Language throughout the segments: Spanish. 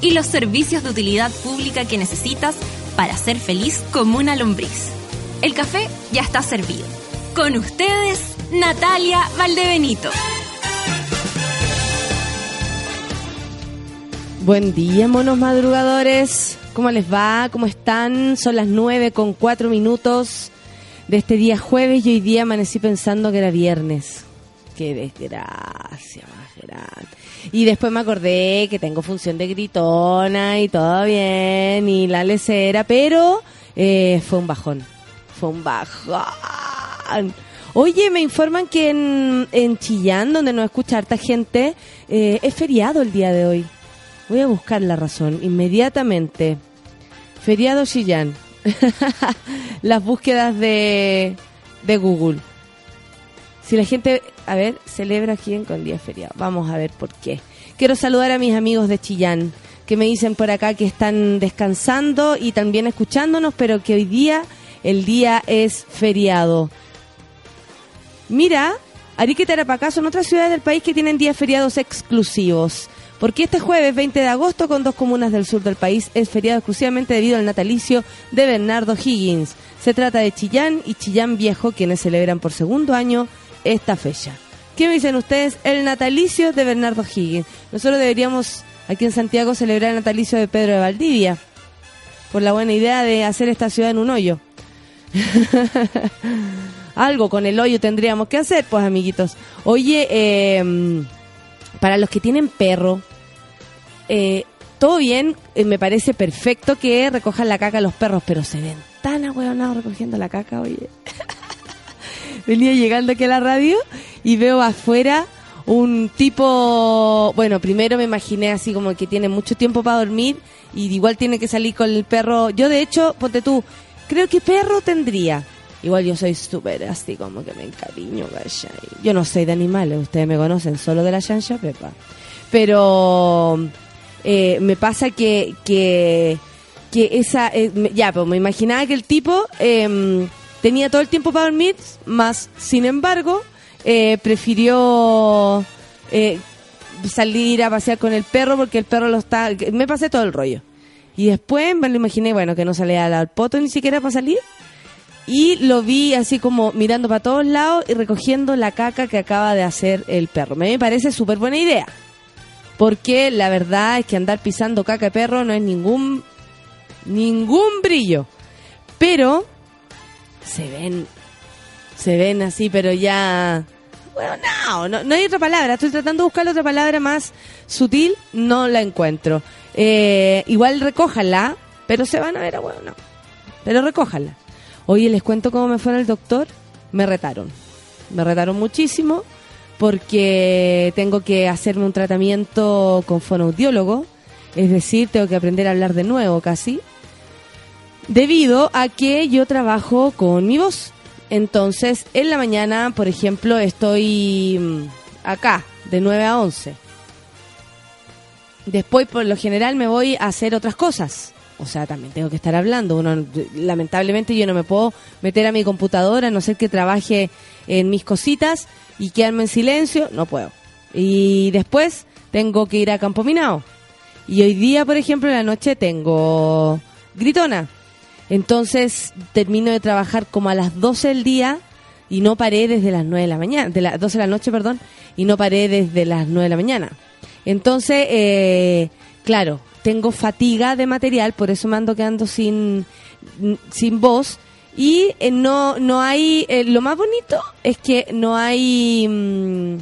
y los servicios de utilidad pública que necesitas para ser feliz como una lombriz. El café ya está servido. Con ustedes, Natalia Valdebenito. Buen día, monos madrugadores. ¿Cómo les va? ¿Cómo están? Son las nueve con cuatro minutos de este día jueves y hoy día amanecí pensando que era viernes. Qué desgracia más grande. Y después me acordé que tengo función de gritona y todo bien y la lecera, pero eh, fue un bajón. Fue un bajón. Oye, me informan que en, en Chillán, donde nos escucha harta gente, eh, es feriado el día de hoy. Voy a buscar la razón inmediatamente. Feriado Chillán. Las búsquedas de, de Google. Si la gente, a ver, celebra quién con día feriado. Vamos a ver por qué. Quiero saludar a mis amigos de Chillán, que me dicen por acá que están descansando y también escuchándonos, pero que hoy día el día es feriado. Mira, Arica y Tarapacá son otras ciudades del país que tienen días feriados exclusivos. Porque este jueves 20 de agosto, con dos comunas del sur del país, es feriado exclusivamente debido al natalicio de Bernardo Higgins. Se trata de Chillán y Chillán Viejo, quienes celebran por segundo año esta fecha. ¿Qué me dicen ustedes? El natalicio de Bernardo Higgins. Nosotros deberíamos aquí en Santiago celebrar el natalicio de Pedro de Valdivia, por la buena idea de hacer esta ciudad en un hoyo. Algo con el hoyo tendríamos que hacer, pues amiguitos. Oye, eh, para los que tienen perro, eh, todo bien, eh, me parece perfecto que recojan la caca los perros, pero se ven tan ahueonados recogiendo la caca, oye. Venía llegando aquí a la radio y veo afuera un tipo, bueno, primero me imaginé así como que tiene mucho tiempo para dormir y igual tiene que salir con el perro. Yo de hecho, ponte tú, creo que perro tendría. Igual yo soy súper así como que me encariño, ¿cachai? Yo no soy de animales, ustedes me conocen solo de la chancha pepa. Pero eh, me pasa que, que, esa, eh, ya, pues me imaginaba que el tipo eh, tenía todo el tiempo para dormir, más, sin embargo, eh, prefirió eh, salir a pasear con el perro porque el perro lo está, me pasé todo el rollo. Y después me lo imaginé, bueno, que no salía al poto ni siquiera para salir. Y lo vi así como mirando para todos lados y recogiendo la caca que acaba de hacer el perro. Me parece súper buena idea. Porque la verdad es que andar pisando caca de perro no es ningún ningún brillo. Pero se ven se ven así, pero ya bueno, no, no, no hay otra palabra. Estoy tratando de buscar otra palabra más sutil, no la encuentro. Eh, igual recójanla, pero se van a ver, bueno, no. Pero recójanla. Oye, les cuento cómo me fue el doctor. Me retaron. Me retaron muchísimo porque tengo que hacerme un tratamiento con fonoaudiólogo. Es decir, tengo que aprender a hablar de nuevo casi. Debido a que yo trabajo con mi voz. Entonces, en la mañana, por ejemplo, estoy mm, acá, de 9 a 11. Después, por lo general, me voy a hacer otras cosas. O sea, también tengo que estar hablando. Uno, lamentablemente, yo no me puedo meter a mi computadora, a no ser que trabaje en mis cositas y quedarme en silencio. No puedo. Y después tengo que ir a Campo Minao. Y hoy día, por ejemplo, en la noche tengo gritona. Entonces termino de trabajar como a las 12 del día y no paré desde las 9 de la mañana, de las 12 de la noche, perdón, y no paré desde las 9 de la mañana. Entonces, eh, claro, tengo fatiga de material, por eso me ando quedando sin, sin voz. Y eh, no, no hay, eh, lo más bonito es que no hay, mm,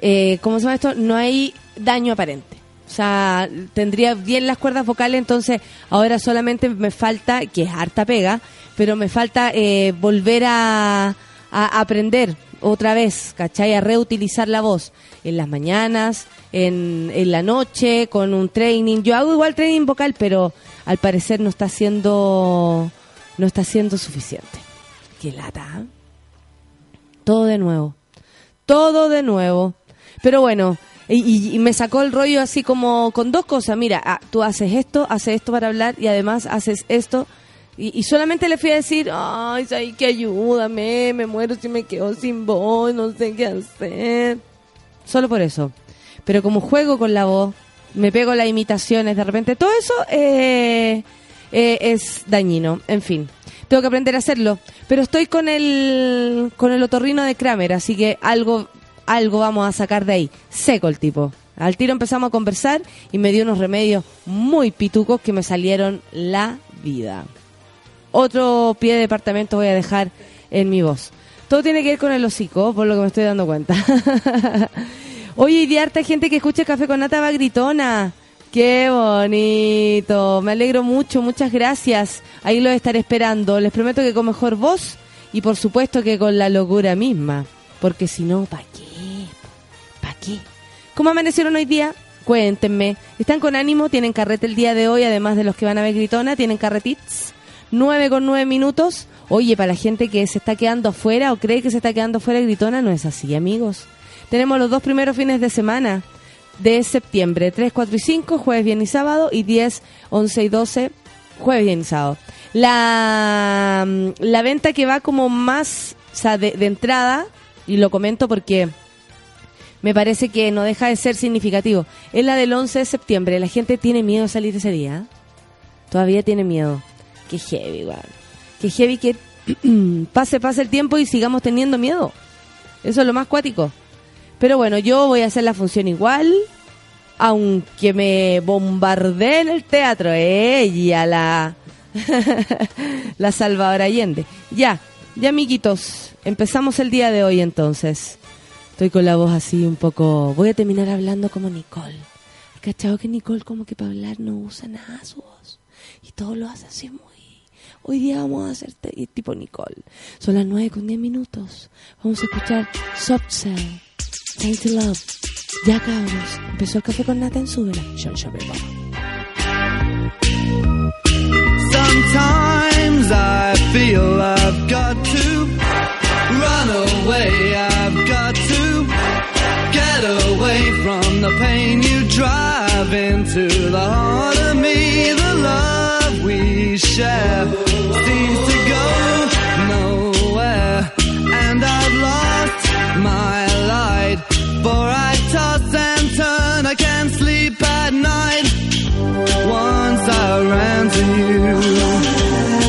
eh, ¿cómo se llama esto? No hay daño aparente. O sea, tendría bien las cuerdas vocales, entonces ahora solamente me falta, que es harta pega, pero me falta eh, volver a, aprender. otra vez, ¿cachai? A reutilizar la voz en las mañanas, en, en la noche, con un training. Yo hago igual training vocal, pero al parecer no está siendo, no está siendo suficiente. Qué lata. ¿eh? Todo de nuevo. Todo de nuevo. Pero bueno, y, y- y me sacó el rollo así como con dos cosas. Mira, ah, tú haces esto, haces esto para hablar y además haces esto. Y, solamente le fui a decir, ay, ay, que ayúdame, me muero si me quedo sin voz, no sé qué hacer. Solo por eso. Pero como juego con la voz, me pego las imitaciones, de repente todo eso eh, eh, es dañino. En fin, tengo que aprender a hacerlo. Pero estoy con el, con el otorrino de Kramer, así que algo, algo vamos a sacar de ahí. Seco el tipo. Al tiro empezamos a conversar y me dio unos remedios muy pitucos que me salieron la vida. Otro pie de departamento voy a dejar en mi voz. Todo tiene que ver con el hocico, por lo que me estoy dando cuenta. Oye, y de gente que escucha Café con Nata va gritona. Qué bonito. Me alegro mucho, muchas gracias. Ahí lo estaré esperando. Les prometo que con mejor voz y por supuesto que con la locura misma. Porque si no, ¿para qué? ¿Para qué? ¿Cómo amanecieron hoy día? Cuéntenme. ¿Están con ánimo? ¿Tienen carrete el día de hoy? Además de los que van a ver gritona, ¿tienen carretits? 9 con 9 minutos. Oye, para la gente que se está quedando afuera o cree que se está quedando afuera gritona, no es así, amigos. Tenemos los dos primeros fines de semana de septiembre, 3, 4 y 5, jueves, viernes y sábado, y 10, 11 y 12, jueves, y sábado. La, mm, la venta que va como más, o sea, de entrada, y lo comento porque me parece que no deja de ser significativo, es la del 11 de septiembre. La gente tiene miedo de salir ese día. Todavía tiene miedo. Qué heavy, igual. Qué heavy que pase, pase el tiempo y sigamos teniendo miedo. Eso es lo más cuático. Pero bueno, yo voy a hacer la función igual, aunque me bombardee en el teatro. Ella, la, la Salvador Allende. Ya, ya, amiguitos, empezamos el día de hoy entonces. Estoy con la voz así un poco... Voy a terminar hablando como Nicole. ¿Cachado que Nicole como que para hablar no usa nada su voz? Y todo lo hace así muy... Hoy día vamos a hacer tipo Nicole. Son las 9 con 10 minutos. Vamos a escuchar Soft Cell. Tainted Love. Ya cabros. Empezó el café con nata en súbela. Sean. Sometimes I feel I've got to run away. I've got to get away from the pain you drive into the heart of me. The love we share seems to go nowhere, and I've lost my light. For I toss and turn, I can't sleep at night. Once I ran to you,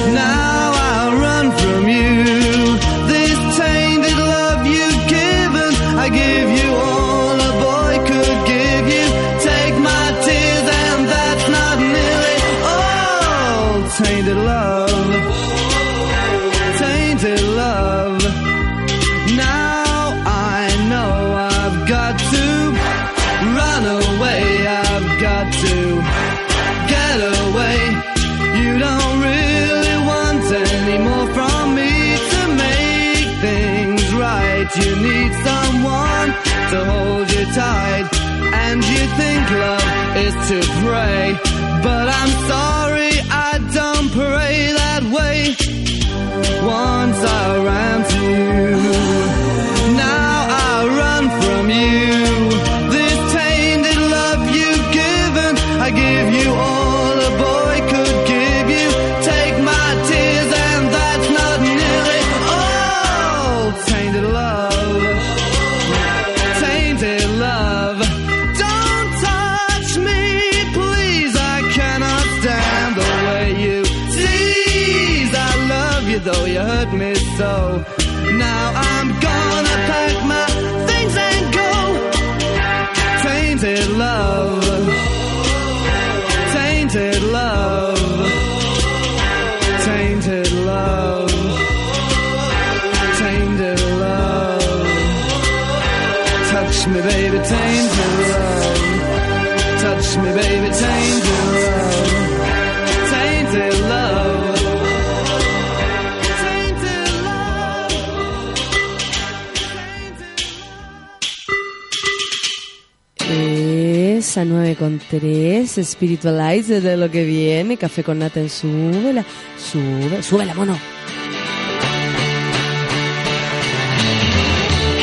9 con 3, Spiritualize de lo que viene, Café con Nata en súbela, sube, súbela mono.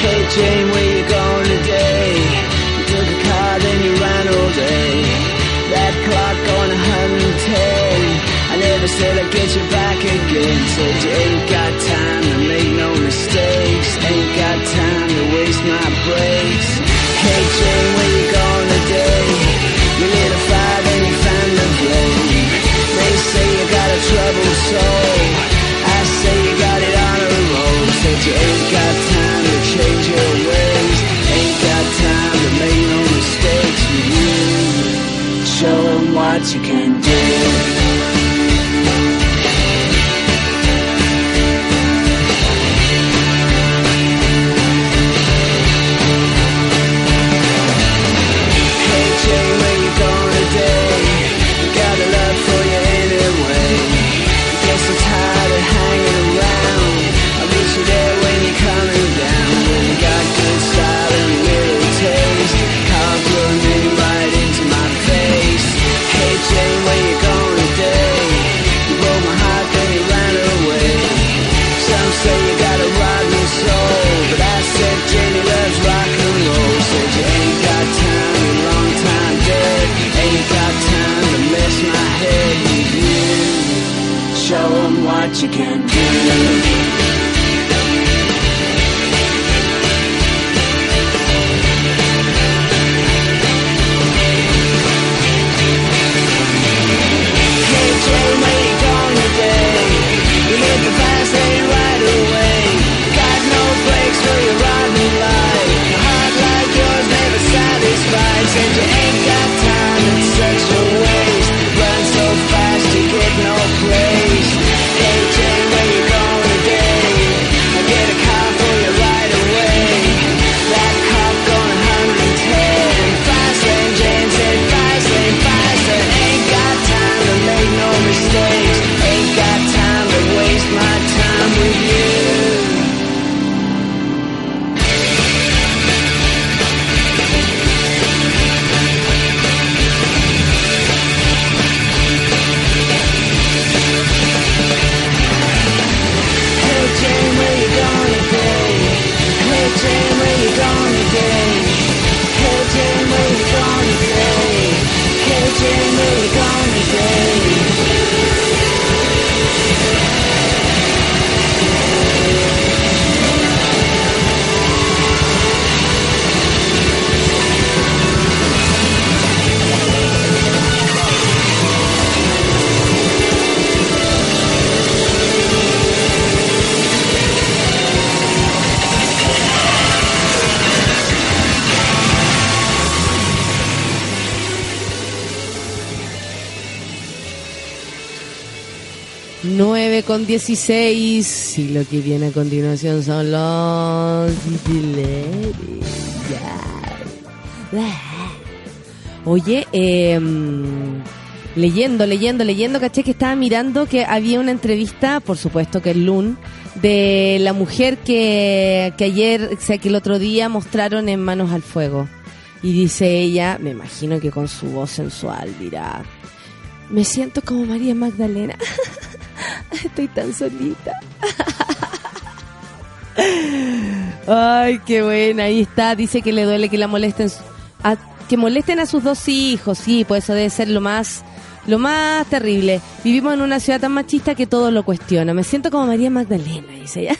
Hey Jane, where you going today? You took a car, then you ran all day. That clock and ten. I never said I'd get you back again. Said you got you can con 16 y lo que viene a continuación son los. Oye, eh, leyendo, leyendo, leyendo, caché que estaba mirando que había una entrevista, por supuesto que es Lun, de la mujer que, que ayer, o sea, que el otro día mostraron en Manos al Fuego. Y dice ella, me imagino que con su voz sensual dirá, me siento como María Magdalena. Estoy tan solita. Ay, qué buena. Ahí está. Dice que le duele que la molesten. que molesten a sus dos hijos. Sí, pues eso debe ser lo más, lo más terrible. Vivimos en una ciudad tan machista que todo lo cuestiona. Me siento como María Magdalena, dice ella.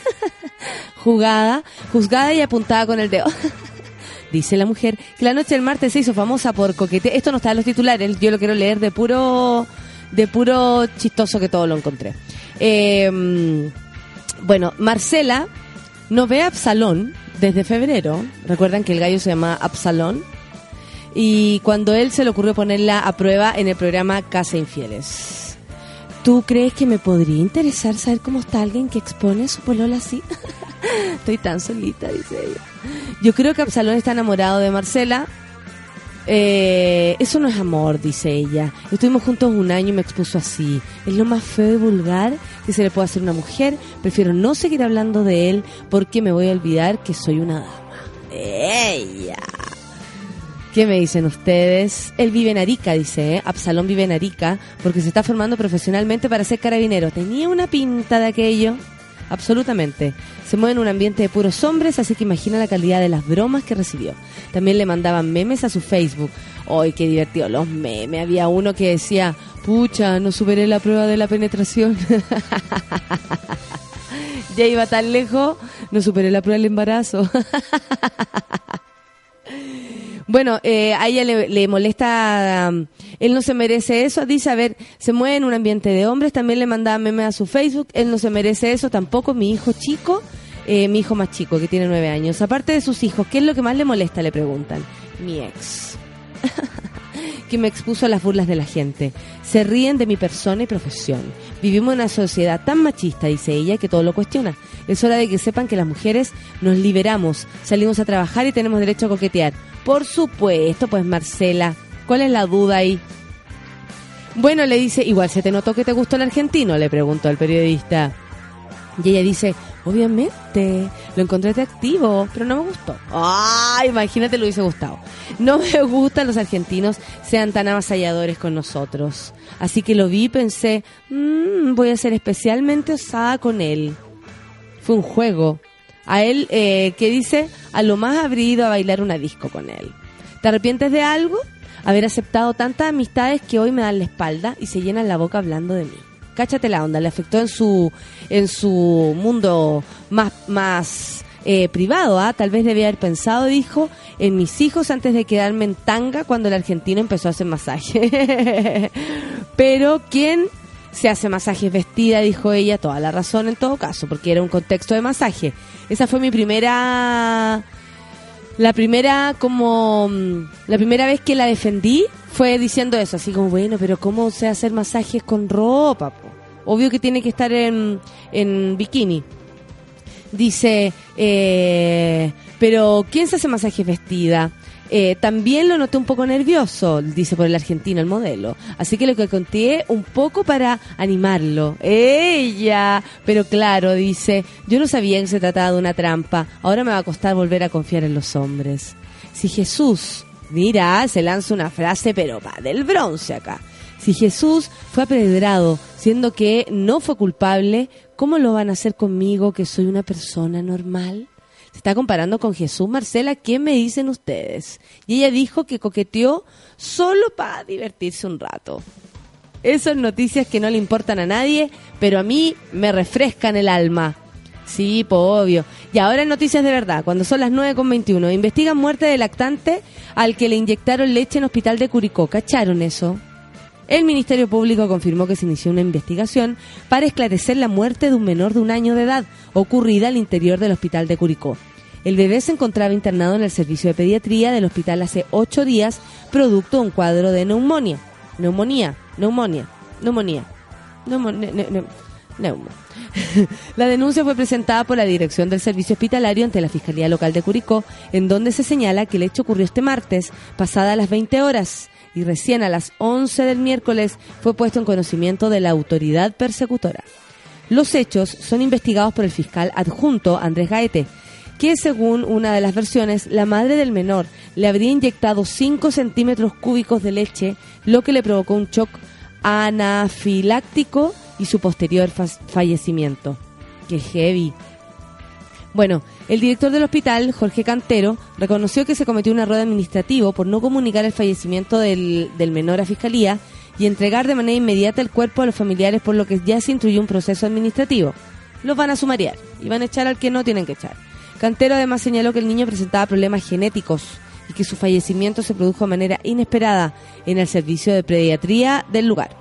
Jugada, juzgada y apuntada con el dedo. Dice la mujer que la noche del martes se hizo famosa por coquete. Esto no está en los titulares, yo lo quiero leer de puro, de puro chistoso que todo lo encontré. Eh, bueno, Marcela no ve a Absalón desde febrero. Recuerdan que el gallo se llama Absalón. Y cuando él se le ocurrió ponerla a prueba en el programa Casa Infieles. ¿Tú crees que me podría interesar saber cómo está alguien que expone su polola así? Estoy tan solita, dice ella. Yo creo que Absalón está enamorado de Marcela. Eh, eso no es amor, dice ella. Estuvimos juntos un año y me expuso así. Es lo más feo y vulgar que se le puede hacer a una mujer. Prefiero no seguir hablando de él porque me voy a olvidar que soy una dama. Ella. ¿Qué me dicen ustedes? Él vive en Arica, dice, ¿eh? Absalón vive en Arica, porque se está formando profesionalmente para ser carabinero. Tenía una pinta de aquello. Absolutamente. Se mueve en un ambiente de puros hombres, así que imagina la calidad de las bromas que recibió. También le mandaban memes a su Facebook. ¡Ay, qué divertido! Los memes. Había uno que decía, pucha, no superé la prueba de la penetración. ya iba tan lejos, no superé la prueba del embarazo. Bueno, eh, a ella le, molesta, um, él no se merece eso, dice, a ver, se mueve en un ambiente de hombres, también le mandaba memes a su Facebook, él no se merece eso tampoco, mi hijo chico, eh, mi hijo más chico, que tiene nueve años. Aparte de sus hijos, ¿qué es lo que más le molesta? Le preguntan. Mi ex. que me expuso a las burlas de la gente. Se ríen de mi persona y profesión. Vivimos en una sociedad tan machista, dice ella, que todo lo cuestiona. Es hora de que sepan que las mujeres nos liberamos, salimos a trabajar y tenemos derecho a coquetear. Por supuesto, pues Marcela, ¿cuál es la duda ahí? Bueno, le dice, igual se te notó que te gustó el argentino, le preguntó al periodista. Y ella dice, obviamente, lo encontré atractivo, pero no me gustó. ¡Ay, imagínate lo hubiese gustado! No me gustan los argentinos sean tan avasalladores con nosotros. Así que lo vi y pensé, mmm, voy a ser especialmente osada con él. Fue un juego. A él, eh, que dice, a lo más habría ido a bailar una disco con él. ¿Te arrepientes de algo? Haber aceptado tantas amistades que hoy me dan la espalda y se llenan la boca hablando de mí cáchate la onda, le afectó en su, en su mundo más, más eh, privado, ¿ah? tal vez debía haber pensado, dijo, en mis hijos antes de quedarme en tanga cuando el argentino empezó a hacer masaje. Pero ¿quién se hace masajes vestida? Dijo ella, toda la razón en todo caso, porque era un contexto de masaje. Esa fue mi primera la primera como mm, la primera vez que la defendí fue diciendo eso, así como, bueno, pero ¿cómo se hacer masajes con ropa? Obvio que tiene que estar en, en bikini. Dice, eh, pero ¿quién se hace masajes vestida? Eh, también lo noté un poco nervioso, dice por el argentino, el modelo. Así que lo que conté un poco para animarlo. Ella, pero claro, dice, yo no sabía que se trataba de una trampa. Ahora me va a costar volver a confiar en los hombres. Si Jesús Mira, se lanza una frase, pero va del bronce acá. Si Jesús fue apedrado, siendo que no fue culpable, ¿cómo lo van a hacer conmigo que soy una persona normal? Se está comparando con Jesús, Marcela, ¿qué me dicen ustedes? Y ella dijo que coqueteó solo para divertirse un rato. Esas noticias que no le importan a nadie, pero a mí me refrescan el alma. Sí, pues obvio. Y ahora noticias de verdad, cuando son las 9.21. Investigan muerte de lactante al que le inyectaron leche en hospital de Curicó. ¿Cacharon eso? El Ministerio Público confirmó que se inició una investigación para esclarecer la muerte de un menor de un año de edad ocurrida al interior del hospital de Curicó. El bebé se encontraba internado en el servicio de pediatría del hospital hace ocho días, producto de un cuadro de neumonía. Neumonía, neumonía, neumonía, neumonía, neumonía. la denuncia fue presentada por la Dirección del Servicio Hospitalario ante la Fiscalía Local de Curicó, en donde se señala que el hecho ocurrió este martes, pasada las 20 horas, y recién a las 11 del miércoles fue puesto en conocimiento de la autoridad persecutora. Los hechos son investigados por el fiscal adjunto Andrés Gaete, que según una de las versiones, la madre del menor le habría inyectado 5 centímetros cúbicos de leche, lo que le provocó un shock anafiláctico y su posterior fallecimiento. ¡Qué heavy! Bueno, el director del hospital, Jorge Cantero, reconoció que se cometió un error administrativo por no comunicar el fallecimiento del, del menor a fiscalía y entregar de manera inmediata el cuerpo a los familiares, por lo que ya se instruyó un proceso administrativo. Los van a sumariar y van a echar al que no tienen que echar. Cantero además señaló que el niño presentaba problemas genéticos y que su fallecimiento se produjo de manera inesperada en el servicio de pediatría del lugar.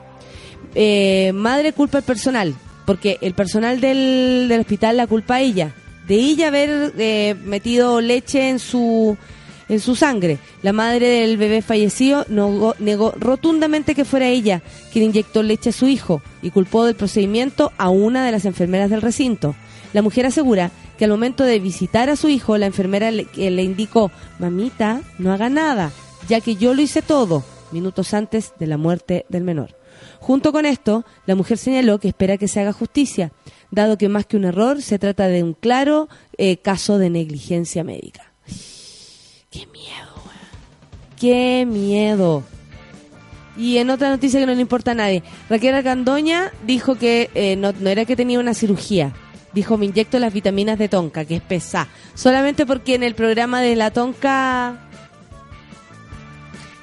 Eh, madre culpa al personal, porque el personal del, del, hospital la culpa a ella, de ella haber eh, metido leche en su en su sangre. La madre del bebé fallecido negó, rotundamente que fuera ella quien inyectó leche a su hijo y culpó del procedimiento a una de las enfermeras del recinto. La mujer asegura que al momento de visitar a su hijo, la enfermera le indicó, mamita, no haga nada, ya que yo lo hice todo, minutos antes de la muerte del menor. Junto con esto, la mujer señaló que espera que se haga justicia, dado que más que un error se trata de un claro eh, caso de negligencia médica. ¡Qué miedo! qué miedo. Y en otra noticia que no le importa a nadie, Raquel Argandoña dijo que eh, no, no era que tenía una cirugía. Dijo, me inyecto las vitaminas de Tonka, que es pesada. Solamente porque en el programa de la Tonka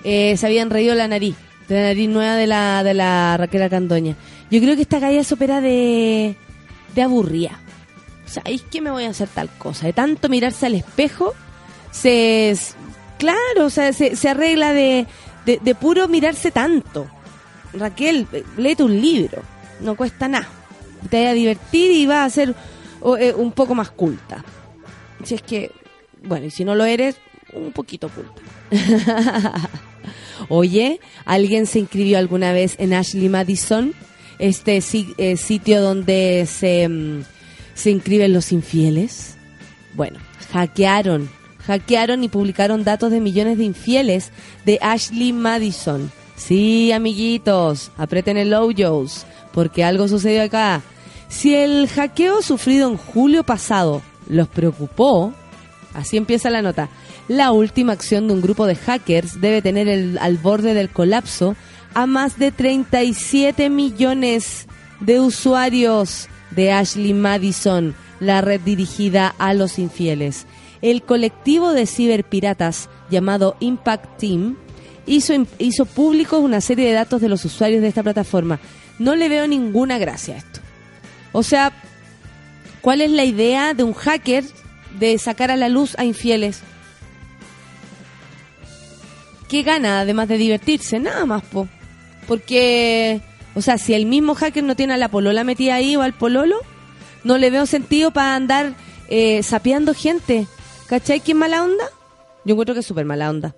eh, se habían reído la nariz. De la nariz nueva de la, de la Raquel Argandoña. Yo creo que esta galla se opera de, de aburrida. Es que me voy a hacer tal cosa. De tanto mirarse al espejo, se... Claro, o sea, se, se arregla de, de, puro mirarse tanto. Raquel, eh, léete un libro. No cuesta nada. Te vas a divertir y vas a ser eh, un poco más culta. Si es que, bueno, y si no lo eres, un poquito culta. Oye, ¿alguien se inscribió alguna vez en Ashley Madison? Este eh, sitio donde se, mm, se inscriben los infieles. Bueno, hackearon, hackearon y publicaron datos de millones de infieles de Ashley Madison. Sí, amiguitos, aprieten el low Joes, porque algo sucedió acá. Si el hackeo sufrido en julio pasado los preocupó, así empieza la nota, la última acción de un grupo de hackers debe tener el- al borde del colapso a más de 37 millones de usuarios de Ashley Madison, la red dirigida a los infieles. El colectivo de ciberpiratas llamado Impact Team hizo, hizo públicos una serie de datos de los usuarios de esta plataforma. No le veo ninguna gracia a esto. O sea, ¿cuál es la idea de un hacker de sacar a la luz a infieles? ¿Qué gana además de divertirse? Nada más, po. Porque, o sea, si el mismo hacker no tiene a la polola metida ahí o al pololo, no le veo sentido para andar eh, sapeando gente. ¿Cachai? ¿Qué mala onda? Yo encuentro que es súper mala onda.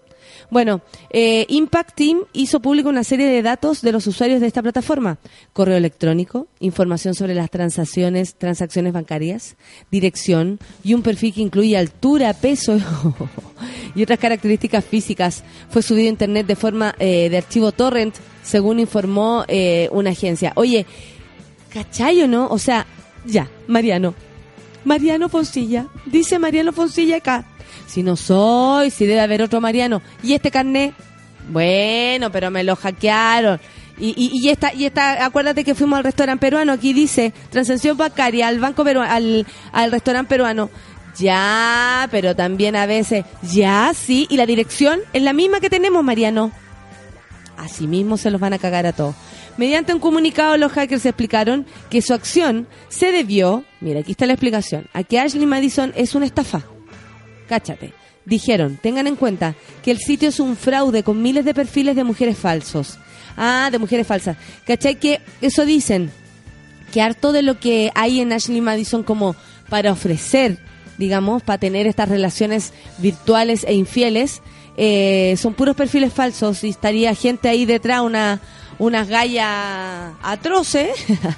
Bueno, eh, Impact Team hizo público una serie de datos de los usuarios de esta plataforma. Correo electrónico, información sobre las transacciones, transacciones bancarias, dirección y un perfil que incluye altura, peso y otras características físicas. Fue subido a Internet de forma eh, de archivo torrent, según informó eh, una agencia. Oye, ¿cachai o no? O sea, ya, Mariano. Mariano Foncilla. Dice Mariano Foncilla acá. Si no soy, si debe haber otro Mariano. ¿Y este carnet? Bueno, pero me lo hackearon. Y, y, y esta, y esta, acuérdate que fuimos al restaurante peruano, aquí dice, transacción bancaria al banco peruano, al, al restaurante peruano. Ya, pero también a veces, ya, sí, y la dirección es la misma que tenemos, Mariano. Asimismo se los van a cagar a todos. Mediante un comunicado, los hackers explicaron que su acción se debió, mira, aquí está la explicación, a que Ashley Madison es una estafa. Cáchate. Dijeron, tengan en cuenta que el sitio es un fraude con miles de perfiles de mujeres falsos. Ah, de mujeres falsas. ¿Cachai? Que eso dicen, que harto de lo que hay en Ashley Madison como para ofrecer, digamos, para tener estas relaciones virtuales e infieles, eh, son puros perfiles falsos y estaría gente ahí detrás, una unas gallas atroces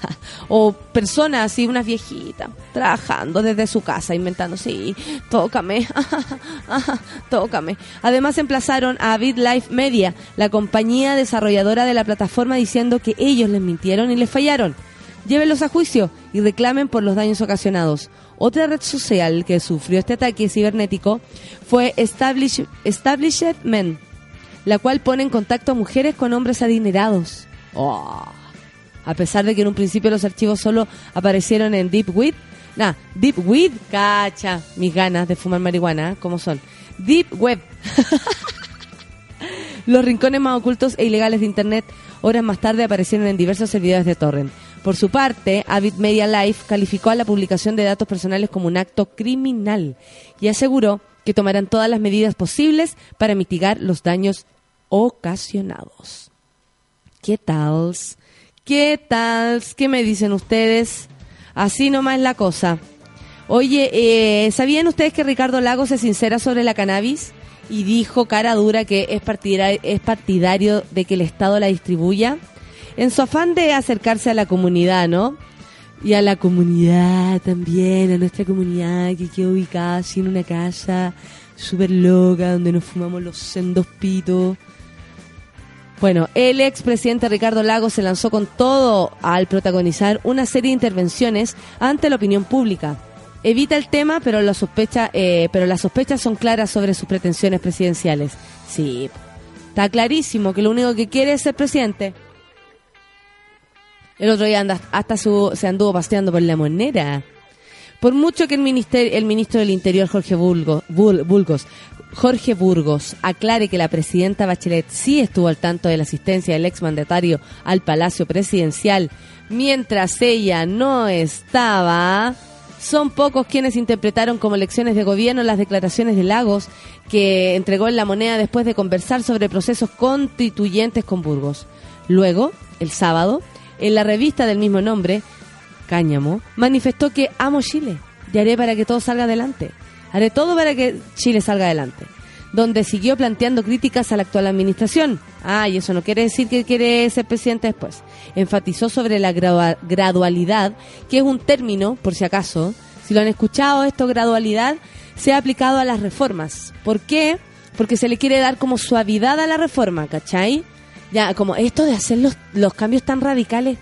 o personas así, unas viejitas, trabajando desde su casa, inventando, sí, tócame, tócame. Además emplazaron a BitLife Media, la compañía desarrolladora de la plataforma, diciendo que ellos les mintieron y les fallaron. Llévenlos a juicio y reclamen por los daños ocasionados. Otra red social que sufrió este ataque cibernético fue Establish, Established Men, la cual pone en contacto a mujeres con hombres adinerados. Oh. A pesar de que en un principio los archivos solo aparecieron en Deep Web, nah, Deep Web, cacha, mis ganas de fumar marihuana, ¿eh? ¿cómo son? Deep Web. los rincones más ocultos e ilegales de Internet, horas más tarde aparecieron en diversos servidores de torrent. Por su parte, Avid Media Life calificó a la publicación de datos personales como un acto criminal y aseguró que tomarán todas las medidas posibles para mitigar los daños ocasionados. ¿Qué tal? ¿Qué tal? ¿Qué me dicen ustedes? Así nomás la cosa. Oye, eh, ¿sabían ustedes que Ricardo Lagos es sincera sobre la cannabis? Y dijo cara dura que es partidario, es partidario de que el Estado la distribuya. En su afán de acercarse a la comunidad, ¿no? Y a la comunidad también, a nuestra comunidad que queda ubicada así en una casa súper loca donde nos fumamos los sendos pitos. Bueno, el expresidente Ricardo Lagos se lanzó con todo al protagonizar una serie de intervenciones ante la opinión pública. Evita el tema, eh, pero las sospechas son claras sobre sus pretensiones presidenciales. Sí, Está clarísimo que lo único que quiere es ser presidente. El otro día anda, hasta su, se anduvo paseando por la monera. Por mucho que el, el ministro del Interior, Jorge Bulgo, Bul- Burgos, Jorge Burgos, aclare que la presidenta Bachelet sí estuvo al tanto de la asistencia del exmandatario al Palacio Presidencial, mientras ella no estaba, son pocos quienes interpretaron como lecciones de gobierno las declaraciones de Lagos que entregó en la moneda después de conversar sobre procesos constituyentes con Burgos. Luego, el sábado, en la revista del mismo nombre, Cáñamo, manifestó que amo Chile y haré para que todo salga adelante. Haré todo para que Chile salga adelante. Donde siguió planteando críticas a la actual administración. Ah, y eso no quiere decir que quiere ser presidente después. Enfatizó sobre la gradua- gradualidad, que es un término, por si acaso, si lo han escuchado, esto gradualidad se ha aplicado a las reformas. ¿Por qué? Porque se le quiere dar como suavidad a la reforma, ¿cachai? Ya, como esto de hacer los, los cambios tan radicales,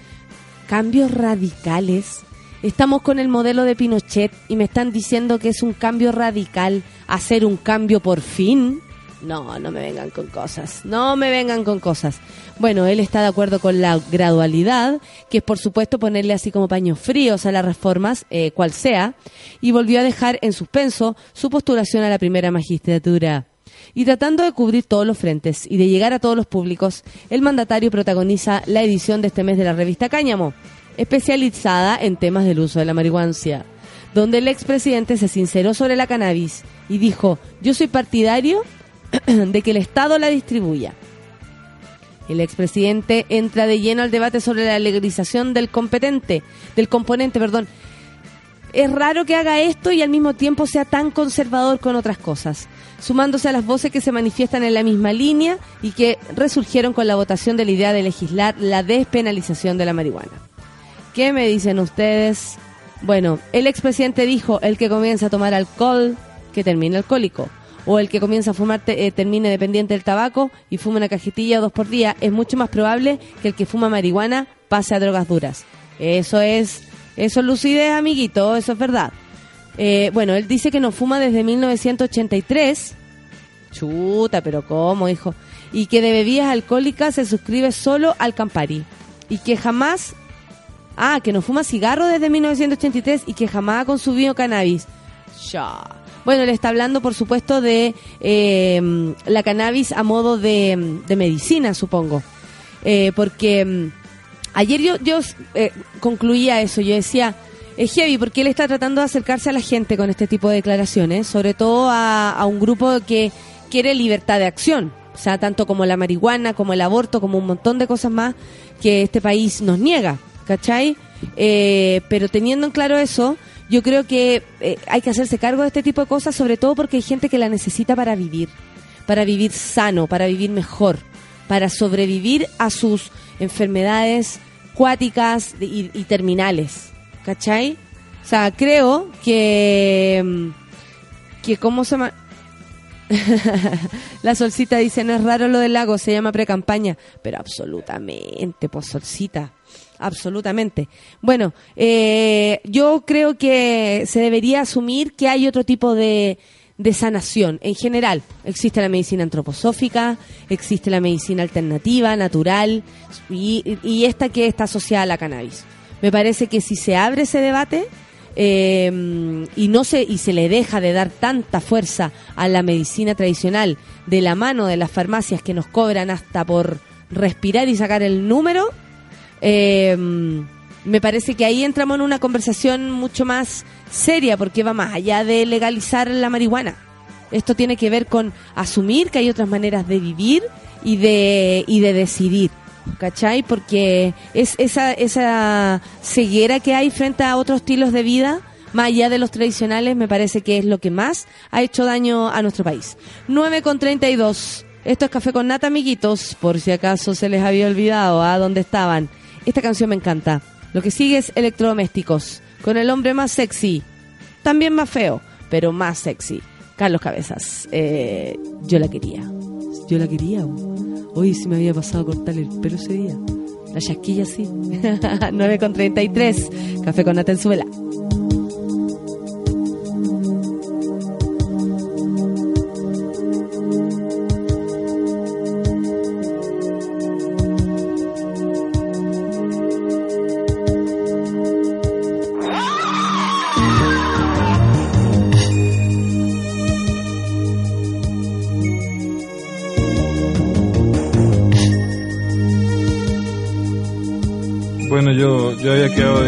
cambios radicales. Estamos con el modelo de Pinochet y me están diciendo que es un cambio radical, hacer un cambio por fin. No, no me vengan con cosas, no me vengan con cosas. Bueno, él está de acuerdo con la gradualidad, que es por supuesto ponerle así como paños fríos a las reformas, eh, cual sea, y volvió a dejar en suspenso su postulación a la primera magistratura. Y tratando de cubrir todos los frentes y de llegar a todos los públicos, el mandatario protagoniza la edición de este mes de la revista Cáñamo, especializada en temas del uso de la marihuancia, donde el expresidente se sinceró sobre la cannabis y dijo, yo soy partidario de que el Estado la distribuya. El expresidente entra de lleno al debate sobre la legalización del competente, del componente, perdón, es raro que haga esto y al mismo tiempo sea tan conservador con otras cosas, sumándose a las voces que se manifiestan en la misma línea y que resurgieron con la votación de la idea de legislar la despenalización de la marihuana. ¿Qué me dicen ustedes? Bueno, el expresidente dijo, el que comienza a tomar alcohol, que termine alcohólico. O el que comienza a fumar eh, termine dependiente del tabaco y fuma una cajetilla o dos por día. Es mucho más probable que el que fuma marihuana pase a drogas duras. Eso es, eso es lucidez, amiguito, eso es verdad. Eh, bueno, él dice que no fuma desde 1983. Chuta, pero ¿cómo, hijo? Y que de bebidas alcohólicas se suscribe solo al Campari. Y que jamás... Ah, que no fuma cigarro desde 1983 y que jamás ha consumido cannabis. Ya. Bueno, le está hablando, por supuesto, de eh, la cannabis a modo de, de medicina, supongo. Eh, porque mm, ayer yo, yo eh, concluía eso, yo decía, es heavy porque él está tratando de acercarse a la gente con este tipo de declaraciones, sobre todo a, a un grupo que quiere libertad de acción, o sea, tanto como la marihuana, como el aborto, como un montón de cosas más que este país nos niega, ¿cachai? Eh, pero teniendo en claro eso, yo creo que eh, hay que hacerse cargo de este tipo de cosas, sobre todo porque hay gente que la necesita para vivir, para vivir sano, para vivir mejor, para sobrevivir a sus enfermedades cuáticas y, terminales, ¿cachai? O sea, creo que mm, que cómo se llama la solcita dice no es raro lo del lago se llama precampaña pero absolutamente pues solcita absolutamente. Bueno eh, yo creo que se debería asumir que hay otro tipo de de sanación. En general existe la medicina antroposófica existe la medicina alternativa natural y, y esta que está asociada a la cannabis. Me parece que si se abre ese debate eh, y no se y se le deja de dar tanta fuerza a la medicina tradicional de la mano de las farmacias que nos cobran hasta por respirar y sacar el número eh, me parece que ahí entramos en una conversación mucho más seria porque va más allá de legalizar la marihuana esto tiene que ver con asumir que hay otras maneras de vivir y de y de decidir ¿cachai? Porque es esa, esa ceguera que hay frente a otros estilos de vida, más allá de los tradicionales, me parece que es lo que más ha hecho daño a nuestro país. 9 con 32. Esto es Café con Nata, amiguitos, por si acaso se les había olvidado a dónde estaban. Esta canción me encanta. Lo que sigue es Electrodomésticos, con el hombre más sexy, también más feo, pero más sexy. Carlos Cabezas, eh, yo la quería. Yo la quería. Hoy sí me había pasado a cortarle el pelo ese día. La chasquilla sí. 9 con 33. Café con Nata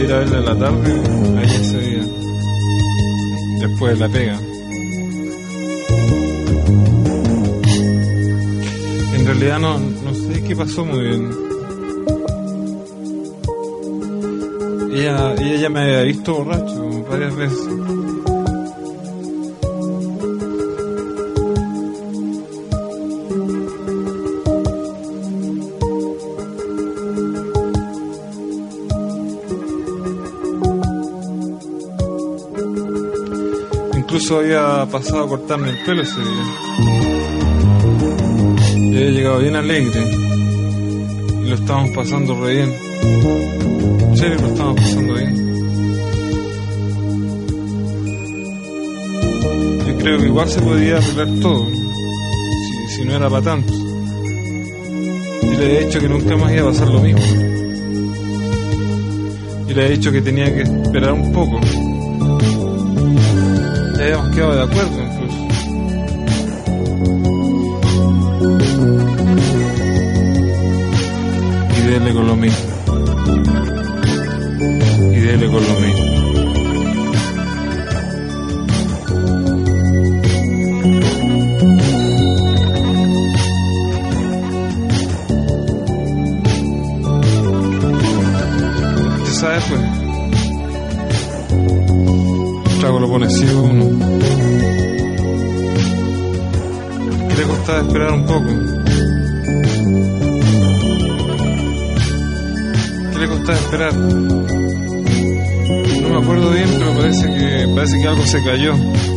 ir a verla en la tarde, ahí ese día, después de la pega. En realidad no, no sé qué pasó muy bien. Ella, ella ya me había visto borracho varias veces. Pasado a cortarme el pelo ese día. Y había llegado bien alegre. Y lo estábamos pasando re bien. En serio, lo estábamos pasando bien. Yo creo que igual se podía arreglar todo. Si, si no era para tanto. Y le he dicho que nunca más iba a pasar lo mismo. Y le he dicho que tenía que esperar un poco. Habíamos quedado de acuerdo incluso. Y dele con lo mismo. Se cayó.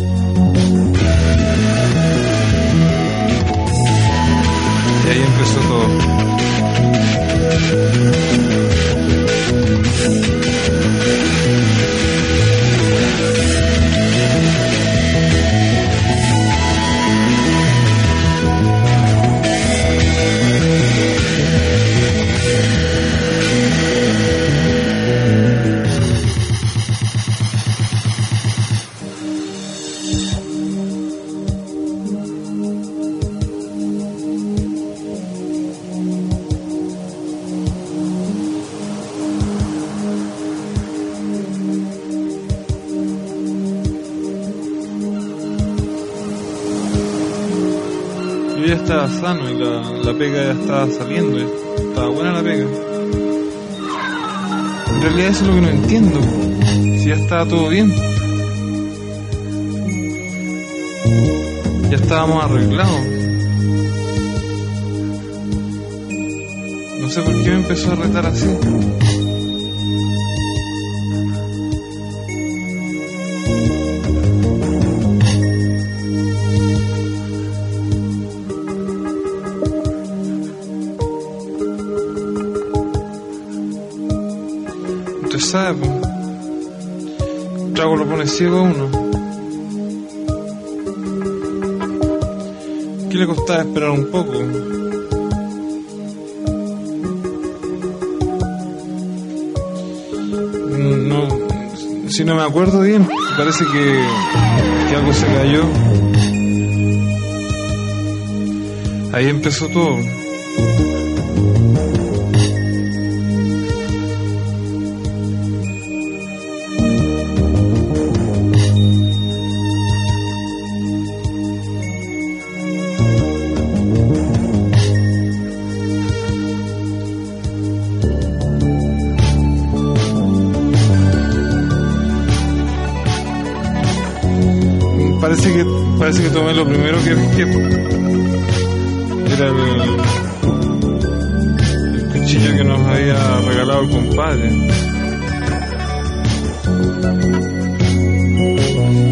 Empezó a retar así. Usted sabe, po. El trago lo pone ciego a uno. ¿Qué le costaba esperar un poco? Si no me acuerdo bien, parece que, que algo se cayó. Ahí empezó todo. Que tomé lo primero que que era el, cuchillo que nos había regalado el compadre.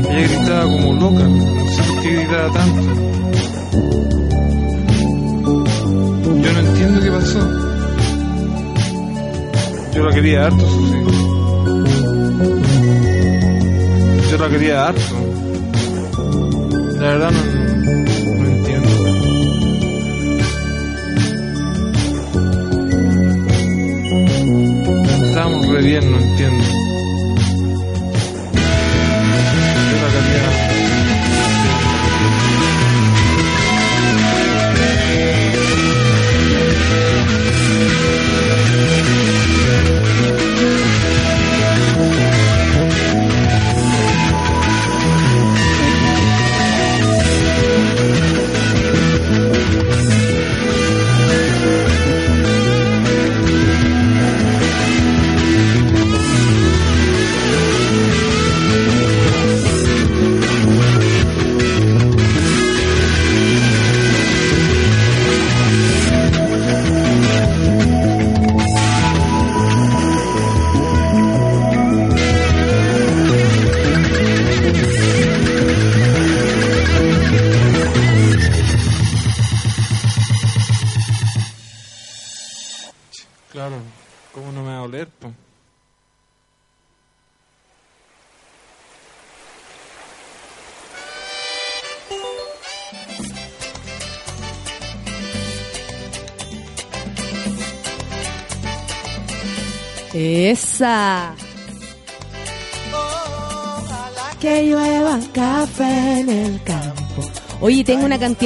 Ella gritaba como loca, no sé por qué gritaba tanto. Yo no entiendo qué pasó. Yo la quería harto, sí. Yo la quería harto.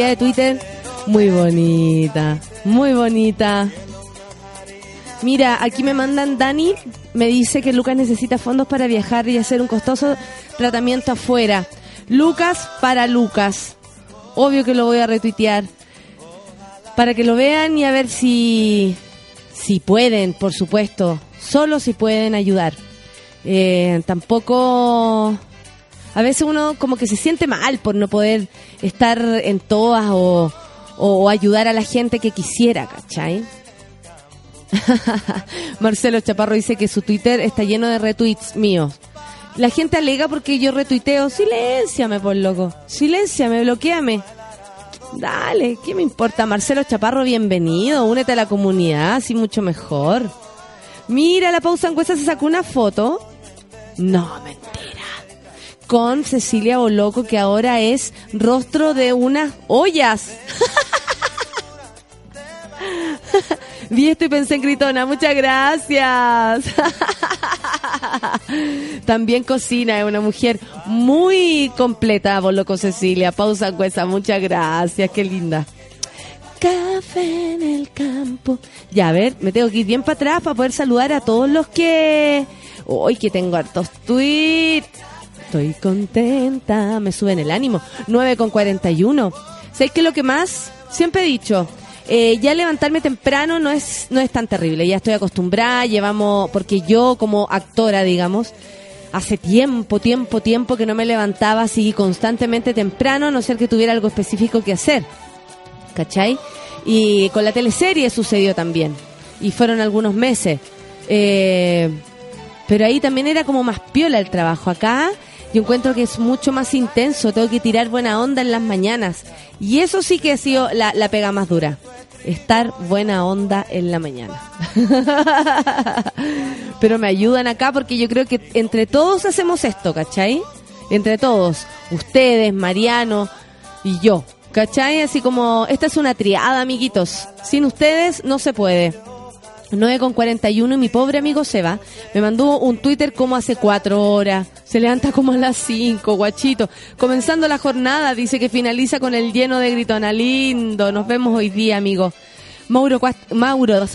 De Twitter muy bonita, muy bonita. Mira, aquí me mandan Dani, me dice que Lucas necesita fondos para viajar y hacer un costoso tratamiento afuera. Lucas para Lucas. Obvio que lo voy a retuitear. Para que lo vean y a ver si, si pueden, por supuesto. Solo si pueden ayudar. Eh, tampoco... A veces uno como que se siente mal por no poder estar en todas o, o ayudar a la gente que quisiera, ¿cachai? Marcelo Chaparro dice que su Twitter está lleno de retweets míos. La gente alega porque yo retuiteo. Silénciame, por loco. Silénciame, bloqueame. Dale, ¿qué me importa? Marcelo Chaparro, bienvenido. Únete a la comunidad, así mucho mejor. Mira, la pausa encuesta se sacó una foto. No, mentira. Con Cecilia Boloco, que ahora es rostro de unas ollas. Vi esto y pensé en Gritona. Muchas gracias. También cocina, es una mujer muy completa, Boloco Cecilia. Pausa encuesta. Muchas gracias. Qué linda. Café en el campo. Ya, a ver, me tengo que ir bien para atrás para poder saludar a todos los que... Hoy que tengo hartos tweets. Estoy contenta, me suben el ánimo. 9 con 41. ¿Sabes qué es lo que más? Siempre he dicho, eh, ya levantarme temprano no es, no es tan terrible. Ya estoy acostumbrada, llevamos, porque yo como actora, digamos, hace tiempo, tiempo, tiempo que no me levantaba así constantemente temprano, a no ser que tuviera algo específico que hacer. ¿Cachai? Y con la teleserie sucedió también. Y fueron algunos meses. Eh, pero ahí también era como más piola el trabajo. Acá yo encuentro que es mucho más intenso. Tengo que tirar buena onda en las mañanas. Y eso sí que ha sido la, la pega más dura. Estar buena onda en la mañana. Pero me ayudan acá porque yo creo que entre todos hacemos esto, ¿cachai? Entre todos. Ustedes, Mariano y yo. ¿Cachai? Así como, esta es una triada, amiguitos. Sin ustedes no se puede. 9 con 41 y mi pobre amigo Seba me mandó un Twitter como hace cuatro horas. Se levanta como a las 5, guachito. Comenzando la jornada, dice que finaliza con el lleno de gritona. Lindo, nos vemos hoy día, amigo. Mauro, Mauro.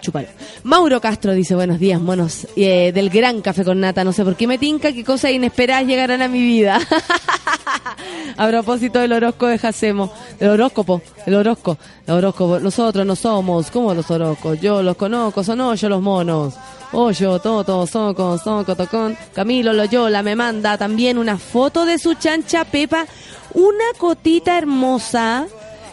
Chúpalo. Mauro Castro dice, buenos días, monos, eh, del gran café con nata. No sé por qué me tinca, qué cosas inesperadas llegarán a mi vida. a propósito del horóscopo de Jacemo, del horóscopo, el horóscopo, el horóscopo. Nosotros no somos como los horóscopos. Yo los conozco, son yo los monos. Oyo, Toto, Soco, Soco, Tocón. Camilo Loyola me manda también una foto de su chancha Pepa. Una cotita hermosa.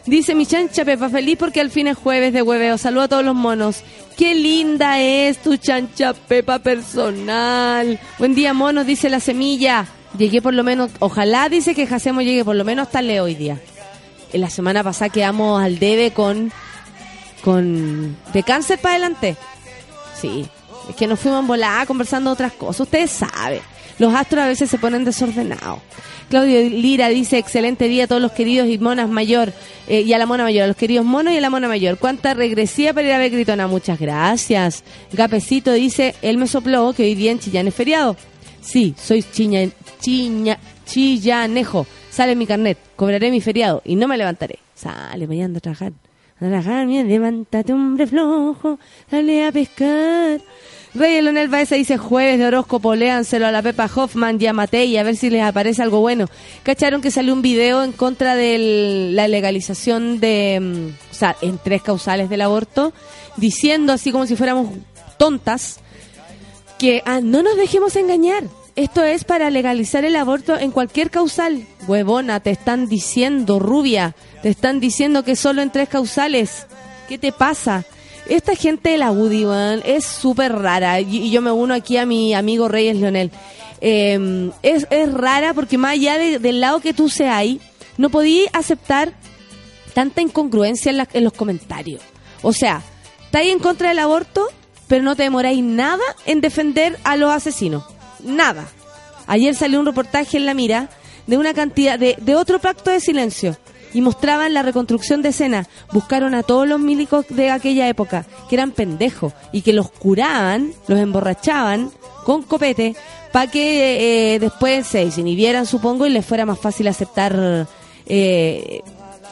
Dice mi chancha Pepa, feliz porque al fin es jueves de hueveo. Saludo a todos los monos. Qué linda es tu chancha Pepa personal. Buen día, monos, dice la semilla. Llegué por lo menos, ojalá dice que Jacemo llegue por lo menos hasta Leo hoy día. En la semana pasada quedamos al debe con, con, de cáncer para adelante. Sí, es que nos fuimos en volada conversando otras cosas. Ustedes saben, los astros a veces se ponen desordenados. Claudio Lira dice, excelente día a todos los queridos y monas mayor, eh, y a la mona mayor, a los queridos monos y a la mona mayor. Cuánta regresiva para ir a ver Gritona, muchas gracias. Gapecito dice, él me sopló que hoy día en Chillán es feriado. Sí, soy chiña, chiña, chillanejo. Sale mi carnet, cobraré mi feriado y no me levantaré. Sale, mañana anda a trabajar. A trabajar, mira, levántate, hombre flojo, dale a pescar. Rey Leonel Baeza dice jueves de horóscopo, léanselo a la Pepa Hoffman y a Matei a ver si les aparece algo bueno. ¿Cacharon que salió un video en contra de la legalización de, mm, o sea, en tres causales del aborto, diciendo así como si fuéramos tontas, que ah, no nos dejemos engañar. Esto es para legalizar el aborto en cualquier causal. Huevona, te están diciendo, rubia, te están diciendo que solo en tres causales. ¿Qué te pasa? Esta gente de la UDI, weón, es súper rara. Y, y yo me uno aquí a mi amigo Reyes Leonel. Eh, es, es rara porque más allá de- del lado que tú seas ahí, no podí aceptar tanta incongruencia en, la- en los comentarios. O sea, estáis en contra del aborto, pero no te demoráis nada en defender a los asesinos. Nada. Ayer salió un reportaje en La Mira de una cantidad de, de otro pacto de silencio y mostraban la reconstrucción de escena. Buscaron a todos los milicos de aquella época, que eran pendejos, y que los curaban, los emborrachaban con copete, para que eh, después se desinhibieran, supongo, y les fuera más fácil aceptar eh,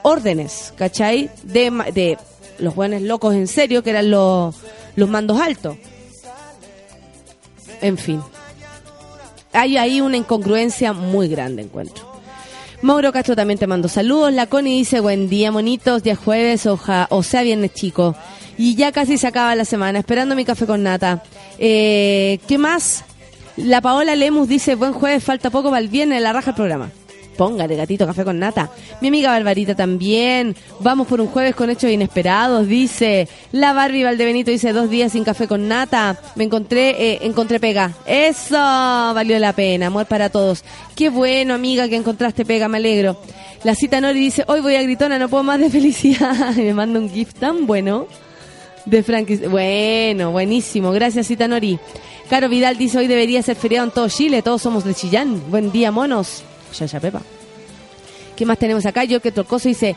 órdenes, ¿cachai? De, de los buenos locos en serio, que eran los, los mandos altos. En fin. Hay ahí una incongruencia muy grande, encuentro. Mauro Castro también te mando saludos. La Connie dice, buen día, monitos, día jueves, oja, o sea, viernes chico. Y ya casi se acaba la semana, esperando mi café con nata. Eh, ¿Qué más? La Paola Lemus dice, buen jueves, falta poco para el viernes, la raja el programa. Póngale, gatito, café con nata. Mi amiga Barbarita también. Vamos por un jueves con hechos inesperados, dice. La Barbie Valdebenito dice, dos días sin café con nata. Me encontré, eh, encontré pega. Eso, valió la pena. Amor para todos. Qué bueno, amiga, que encontraste pega, me alegro. La cita Nori dice, hoy voy a gritona, no puedo más de felicidad. Me manda un gift tan bueno. De Frankie. Bueno, buenísimo. Gracias, Cita Nori. Caro Vidal dice, hoy debería ser feriado en todo Chile. Todos somos de Chillán. Buen día, monos. Ya, ya, Pepa. ¿Qué más tenemos acá? Yo que Trocoso dice...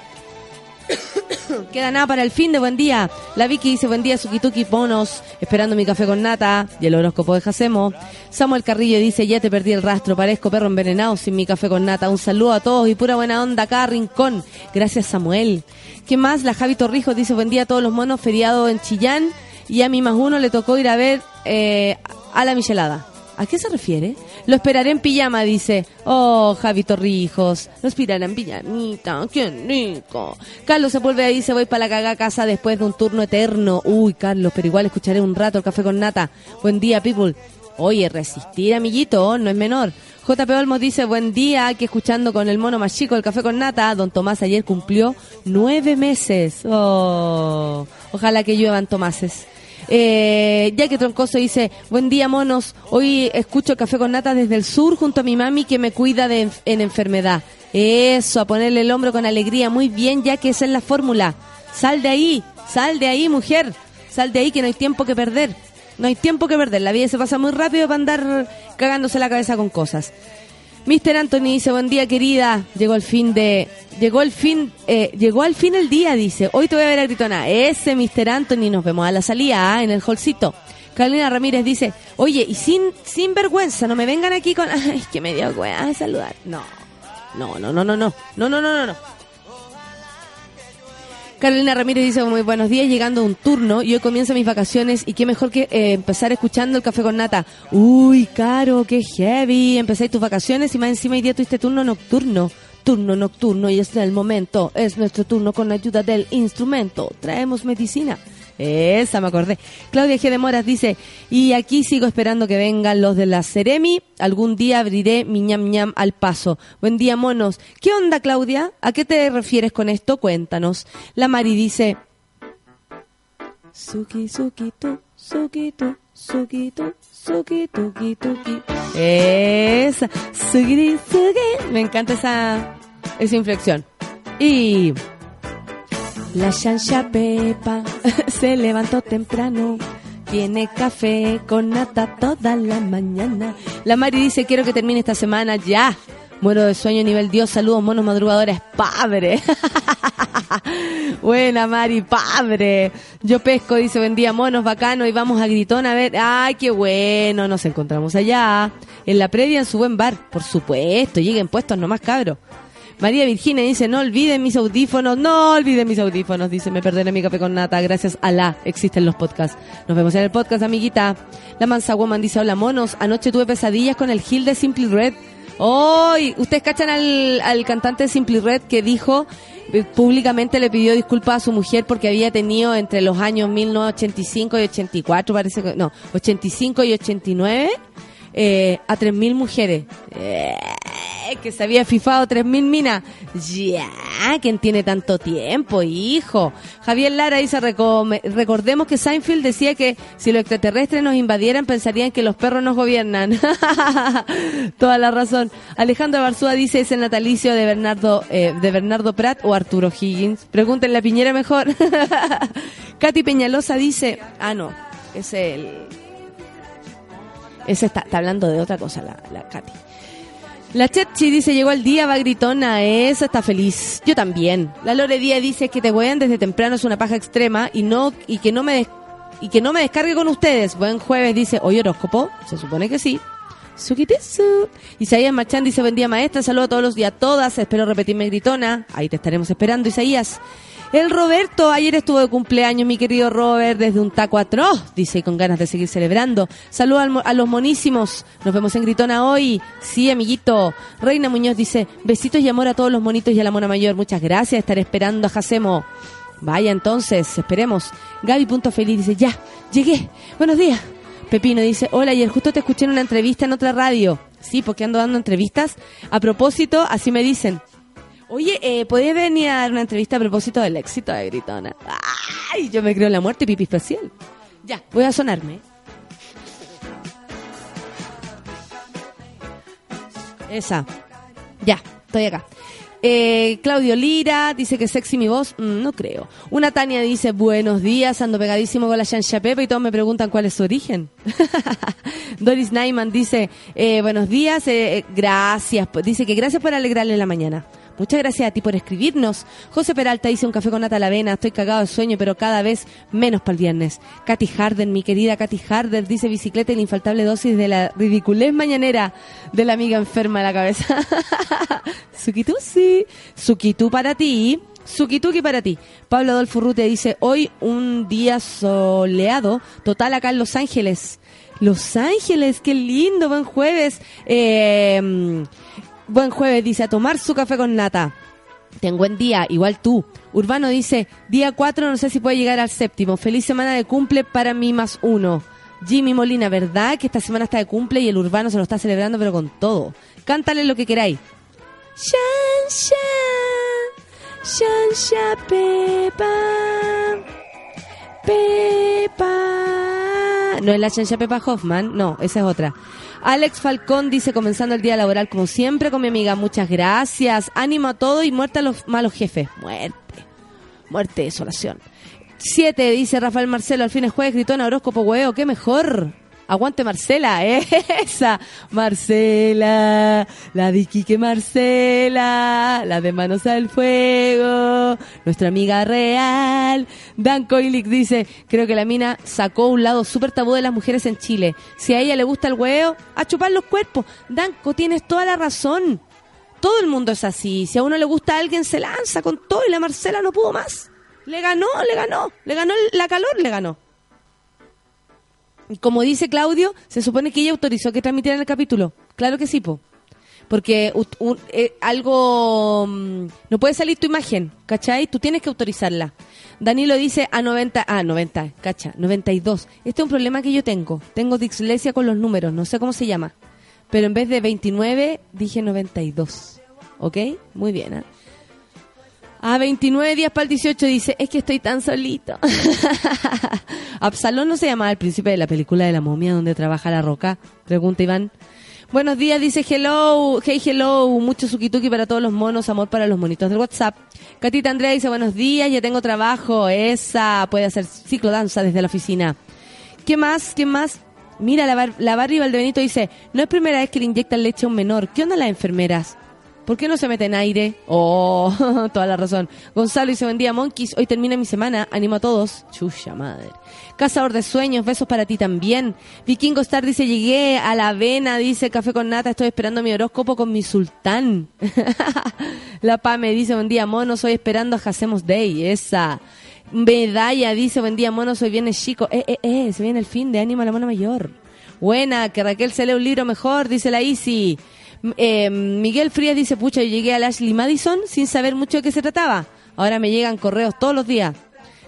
Queda nada para el fin de buen día. La Vicky dice buen día, Sukituki Monos, esperando mi café con nata y el horóscopo de Jacemo. Samuel Carrillo dice, ya te perdí el rastro, parezco perro envenenado sin mi café con nata. Un saludo a todos y pura buena onda acá, Rincón. Gracias, Samuel. ¿Qué más? La Javi Torrijos dice buen día a todos los monos, feriado en Chillán y a mi más uno le tocó ir a ver eh, a la Michelada. ¿A qué se refiere? Lo esperaré en pijama, dice. Oh, Javi Torrijos. Lo esperaré en pijamita. ¡Qué rico! Carlos se vuelve ahí, se voy para la cagá casa después de un turno eterno. Uy, Carlos, pero igual escucharé un rato el café con nata. Buen día, people. Oye, resistir, amiguito, no es menor. JP Olmos dice, buen día, que escuchando con el mono más chico el café con nata. Don Tomás ayer cumplió nueve meses. Oh, ojalá que lluevan Tomases. Eh, ya que Troncoso dice, buen día monos, hoy escucho café con nata desde el sur junto a mi mami que me cuida de, en enfermedad. Eso, a ponerle el hombro con alegría, muy bien ya que esa es la fórmula. Sal de ahí, sal de ahí mujer, sal de ahí que no hay tiempo que perder. No hay tiempo que perder, la vida se pasa muy rápido para andar cagándose la cabeza con cosas. Mr. Anthony dice, buen día querida, llegó el fin de... Llegó el fin, eh, llegó al fin el día, dice. Hoy te voy a ver a gritona. Ese Mr. Anthony, nos vemos a la salida, ah, en el holcito. Carolina Ramírez dice, oye, y sin, sin vergüenza, no me vengan aquí con... Ay, que me dio weá saludar. No, no, no, no, no, no, no, no, no, no, no. Carolina Ramírez dice muy buenos días, llegando a un turno y hoy comienzo mis vacaciones y qué mejor que eh, empezar escuchando el café con nata. Uy, caro, qué heavy, empecé tus vacaciones y más encima hoy día tuviste turno nocturno. Turno nocturno y es el momento, es nuestro turno con la ayuda del instrumento. Traemos medicina. Esa me acordé. Claudia G. de Moras dice, y aquí sigo esperando que vengan los de la Ceremi. Algún día abriré mi ñam ñam al paso. Buen día, monos. ¿Qué onda, Claudia? ¿A qué te refieres con esto? Cuéntanos. La Mari dice, Suki, suki, tu, suki, tu, suki, tu, suki, tuki, tuki. Esa. Suki, suki. Me encanta esa, esa inflexión. Y... La chancha Pepa se levantó temprano. Tiene café con nata toda la mañana. La Mari dice, quiero que termine esta semana ya. Muero de sueño nivel Dios. Saludos, monos madrugadores. Padre. Buena, Mari, padre. Yo pesco, dice, buen día, monos, bacano. Y vamos a Gritón a ver. Ay, qué bueno. Nos encontramos allá. En la previa, en su buen bar. Por supuesto. Lleguen puestos nomás, cabros. María Virginia dice, no olviden mis audífonos, no olviden mis audífonos, dice, me perderé mi café con nata, gracias a la, existen los podcasts. Nos vemos en el podcast, amiguita. La Mansa Woman dice, hola monos, anoche tuve pesadillas con el Gil de Simply Red. Hoy, ustedes cachan al, al cantante de Simply Red que dijo, eh, públicamente le pidió disculpas a su mujer porque había tenido entre los años 1985 y 84, parece que, no, 85 y 89, eh, a 3.000 mujeres. Eh, que se había fifado 3.000 minas. Ya, ¿quién tiene tanto tiempo, hijo? Javier Lara dice, "Recome- recordemos que Seinfeld decía que si los extraterrestres nos invadieran pensarían que los perros nos gobiernan. Toda la razón. Alejandro Barzúa dice, es el natalicio de Bernardo, eh, de Bernardo Prat o Arturo Higgins. Pregúntenle a Piñera mejor. Katy Peñalosa dice, ah no, es el... Ese está, hablando de otra cosa, la, la Katy. La Chetchi dice, llegó el día, va gritona, esa está feliz. Yo también. La Lore Díaz dice que te wean desde temprano es una paja extrema y no y que no me des- y que no me descargue con ustedes. Buen jueves dice, hoy horóscopo, se supone que sí. Sukitesu. Isaías Machán dice, buen día maestra, saludo a todos los días a todas, espero repetirme gritona. Ahí te estaremos esperando, Isaías. El Roberto, ayer estuvo de cumpleaños, mi querido Robert, desde un taco atroz, dice, con ganas de seguir celebrando. Saludos a los monísimos, nos vemos en Gritona hoy. Sí, amiguito. Reina Muñoz dice, besitos y amor a todos los monitos y a la mona mayor. Muchas gracias, estaré esperando a Jacemo. Vaya entonces, esperemos. Gaby Punto Feliz dice, ya, llegué. Buenos días. Pepino dice, hola, ayer justo te escuché en una entrevista en otra radio. Sí, porque ando dando entrevistas. A propósito, así me dicen. Oye, eh, ¿podés venir a dar una entrevista a propósito del éxito de Gritona? ¡Ay! Yo me creo en la muerte, pipi especial. Ya, voy a sonarme. Esa. Ya, estoy acá. Eh, Claudio Lira dice que sexy mi voz. Mm, no creo. Una Tania dice, buenos días, ando pegadísimo con la chancha Pepe y todos me preguntan cuál es su origen. Doris Naiman dice, eh, buenos días, eh, eh, gracias. Dice que gracias por alegrarle la mañana. Muchas gracias a ti por escribirnos. José Peralta dice un café con nata a la avena. Estoy cagado de sueño, pero cada vez menos para el viernes. Katy Harden, mi querida Katy Harden, dice bicicleta y la infaltable dosis de la ridiculez mañanera de la amiga enferma de la cabeza. Sukitusi. Sukitu para ti. Sukituki para ti. Pablo Adolfo Rute dice, hoy un día soleado, total acá en Los Ángeles. Los Ángeles, qué lindo, buen jueves. Eh, buen jueves, dice, a tomar su café con nata. Ten buen día, igual tú. Urbano dice, día 4, no sé si puede llegar al séptimo. Feliz semana de cumple para mí más uno. Jimmy Molina, ¿verdad que esta semana está de cumple y el urbano se lo está celebrando pero con todo? Cántale lo que queráis. Shansha, Shansha Pepa, Pepa. No es la Shansha Pepa Hoffman, no, esa es otra. Alex Falcón dice, comenzando el día laboral como siempre con mi amiga, muchas gracias. Ánimo a todo y muerte a los malos jefes. Muerte. Muerte, desolación. Siete, dice Rafael Marcelo, al fin es jueves, gritó en horóscopo, huevo, qué mejor. Aguante Marcela, esa. Marcela, la de Quique Marcela, la de Manos al Fuego, nuestra amiga real. Dan Koilik dice, creo que la mina sacó un lado súper tabú de las mujeres en Chile. Si a ella le gusta el huevo, a chupar los cuerpos. Danco, tienes toda la razón. Todo el mundo es así. Si a uno le gusta alguien, se lanza con todo y la Marcela no pudo más. Le ganó, le ganó. Le ganó la calor, le ganó. Como dice Claudio, se supone que ella autorizó que transmitieran el capítulo. Claro que sí, po. Porque un- eh, algo... mm, no puede salir tu imagen, ¿cachai? Tú tienes que autorizarla. Danilo dice a 90... Ah, 90, cacha, 92. Este es un problema que yo tengo. Tengo dislexia con los números, no sé cómo se llama. Pero en vez de 29, dije 92. ¿Ok? Muy bien, ¿ah? A 29 días para el 18 dice, es que estoy tan solito. Absalón no se llamaba el príncipe de la película de la momia donde trabaja la roca. Pregunta Iván. Buenos días, dice hello, hey hello, mucho sukituki para todos los monos, amor para los monitos del WhatsApp. Catita Andrea dice buenos días, ya tengo trabajo, esa puede hacer ciclo danza desde la oficina. ¿Qué más? ¿Qué más? Mira, la, bar la Barbie Valdebenito dice, no es primera vez que le inyectan leche a un menor. ¿Qué onda las enfermeras? ¿Por qué no se meten aire? Oh, toda la razón. Gonzalo dice, buen día, Monkeys. Hoy termina mi semana. Animo a todos. Chucha madre. Cazador de sueños. Besos para ti también. Vikingo Star dice, llegué a la avena. Dice, café con nata. Estoy esperando mi horóscopo con mi sultán. la Pame dice, buen día, mono. Soy esperando a Hacemos Day. Esa. Medalla dice, buen día, mono. Soy viernes chico. Eh, eh, eh. Se viene el fin de ánimo a la mona mayor. Buena, que Raquel se lee un libro mejor, dice la Isi. Eh, Miguel Frías dice, pucha, yo llegué a Ashley Madison sin saber mucho de qué se trataba. Ahora me llegan correos todos los días.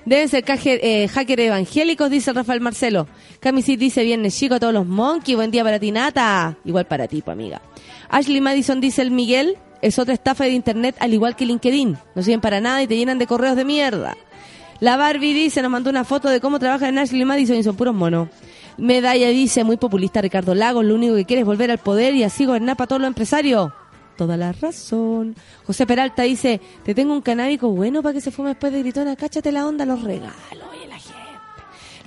Deben ser eh, hacker evangélicos, dice Rafael Marcelo. Camisit dice, viernes chico todos los monkeys, buen día para ti, Nata. Igual para ti, pues, amiga. Ashley Madison dice, el Miguel es otra estafa de internet, al igual que LinkedIn. No sirven para nada y te llenan de correos de mierda. La Barbie dice, nos mandó una foto de cómo trabaja en Ashley Madison y son puros monos. Medalla dice, muy populista Ricardo Lagos, lo único que quiere es volver al poder y así gobernar para todos los empresarios. Toda la razón. José Peralta dice, te tengo un canábico bueno para que se fume después de gritona, cáchate la onda, los regalos. Oye, la gente.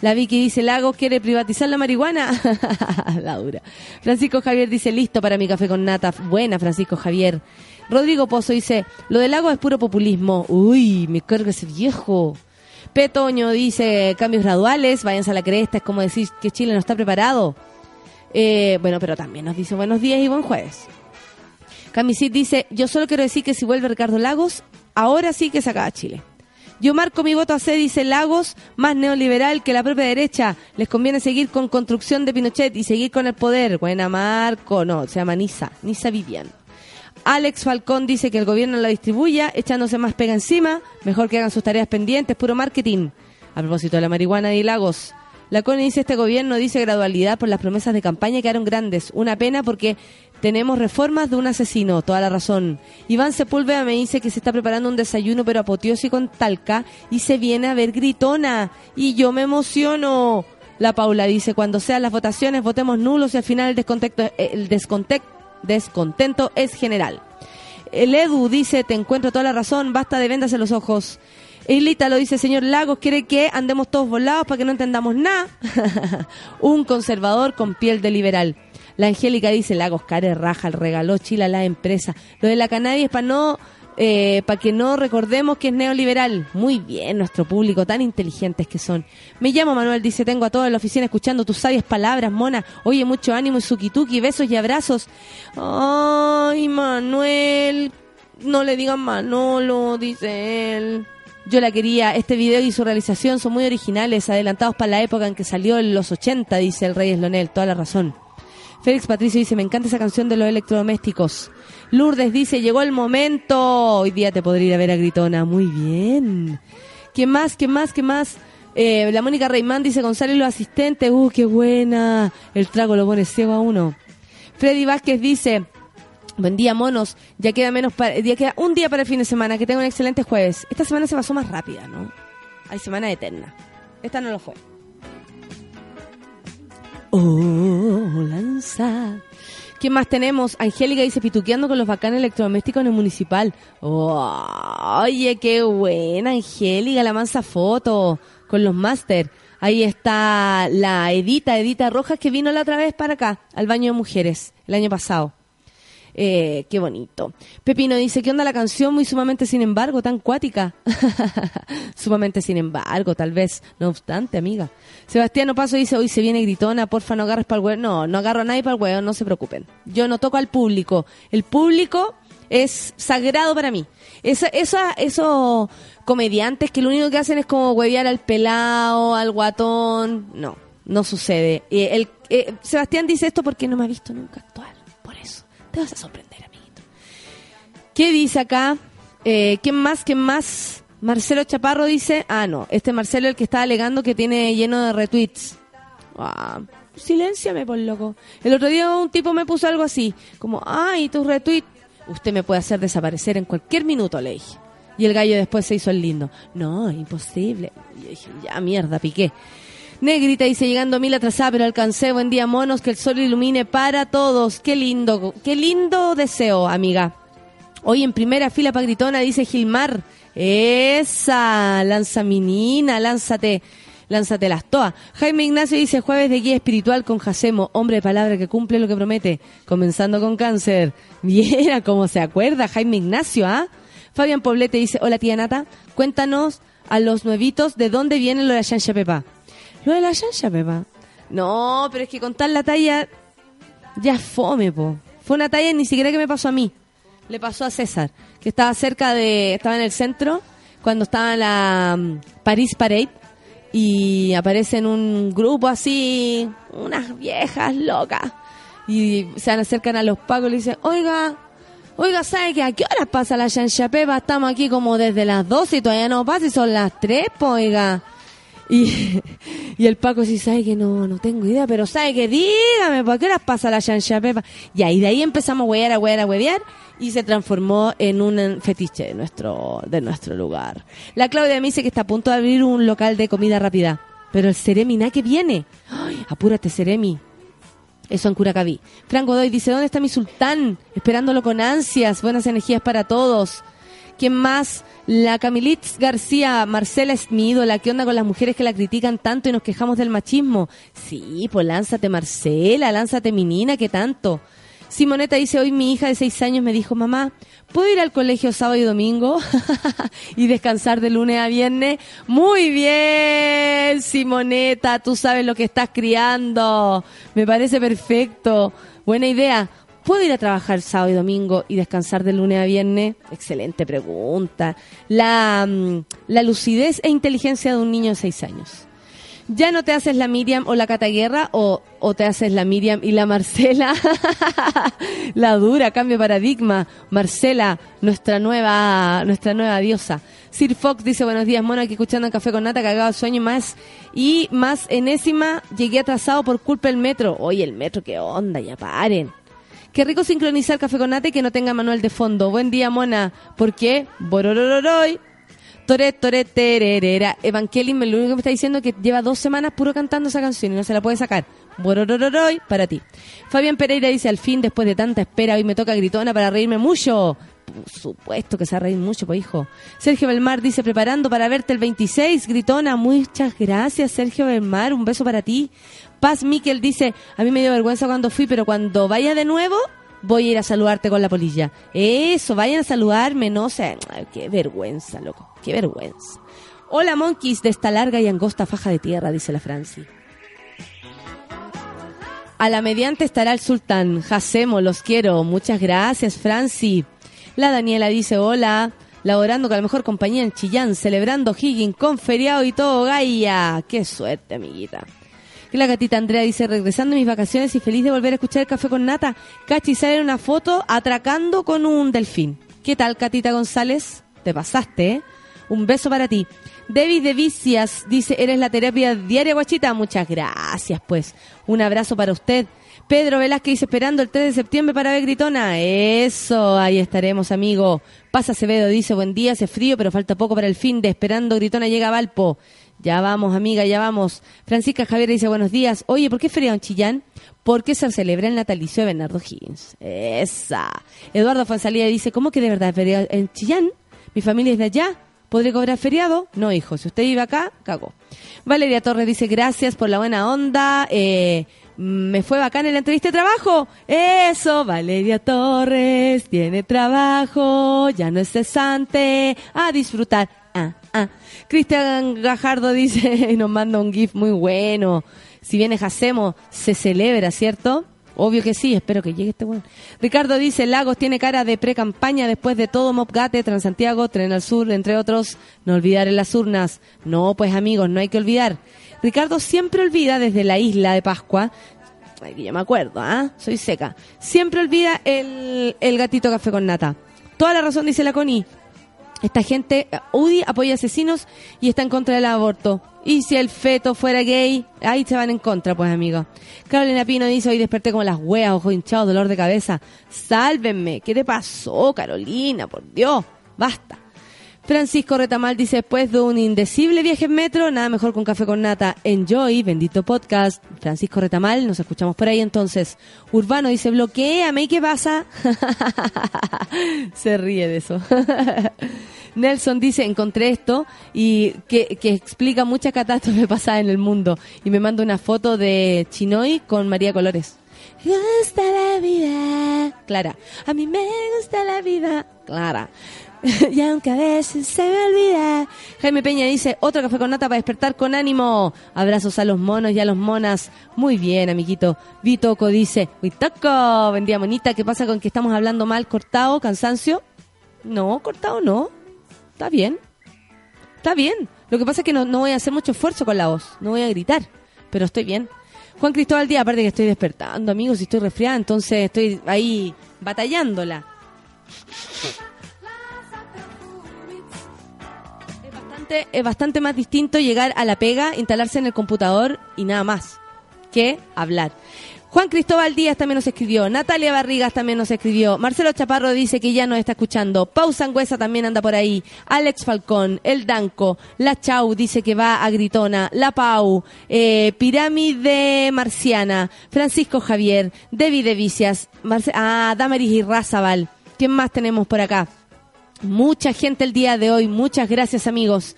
La Vicky dice, Lagos quiere privatizar la marihuana. Laura. Francisco Javier dice, listo para mi café con nata. Buena, Francisco Javier. Rodrigo Pozo dice, lo del lago es puro populismo. Uy, me carga ese viejo. Petoño dice, cambios graduales, váyanse a la cresta, es como decir que Chile no está preparado. Eh, bueno, pero también nos dice buenos días y buen jueves. Camisit dice, yo solo quiero decir que si vuelve Ricardo Lagos, ahora sí que se acaba Chile. Yo marco mi voto a C, dice Lagos, más neoliberal que la propia derecha. Les conviene seguir con construcción de Pinochet y seguir con el poder. Buena Marco, no, se llama Nisa, Nisa Vivian. Alex Falcón dice que el gobierno la distribuya, echándose más pega encima, mejor que hagan sus tareas pendientes, puro marketing. A propósito de la marihuana y Lagos, la CONE dice este gobierno dice gradualidad por las promesas de campaña que eran grandes. Una pena porque tenemos reformas de un asesino, toda la razón. Iván Sepúlveda me dice que se está preparando un desayuno pero apoteósico en Talca y se viene a ver gritona. Y yo me emociono. La Paula dice, cuando sean las votaciones, votemos nulos y al final el descontento, el descontento, descontento es general. El Edu dice, te encuentro toda la razón, basta de vendas en los ojos. Elita lo dice, señor Lagos, quiere que andemos todos volados para que no entendamos nada. Un conservador con piel de liberal. La Angélica dice, Lagos, care raja, el regaló Chile a la empresa. Lo de la cannabis para no, eh, para que no recordemos que es neoliberal. Muy bien, nuestro público, tan inteligentes que son. Me llamo Manuel, dice, tengo a toda la oficina escuchando tus sabias palabras, mona. Oye, mucho ánimo y suquituki, besos y abrazos. Ay, Manuel, no le digan Manolo, dice él. Yo la quería. Este video y su realización son muy originales, adelantados para la época en que salió en los 80, dice el Rey Eslonel. Toda la razón. Félix Patricio dice, me encanta esa canción de los electrodomésticos. Lourdes dice, llegó el momento. Hoy día te podría ir a ver a Gritona. Muy bien. ¿Qué más? ¿Qué más? ¿Qué más? Eh, la Mónica Reimán dice, Gonzalo y los asistentes. Uh, qué buena. El trago lo pone ciego a uno. Freddy Vázquez dice, Buen día, monos. Ya queda menos para, ya queda un día para el fin de semana. Que tenga un excelente jueves. Esta semana se pasó más rápida, ¿no? Hay semana eterna. Esta no lo fue. Oh, lanza. ¿Qué más tenemos? Angélica dice pituqueando con los bacanes electrodomésticos en el municipal. Oye, qué buena, Angélica, la mansa foto con los máster. Ahí está la Edita, Edita Rojas, que vino la otra vez para acá, al baño de mujeres, el año pasado. Eh, qué bonito. Pepino dice, ¿qué onda la canción? Muy sumamente sin embargo, tan cuática. sumamente sin embargo, tal vez. No obstante, amiga. Sebastián Paso dice, hoy se viene gritona, porfa, no agarres para el huevo. No, no agarro a nadie para el huevo, no se preocupen. Yo no toco al público. El público es sagrado para mí. Esa, esa, esos comediantes que lo único que hacen es como huevear al pelado, al guatón. No, no sucede. Eh, Sebastián dice esto porque no me ha visto nunca actuar. Te vas a sorprender, amiguito. ¿Qué dice acá? Eh, ¿Quién más? ¿Quién más? Marcelo Chaparro dice, ah, no, este Marcelo el que está alegando que tiene lleno de retweets. Ah, silénciame, por loco. El otro día un tipo me puso algo así, como, ay, tus retweets, usted me puede hacer desaparecer en cualquier minuto, le dije. Y el gallo después se hizo el lindo. No, imposible. Y yo dije, ya mierda, piqué. Negrita dice, llegando a mil atrasada, pero alcancé. Buen día, monos, que el sol ilumine para todos. Qué lindo, qué lindo deseo, amiga. Hoy en primera fila para Gritona, dice Gilmar. Esa, lanza minina, lánzate, lánzate las toas. Jaime Ignacio dice, jueves de guía espiritual con Jacemo, hombre de palabra que cumple lo que promete, comenzando con cáncer. Viera cómo se acuerda Jaime Ignacio, ¿ah? Fabián Poblete dice, hola tía Nata, cuéntanos a los nuevitos de dónde viene lo de pepa. Lo de la chancha pepa. No, pero es que contar la talla ya fome, po. Fue una talla ni siquiera que me pasó a mí. Le pasó a César, que estaba cerca de, estaba en el centro, cuando estaba la um, Paris Parade, y aparecen un grupo así, unas viejas locas, y se acercan a los pagos y le dicen, oiga, Oiga, ¿sabe que a qué horas pasa la chancha pepa? Estamos aquí como desde las 12 y todavía no pasa y son las 3, pues, oiga. Y, el Paco sí sabe que no, no tengo idea, pero sabe que dígame, ¿por qué horas pasa la chancha pepa? Y ahí de ahí empezamos a huear, a huear, a huevear y se transformó en un fetiche de nuestro, de nuestro lugar. La Claudia me dice que está a punto de abrir un local de comida rápida, pero el Ceremi, nada que viene. Ay, apúrate, Ceremi. Eso en Curacaví. Franco Doy dice, ¿dónde está mi sultán? Esperándolo con ansias. Buenas energías para todos. ¿Quién más? La Camilitz García, Marcela es mi ídola. ¿Qué onda con las mujeres que la critican tanto y nos quejamos del machismo? Sí, pues lánzate Marcela, lánzate mi nina, ¿qué tanto? Simoneta dice, hoy mi hija de seis años me dijo, mamá, ¿puedo ir al colegio sábado y domingo? y descansar de lunes a viernes. Muy bien, Simoneta, tú sabes lo que estás criando. Me parece perfecto. Buena idea. ¿Puedo ir a trabajar sábado y domingo y descansar de lunes a viernes? Excelente pregunta. La, mm, la lucidez e inteligencia de un niño de seis años. Ya no te haces la Miriam o la Cataguerra o, o te haces la Miriam y la Marcela. la dura, cambio paradigma. Marcela, nuestra nueva, nuestra nueva diosa. Sir Fox dice buenos días, mono, aquí escuchando el café con nata, cagado de sueño más. Y más enésima, llegué atrasado por culpa del metro. Oye, el metro, qué onda, ya paren. Qué rico sincronizar café con nata y que no tenga manual de fondo. Buen día, mona. ¿Por qué? Bororororoy. Toret, toret, tererera. Evangeline me lo único que me está diciendo es que lleva dos semanas puro cantando esa canción y no se la puede sacar. Bororororoy, para ti. Fabián Pereira dice, al fin, después de tanta espera, hoy me toca gritona para reírme mucho. Por supuesto que se va a reír mucho, pues hijo. Sergio Belmar dice, preparando para verte el 26, gritona. Muchas gracias, Sergio Belmar. Un beso para ti. Paz Miquel dice, a mí me dio vergüenza cuando fui, pero cuando vaya de nuevo, voy a ir a saludarte con la polilla. Eso, vayan a saludarme, no sé. Qué vergüenza, loco. Qué vergüenza. Hola, monkeys, de esta larga y angosta faja de tierra, dice la Franci. A la mediante estará el sultán. Jacemo, los quiero. Muchas gracias, Franci. La Daniela dice, hola. Laborando con la mejor compañía en Chillán, celebrando Higgin con feriado y todo, Gaia. Qué suerte, amiguita. Que la gatita Andrea dice, regresando a mis vacaciones y feliz de volver a escuchar el café con nata. Cachi sale una foto atracando con un delfín. ¿Qué tal, Catita González? Te pasaste, ¿eh? Un beso para ti. David de Vicias dice, eres la terapia diaria, guachita. Muchas gracias, pues. Un abrazo para usted. Pedro Velázquez dice, esperando el 3 de septiembre para ver Gritona. Eso, ahí estaremos, amigo. Pasa Acevedo dice, buen día, hace frío, pero falta poco para el fin de Esperando Gritona llega a Valpo. Ya vamos, amiga, ya vamos. Francisca Javier dice, buenos días. Oye, ¿por qué feriado en Chillán? Porque se celebra el natalicio de Bernardo Higgins. Esa. Eduardo Fonsalía dice, ¿cómo que de verdad feriado en Chillán? Mi familia es de allá. ¿Podré cobrar feriado? No, hijo. Si usted vive acá, cagó. Valeria Torres dice, gracias por la buena onda. Eh, me fue bacán en la entrevista de trabajo. Eso, Valeria Torres tiene trabajo, ya no es cesante, a disfrutar. Ah, ah. Cristian Gajardo dice, y nos manda un GIF muy bueno. Si viene Jacemo, se celebra, ¿cierto? Obvio que sí, espero que llegue este bueno. Ricardo dice, Lagos tiene cara de pre-campaña después de todo Mopgate, Transantiago, Tren al Sur, entre otros. No olvidar en las urnas. No, pues amigos, no hay que olvidar. Ricardo siempre olvida desde la isla de Pascua. Ay, que yo me acuerdo, ¿ah? Soy seca. Siempre olvida el, el gatito café con nata. Toda la razón dice la Connie. Esta gente, UDI apoya asesinos y está en contra del aborto. Y si el feto fuera gay, ahí se van en contra, pues, amigo. Carolina Pino dice, hoy desperté como las hueas, ojos hinchados, dolor de cabeza. Sálvenme. ¿Qué te pasó, Carolina? Por Dios. Basta. Francisco Retamal dice, después de un indecible viaje en metro, nada mejor con café con nata. Enjoy, bendito podcast. Francisco Retamal, nos escuchamos por ahí entonces. Urbano dice, bloqueame, ¿y qué pasa? Se ríe de eso. Nelson dice, encontré esto y que, que explica muchas catástrofes pasadas en el mundo. Y me manda una foto de Chinoy con María Colores. Gusta la vida, Clara. A mí me gusta la vida, Clara. y aunque a veces se me olvida. Jaime Peña dice, otro café con nata para despertar con ánimo. Abrazos a los monos y a los monas. Muy bien, amiguito. Vitoco dice, Vitoco, vendía monita, ¿qué pasa con que estamos hablando mal, cortado, cansancio? No, cortado no. Está bien. Está bien. Lo que pasa es que no, no voy a hacer mucho esfuerzo con la voz. No voy a gritar. Pero estoy bien. Juan Cristóbal Díaz, aparte que estoy despertando, amigos, y estoy resfriada, entonces estoy ahí batallándola. Es bastante más distinto llegar a la pega, instalarse en el computador y nada más que hablar. Juan Cristóbal Díaz también nos escribió, Natalia Barrigas también nos escribió, Marcelo Chaparro dice que ya nos está escuchando, Pau Sangüesa también anda por ahí, Alex Falcón, El Danco, La Chau dice que va a Gritona, La Pau, eh, Pirámide Marciana, Francisco Javier, Debbie de Vicias, Marce- ah, Damaris y Razabal. ¿Quién más tenemos por acá? Mucha gente el día de hoy, muchas gracias amigos.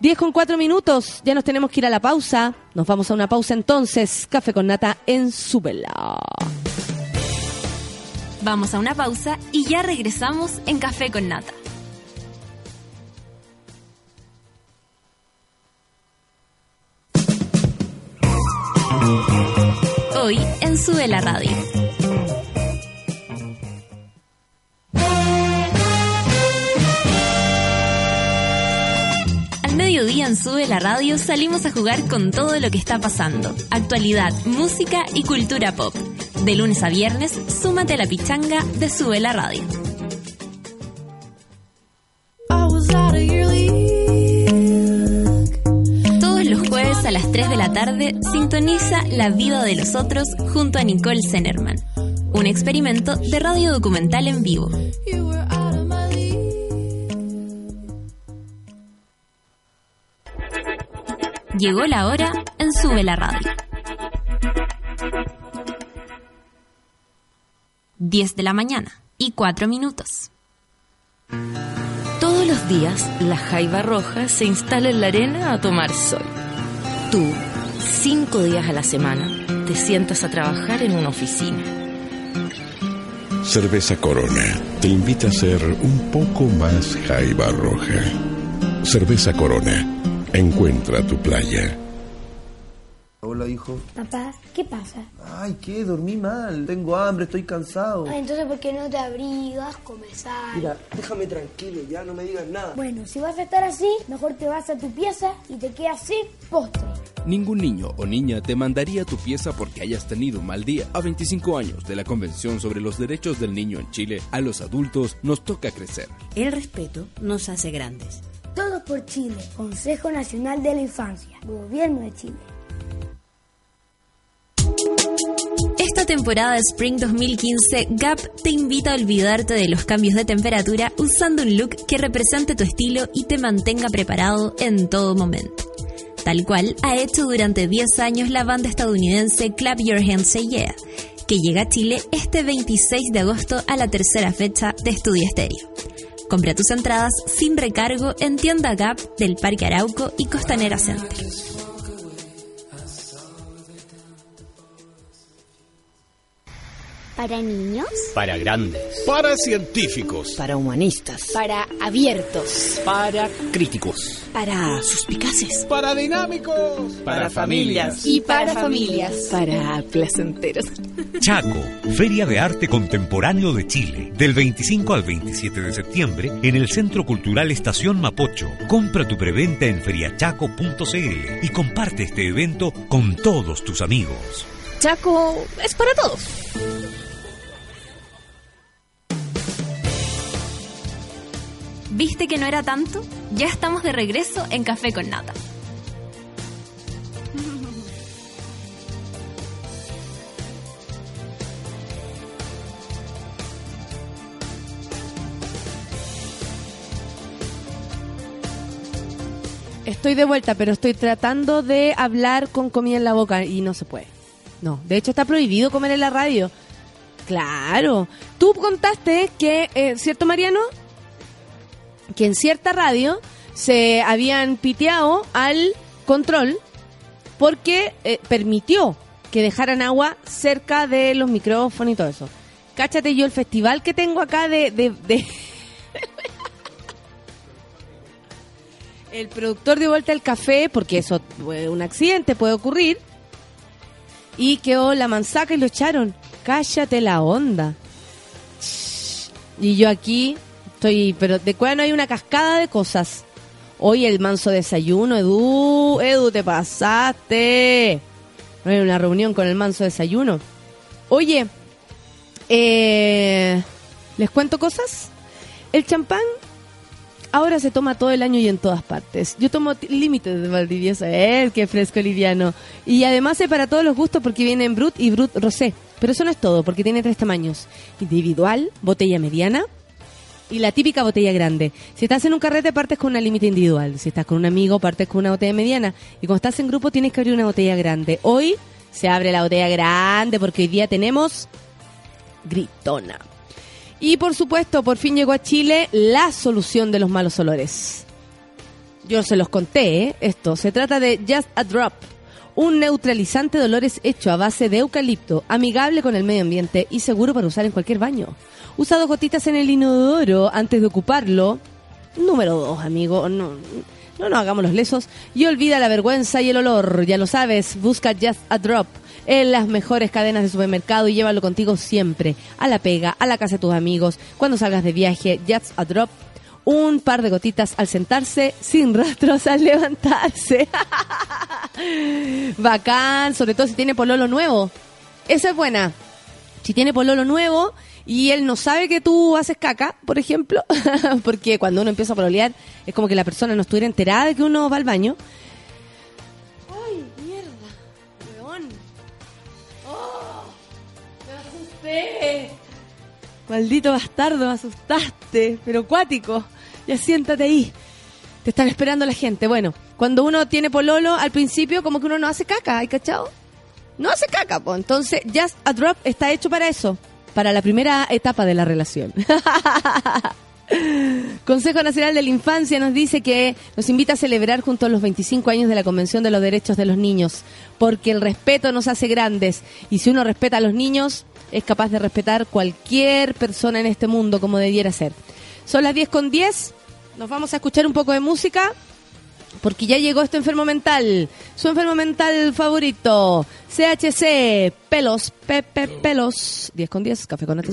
10 con 4 minutos, ya nos tenemos que ir a la pausa. Nos vamos a una pausa entonces. Café con nata en Súbela. Vamos a una pausa y ya regresamos en Café con Nata. Hoy en Sube Radio. Mediodía en Sube la Radio salimos a jugar con todo lo que está pasando. Actualidad, música y cultura pop. De lunes a viernes, súmate a la pichanga de Sube la Radio. Todos los jueves a las 3 de la tarde sintoniza La vida de los otros junto a Nicole Zenerman. Un experimento de radio documental en vivo. Llegó la hora en Sube la Radio. 10 de la mañana y 4 minutos. Todos los días, la jaiba roja se instala en la arena a tomar sol. Tú, cinco días a la semana, te sientas a trabajar en una oficina. Cerveza Corona te invita a ser un poco más jaiba roja. Cerveza Corona, encuentra tu playa. Hola, hijo. Papá, ¿qué pasa? Ay, ¿qué? Dormí mal. Tengo hambre, estoy cansado. Ay, entonces, ¿por qué no te abrigas, comes algo? Mira, déjame tranquilo, ya no me digas nada. Bueno, si vas a estar así, mejor te vas a tu pieza y te quedas sin postre. Ningún niño o niña te mandaría a tu pieza porque hayas tenido un mal día. A 25 años de la Convención sobre los Derechos del Niño en Chile, a los adultos nos toca crecer. El respeto nos hace grandes. Todos por Chile, Consejo Nacional de la Infancia, Gobierno de Chile. Esta temporada de Spring 2015, Gap te invita a olvidarte de los cambios de temperatura usando un look que represente tu estilo y te mantenga preparado en todo momento. Tal cual ha hecho durante 10 años la banda estadounidense Clap Your Hands Say Yeah, que llega a Chile este 26 de agosto a la tercera fecha de Estudio Estéreo. Compra tus entradas sin recargo en tienda Gap del Parque Arauco y Costanera Center. ¿Para niños? Para grandes. Para científicos. Para humanistas. Para abiertos. Para críticos. Para suspicaces. Para dinámicos. Para familias. Y para familias. Para placenteros. Chaco, Feria de Arte Contemporáneo de Chile, del 25 al 27 de septiembre en el Centro Cultural Estación Mapocho. Compra tu preventa en feriachaco.cl y comparte este evento con todos tus amigos. Chaco es para todos. ¿Viste que no era tanto? Ya estamos de regreso en Café con Nata. Estoy de vuelta, pero estoy tratando de hablar con comida en la boca y no se puede. No, de hecho está prohibido comer en la radio. Claro. Tú contaste que, eh, ¿cierto Mariano? Que en cierta radio se habían piteado al control porque eh, permitió que dejaran agua cerca de los micrófonos y todo eso. Cáchate yo el festival que tengo acá de... el productor dio vuelta el café, porque eso un accidente, puede ocurrir, y quedó la manzaca y lo echaron. Cállate la onda. Y yo aquí estoy, pero de cuál no hay una cascada de cosas. Hoy el manso desayuno, Edu, Edu, te pasaste. No hay una reunión con el manso desayuno. Oye, eh, ¿Les cuento cosas? El champán ahora se toma todo el año y en todas partes. Yo tomo t- límite de Valdivieso, ¡eh! ¡Qué fresco liviano! Y además es para todos los gustos porque viene en Brut y Brut Rosé. Pero eso no es todo, porque tiene tres tamaños. Individual, botella mediana y la típica botella grande. Si estás en un carrete, partes con una límite individual. Si estás con un amigo, partes con una botella mediana. Y cuando estás en grupo, tienes que abrir una botella grande. Hoy se abre la botella grande porque hoy día tenemos gritona. Y por supuesto, por fin llegó a Chile la solución de los malos olores. Yo se los conté, ¿eh? Esto se trata de Just a Drop, un neutralizante de olores hecho a base de eucalipto, amigable con el medio ambiente y seguro para usar en cualquier baño. Usa dos gotitas en el inodoro antes de ocuparlo. Número dos, amigo. No, no nos hagamos los lesos. Y olvida la vergüenza y el olor. Ya lo sabes, busca Just a Drop en las mejores cadenas de supermercado y llévalo contigo siempre. A la pega, a la casa de tus amigos, cuando salgas de viaje, Just a Drop. Un par de gotitas al sentarse, sin rastros al levantarse. Bacán, sobre todo si tiene pololo nuevo. Esa es buena. Si tiene pololo nuevo y él no sabe que tú haces caca, por ejemplo, porque cuando uno empieza a pololear es como que la persona no estuviera enterada de que uno va al baño. ¡Ay, mierda! ¡Weón! ¡Oh! ¡Me asusté! Maldito bastardo, asustaste, pero cuático. Ya siéntate ahí. Te están esperando la gente. Bueno, cuando uno tiene pololo, al principio como que uno no hace caca, ¿hay cachado? No hace caca, pues. Entonces, Just a Drop está hecho para eso, para la primera etapa de la relación. Consejo Nacional de la Infancia nos dice que nos invita a celebrar junto a los 25 años de la Convención de los Derechos de los Niños, porque el respeto nos hace grandes y si uno respeta a los niños, es capaz de respetar cualquier persona en este mundo como debiera ser. Son las 10 con 10, nos vamos a escuchar un poco de música. Porque ya llegó este enfermo mental, su enfermo mental favorito, CHC, pelos, pepe, pelos, 10 con 10, café con nata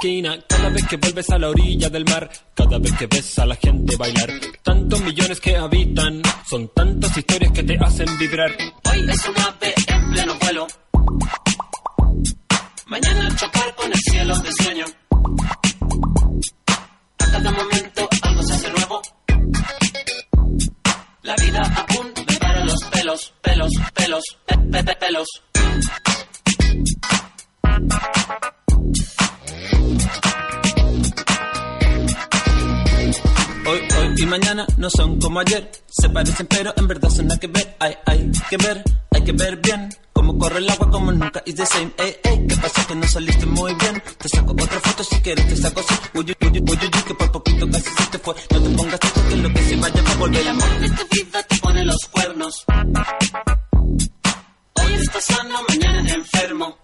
Cada vez que vuelves a la orilla del mar, cada vez que ves a la gente bailar. Tantos millones que habitan, son tantas historias que te hacen vibrar. Hoy es un ave en pleno vuelo. Mañana chocar con el cielo de sueño. A cada momento algo se hace nuevo. La vida a punto los pelos, pelos, pelos, pe, pe, pe- pelos. Y mañana no son como ayer. Se parecen, pero en verdad son nada que ver. Hay, hay que ver, hay que ver bien. Cómo corre el agua, como nunca is the same. Ey, ey, ¿qué pasa que no saliste muy bien? Te saco otra foto si quieres, te saco así. Uy, uy, uy, uy, uy, que por poquito casi se te fue. No te pongas esto que lo que se vaya va a volver. El amor de tu vida te pone los cuernos. Hoy estás sano, mañana enfermo.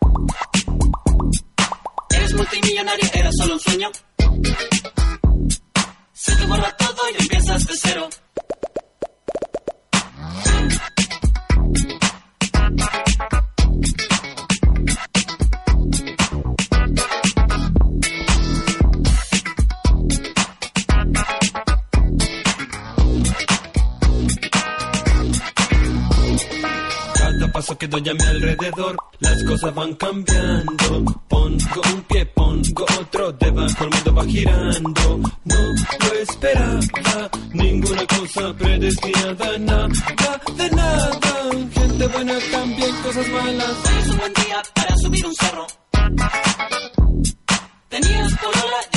Eres multimillonario, era solo un sueño todo y empiezas de cero. Que doy a mi alrededor. Las cosas van cambiando. Pongo un pie, pongo otro. Debajo el mundo va girando. No lo esperaba. Ninguna cosa predestinada. Nada de nada. Gente buena también, cosas malas. Hoy es un buen día para subir un cerro. Tenías y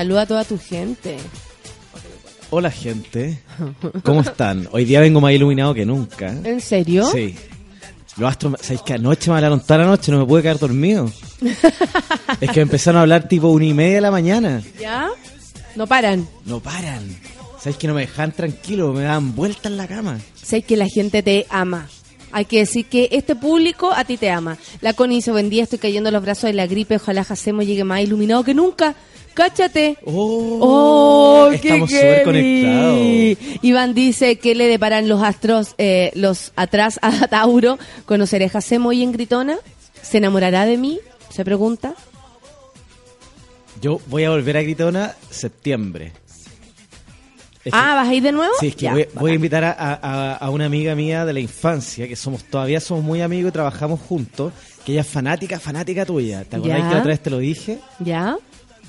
saluda a toda tu gente. Hola, gente. ¿Cómo están? Hoy día vengo más iluminado que nunca. ¿En serio? Sí. Los astros, ¿sabéis que anoche me hablaron la noche? No me pude quedar dormido. es que me empezaron a hablar tipo una y media de la mañana. ¿Ya? No paran. No paran. ¿Sabéis que no me dejan tranquilo? Me dan vuelta en la cama. Sé que la gente te ama. Hay que decir que este público a ti te ama. La Connie dice, buen día, estoy cayendo en los brazos de la gripe. Ojalá Jacemo llegue más iluminado que nunca. ¡Cáchate! ¡Oh! qué estamos súper conectados. Iván dice que le deparan los astros, eh, los atrás a Tauro. ¿Conoceré a Jacemo hoy en Gritona? ¿Se enamorará de mí? Se pregunta. Yo voy a volver a Gritona septiembre. Es que- ah, ¿vas a ir de nuevo? Sí, es que Ya, voy, voy a invitar a, a- a una amiga mía de la infancia, que somos todavía somos muy amigos y trabajamos juntos, que ella es fanática, fanática tuya. ¿Te acordás Ya. que la otra vez te lo dije? ¿Ya?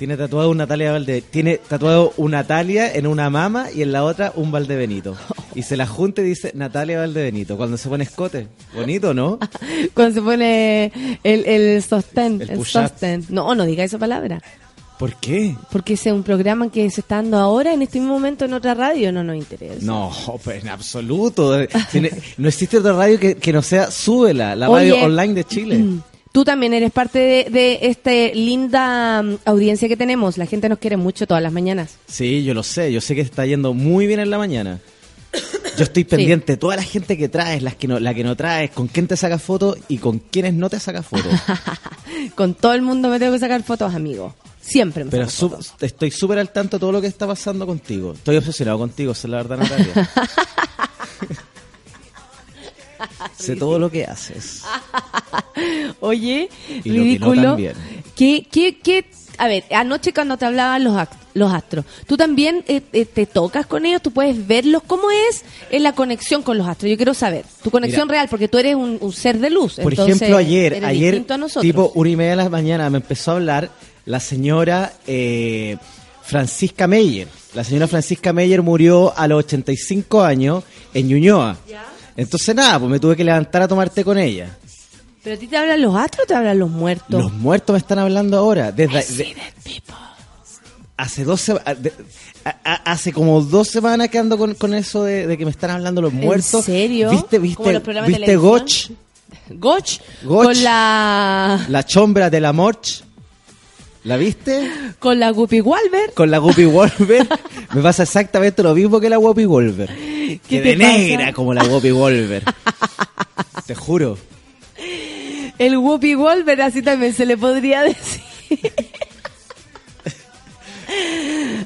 Tiene tatuado un Natalia Valde, tiene tatuado un Natalia en una mama y en la otra un Valdebenito. Y se la junta y dice Natalia Valdebenito. Cuando se pone escote. Bonito, ¿no? Cuando se pone el, el sostén. El sostén. No, no diga esa palabra. ¿Por qué? Porque ese es un programa que se está dando ahora, en este mismo momento, en otra radio. No nos interesa. No, pues en absoluto. No existe otra radio que, que no sea Súbela, la Oye, radio online de Chile. Tú también eres parte de, de esta linda mm, audiencia que tenemos. La gente nos quiere mucho todas las mañanas. Sí, yo lo sé. Yo sé que está yendo muy bien en la mañana. Yo estoy pendiente de toda la gente que traes, las que no, la que no traes, con quién te sacas fotos y con quiénes no te sacas fotos. Con todo el mundo me tengo que sacar fotos, amigo. Siempre me Pero saco fotos. estoy súper al tanto de todo lo que está pasando contigo. Estoy obsesionado contigo, esa es la verdad, Natalia. sé todo lo que haces. Oye, Y lo que no ridículo. ¿Qué, qué, qué? A ver, anoche cuando te hablaban los, los astros, ¿tú también eh, eh, te tocas con ellos? ¿Tú puedes verlos? ¿Cómo es en la conexión con los astros? Yo quiero saber. Tu conexión Mira. real, porque tú eres un, un ser de luz. Por entonces ejemplo, ayer, eres ayer a tipo una y media de la mañana, me empezó a hablar la señora eh, Francisca Meyer. La señora Francisca Meyer murió a los 85 años en Ñuñoa. Entonces nada, pues me tuve que levantar a tomar té con ella. ¿Pero a ti te hablan los astros o te hablan los muertos? Los muertos me están hablando ahora. Desde, de- hace dos sema- de- a- a- hace como dos semanas que ando con, con eso de, de que me están hablando los ¿En muertos. serio? ¿Viste, ¿Como viste, viste? Gotch? Goch, Goch. con la La chombra de la Morch. ¿La viste? con la Guppy Walber. Con la Guppy Wolver. me pasa exactamente lo mismo que la Guppy Wolver. Que de pasa? negra como la Guppy Wolver. Te juro. El Whoopi Wolver, así también se le podría decir.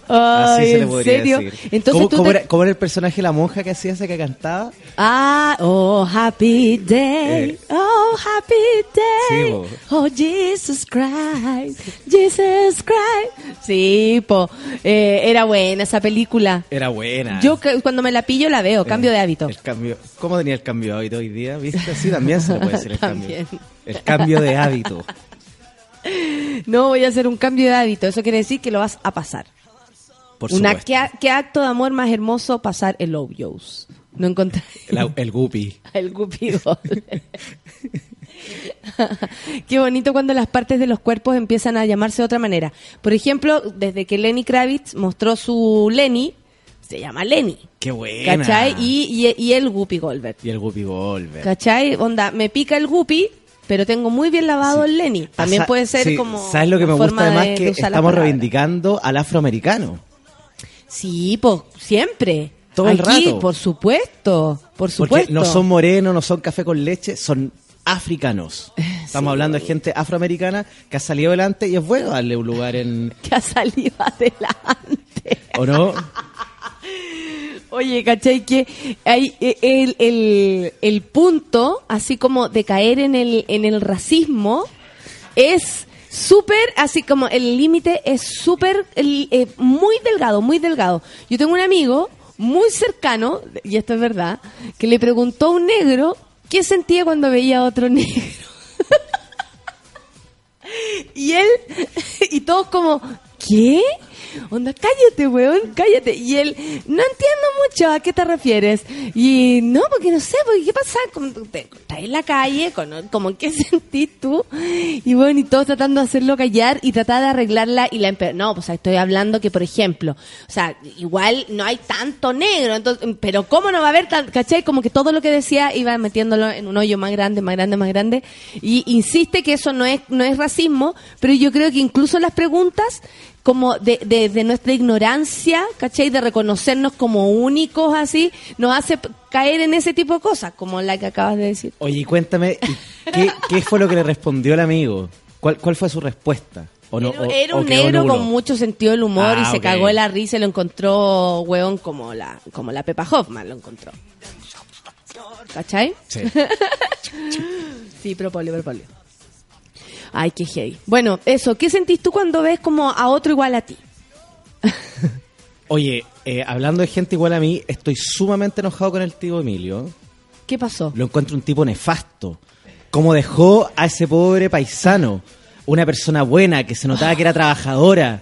Así Ay, se le ¿en podría serio? decir. Entonces ¿Cómo, tú cómo te- era, cómo era el personaje de la monja que hacía esa que cantaba? Ah, oh, happy day. Eh. Oh, happy day. Sí, po. oh, Jesus Christ. Jesus Christ. Sí, po. Eh, era buena esa película. Era buena. Yo cuando me la pillo la veo, cambio de hábito. El cambio, ¿Cómo tenía el cambio de hábito hoy día? ¿Viste? Así también se le puede decir el cambio. El cambio de hábito. No voy a hacer un cambio de hábito. Eso quiere decir que lo vas a pasar. Por Una. ¿qué, acto de amor más hermoso pasar el Obios? No encontré El, el guppy. el Cupido. Qué bonito cuando las partes de los cuerpos empiezan a llamarse de otra manera. Por ejemplo, desde que Lenny Kravitz mostró su Lenny, se llama Lenny. Qué buena. ¿Cachai? Y, y, y el Guppy Goldberg. Y el Guppy Goldberg. ¿Cachai? Onda, me pica el Guppy, pero tengo muy bien lavado el Lenny. También Ah, puede ser sí, como. ¿Sabes lo que me gusta además? de- que de estamos reivindicando al afroamericano. Sí, pues, siempre. Todo el rato. por supuesto, por supuesto. Porque no son morenos, no son café con leche, son africanos. Estamos hablando de gente afroamericana que ha salido adelante y es bueno darle un lugar en... que ha salido adelante. ¿O no? Oye, ¿cachai? Que hay eh, el, el, el punto, así como de caer en el, en el racismo, es súper, así como el límite es súper, eh, muy delgado, muy delgado. Yo tengo un amigo muy cercano, y esto es verdad, que le preguntó a un negro qué sentía cuando veía a otro negro. Y él, y todos como, ¿qué? Onda, cállate, weón, cállate. Y él, no entiendo mucho, ¿a qué te refieres? Y no, porque no sé, porque ¿qué pasa? Como te estás en la calle, como, ¿qué sentís tú? Y bueno, y todos tratando de hacerlo callar y tratar de arreglarla y la No, pues estoy hablando que, por ejemplo, o sea, igual no hay tanto negro, entonces, pero ¿cómo no va a haber tan, cachai? Como que todo lo que decía iba metiéndolo en un hoyo más grande, más grande, más grande. Y insiste que eso no es, no es racismo, pero yo creo que incluso las preguntas como de, de, de nuestra ignorancia, ¿cachai? De reconocernos como únicos así, nos hace caer en ese tipo de cosas, como la que acabas de decir. Oye, y cuéntame, ¿y ¿qué, qué fue lo que le respondió el amigo? ¿Cuál, cuál fue su respuesta? ¿O no, o- Era o un quedó negro con mucho sentido del humor y Ah, se ok. cagó de la risa y lo encontró, weón, como la, como la Pepa Hoffman lo encontró. ¿Cachai? Sí. sí, propóleo, propóleo. Ay, qué heavy. Bueno, eso, ¿qué sentís tú cuando ves como a otro igual a ti? Oye, eh, hablando de gente igual a mí, estoy sumamente enojado con el tío Emilio. ¿Qué pasó? Lo encuentro un tipo nefasto. Cómo dejó a ese pobre paisano, una persona buena, que se notaba que era trabajadora.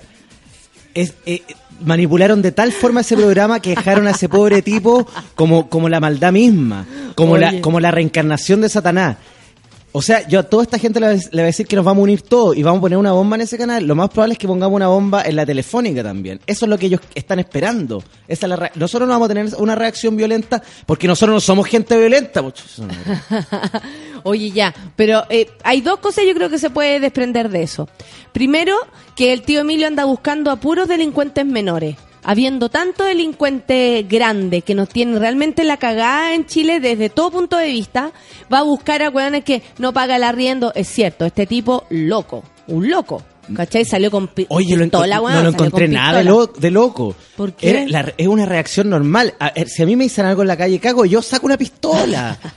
Es, eh, manipularon de tal forma ese programa que dejaron a ese pobre tipo como, como la maldad misma, como la, como la reencarnación de Satanás. O sea, yo a toda esta gente le, voy a- decir que nos vamos a unir todos y vamos a poner una bomba en ese canal. Lo más probable es que pongamos una bomba en la telefónica también. Eso es lo que ellos están esperando. Esa es la nosotros no vamos a tener una reacción violenta porque nosotros no somos gente violenta. Oye, ya, pero eh, hay dos cosas yo creo que se puede desprender de eso. Primero, que el tío Emilio anda buscando a puros delincuentes menores. Habiendo tanto delincuente grande que nos tiene realmente la cagada en Chile desde todo punto de vista, va a buscar a hueones que no paga el arriendo. Es cierto, este tipo loco, un loco. ¿Cachai? Salió con Oye, lo pistola, weón, no lo encontré nada de, pistola. lo- de loco. ¿Por qué? Era la- es una reacción normal. A ver, si a mí me dicen algo en la calle, cago, yo saco una pistola.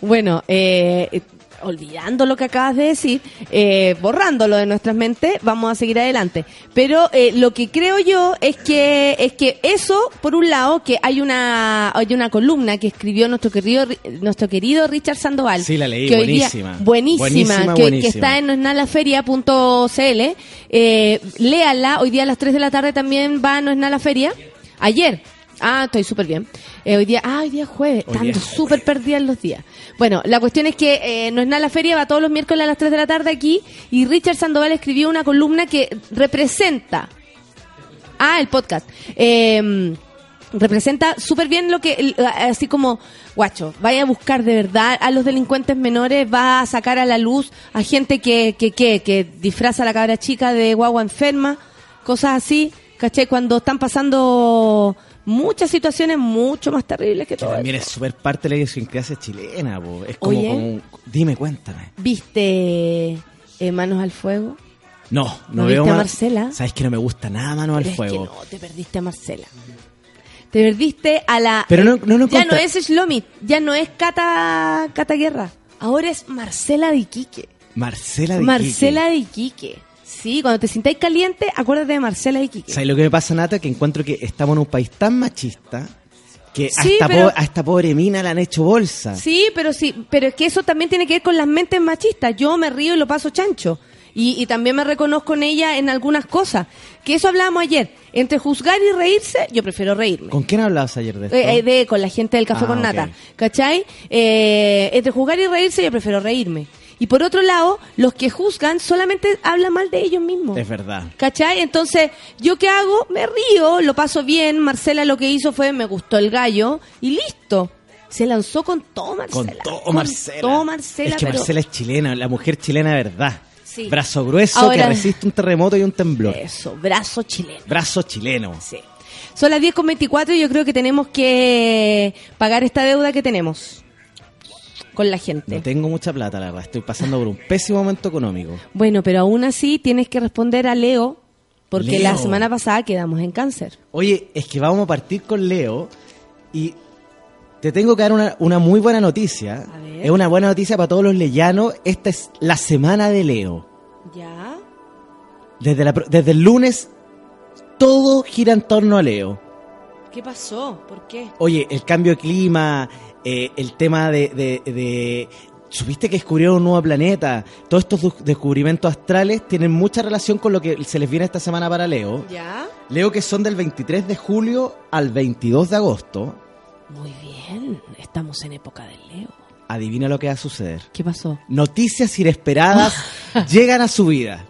Bueno, eh, eh, olvidando lo que acabas de decir, eh, borrándolo de nuestras mentes, vamos a seguir adelante. Pero eh, lo que creo yo es que es que eso, por un lado, que hay una hay una columna que escribió nuestro querido Ri- nuestro querido Richard Sandoval. Sí, la leí, que hoy día- buenísima. buenísima, Buenísima, que, buenísima. que está en noesnalaferia.cl. Eh, léala, hoy día a las 3 de la tarde también va a No es nada la feria. Ayer. Ah, estoy súper bien. Eh, hoy día, ah, hoy día es jueves. Estando es súper perdida en los días. Bueno, la cuestión es que eh, No es nada la feria, va todos los miércoles a las 3 de la tarde aquí. Y Richard Sandoval escribió una columna que representa. Ah, el podcast. Eh, representa súper bien lo que, así como, guacho, vaya a buscar de verdad a los delincuentes menores, va a sacar a la luz a gente que, que, que, que disfraza a la cabra chica de guagua enferma, cosas así, ¿caché? Cuando están pasando muchas situaciones mucho más terribles que Que todo. también es súper parte de la idiosincrasia chilena, po. Es como, Oye. como Dime, cuéntame. ¿Viste eh, Manos al Fuego? No, ¿No no, veo viste a ma- Marcela? Sabes que no me gusta nada mano al Pero es que fuego. no, te perdiste a Marcela. Te perdiste a la... Pero no- no, no ya no es Shlomit, ya no es Cata, Cata Guerra. Ahora es Marcela de Iquique. Marcela de Marcela. Sí, cuando te sintáis caliente, acuérdate de Marcela de Iquique. ¿Sabes lo que me pasa, Nata? Que encuentro que estamos en un país tan machista que Sí, esta pero- po- a esta pobre mina la han hecho bolsa. Sí, pero sí, pero es que eso también tiene que ver con las mentes machistas. Yo me río y lo paso chancho. Y, y también me reconozco en ella en algunas cosas. Que eso hablábamos ayer. Entre juzgar y reírse, yo prefiero reírme. ¿Con quién hablabas ayer de esto? Eh, eh, de, con la gente del café Ah, con nata, ¿cachai? Eh, entre jugar y reírse yo prefiero reírme. Y por otro lado, los que juzgan solamente hablan mal de ellos mismos. Es verdad. ¿Cachai? Entonces, ¿yo qué hago? Me río, lo paso bien. Marcela lo que hizo fue, me gustó el gallo y listo. Se lanzó con todo Marcela. Con todo Marcela. todo Marcela, es que pero- Marcela es chilena, la mujer chilena de verdad. Sí. Brazo grueso Ahora- que resiste un terremoto y un temblor. Eso, brazo chileno. Brazo chileno. Sí. Son las 10 con 24 y yo creo que tenemos que pagar esta deuda que tenemos con la gente. No tengo mucha plata, la verdad. Estoy pasando por un pésimo momento económico. Bueno, pero aún así tienes que responder a Leo porque Leo. la semana pasada quedamos en cáncer. Oye, es que vamos a partir con Leo y te tengo que dar una, una muy buena noticia. ver. Es una buena noticia para todos los leyanos. Esta es la semana de Leo. ¿Ya? Desde, la desde el lunes, todo gira en torno a Leo. ¿Qué pasó? ¿Por qué? Oye, el cambio de clima, eh, el tema de, de, de- ¿Supiste que descubrieron un nuevo planeta? Todos estos descubrimientos astrales tienen mucha relación con lo que se les viene esta semana para Leo. ¿Ya? Leo que son del 23 de julio al 22 de agosto. Muy bien, estamos en época de Leo. Adivina lo que va a suceder. ¿Qué pasó? Noticias inesperadas llegan a su vida.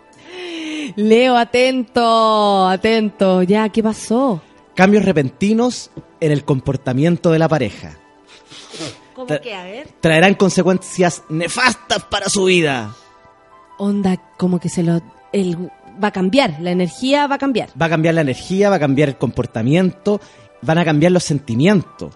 Leo, atento, atento. Ya, ¿qué pasó? Cambios repentinos en el comportamiento de la pareja. ¿Cómo Tra- que? A ver. Traerán consecuencias nefastas para su vida. Onda, como que se lo... El, va a cambiar, la energía va a cambiar. Va a cambiar la energía, va a cambiar el comportamiento, van a cambiar los sentimientos.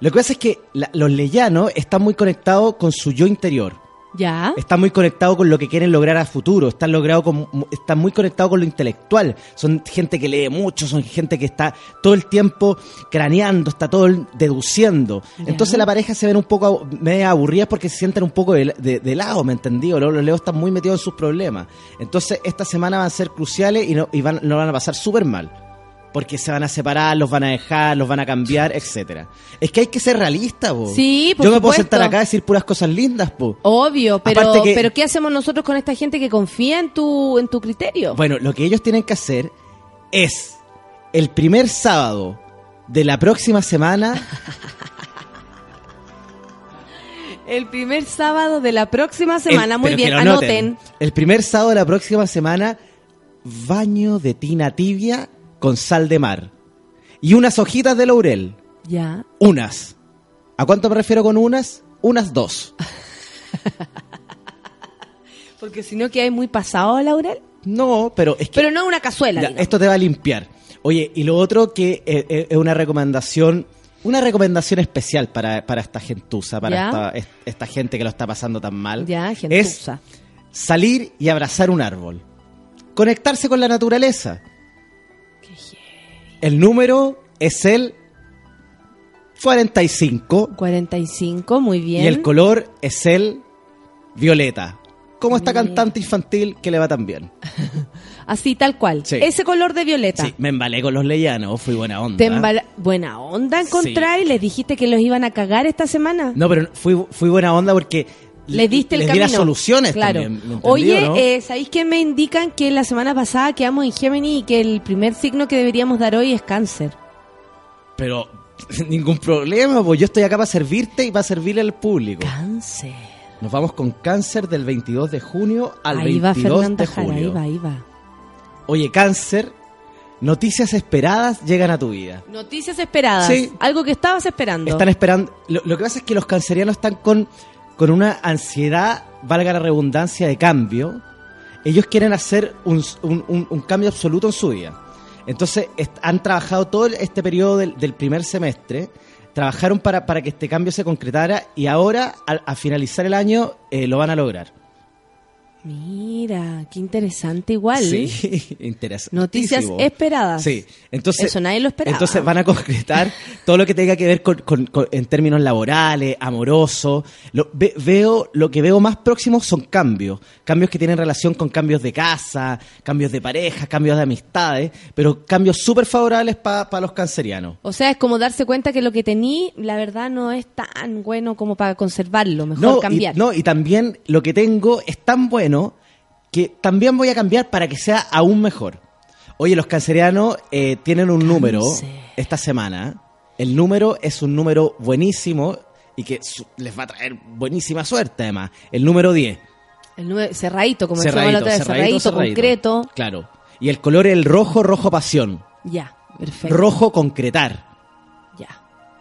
Lo que pasa es que la- los leyanos están muy conectados con su yo interior. ¿Ya? Están muy conectados con lo que quieren lograr a futuro, están, logrado con- están muy conectados con lo intelectual. Son gente que lee mucho, son gente que está todo el tiempo craneando, está todo el- deduciendo. Ya. Entonces la pareja se ven un poco media aburridas porque se sienten un poco de, de- de lado, ¿me entendí? Los, los leos están muy metidos en sus problemas. Entonces esta semana van a ser cruciales y no, y van, lo van a pasar súper mal. Porque se van a separar, los van a dejar, los van a cambiar, etcétera. Es que hay que ser realista, po. Sí, por Yo me puedo sentar acá a decir puras cosas lindas, po. Obvio, pero, que- pero ¿qué hacemos nosotros con esta gente que confía en tu, en tu criterio? Bueno, lo que ellos tienen que hacer es el primer sábado de la próxima semana. El primer sábado de la próxima semana, el- muy bien, anoten. El primer sábado de la próxima semana, baño de tina tibia con sal de mar. Y unas hojitas de laurel. Ya. Unas. ¿A cuánto me refiero con unas? Unas dos. Porque si no, que hay muy pasado, Laurel. No, pero es que. Pero no una cazuela. Ya, esto te va a limpiar. Oye, y lo otro que eh, eh, es una recomendación, una recomendación especial para, para esta gentuza, para esta, es- esta gente que lo está pasando tan mal. Ya, es gentuza. salir y abrazar un árbol. Conectarse con la naturaleza. El número es el 45 45, muy bien. y el color es el violeta. Como esta cantante infantil que le va tan bien. Así, tal cual. Sí. Ese color de violeta. Sí, me embalé con los leyanos, fui buena onda. Te Buena onda encontrar y les dijiste que los iban a cagar esta semana. No, pero fui, fui buena onda porque Le diste el les camino. di las soluciones claro. también. ¿me entendió, Oye, no? eh, ¿sabéis que me indican que la semana pasada quedamos en Gemini y que el primer signo que deberíamos dar hoy es cáncer? Pero ningún problema, pues yo estoy acá para servirte y para servirle al público. Cáncer. Nos vamos con cáncer del 22 de junio al ahí va 22 Fernanda de Jara, ahí julio. va, ahí va. Oye, cáncer, noticias esperadas llegan a tu vida. Noticias esperadas. Sí. Algo que estabas esperando. Están esperando. Lo, lo que pasa es que los cancerianos están con, con una ansiedad, valga la redundancia, de cambio. Ellos quieren hacer un, un- cambio absoluto en su vida. Entonces han trabajado todo este periodo del, primer semestre, trabajaron para, para que este cambio se concretara y ahora, a, finalizar el año, eh, lo van a lograr. Mira, qué interesante igual. Sí, interesante. Noticias esperadas. Sí, entonces. Eso nadie lo esperaba. Entonces van a concretar todo lo que tenga que ver con, con- con- en términos laborales, amorosos. Lo- ve- veo, lo que veo más próximo son cambios. Cambios que tienen relación con cambios de casa, cambios de pareja, cambios de amistades, pero cambios súper favorables para los cancerianos. O sea, es como darse cuenta que lo que tení, la verdad, no es tan bueno como para conservarlo. Mejor No y, cambiar. no, y también lo que tengo es tan bueno que también voy a cambiar para que sea aún mejor. Oye, los cancerianos eh, tienen un número esta semana. El número es un número buenísimo. y que les va a traer buenísima suerte además. El número 10. El número, cerradito, como decíamos la Cerradito, otra vez, cerradito, cerradito, cerradito. concreto. Claro. Y el color el rojo, rojo pasión. Ya, perfecto. Rojo concretar. Ya,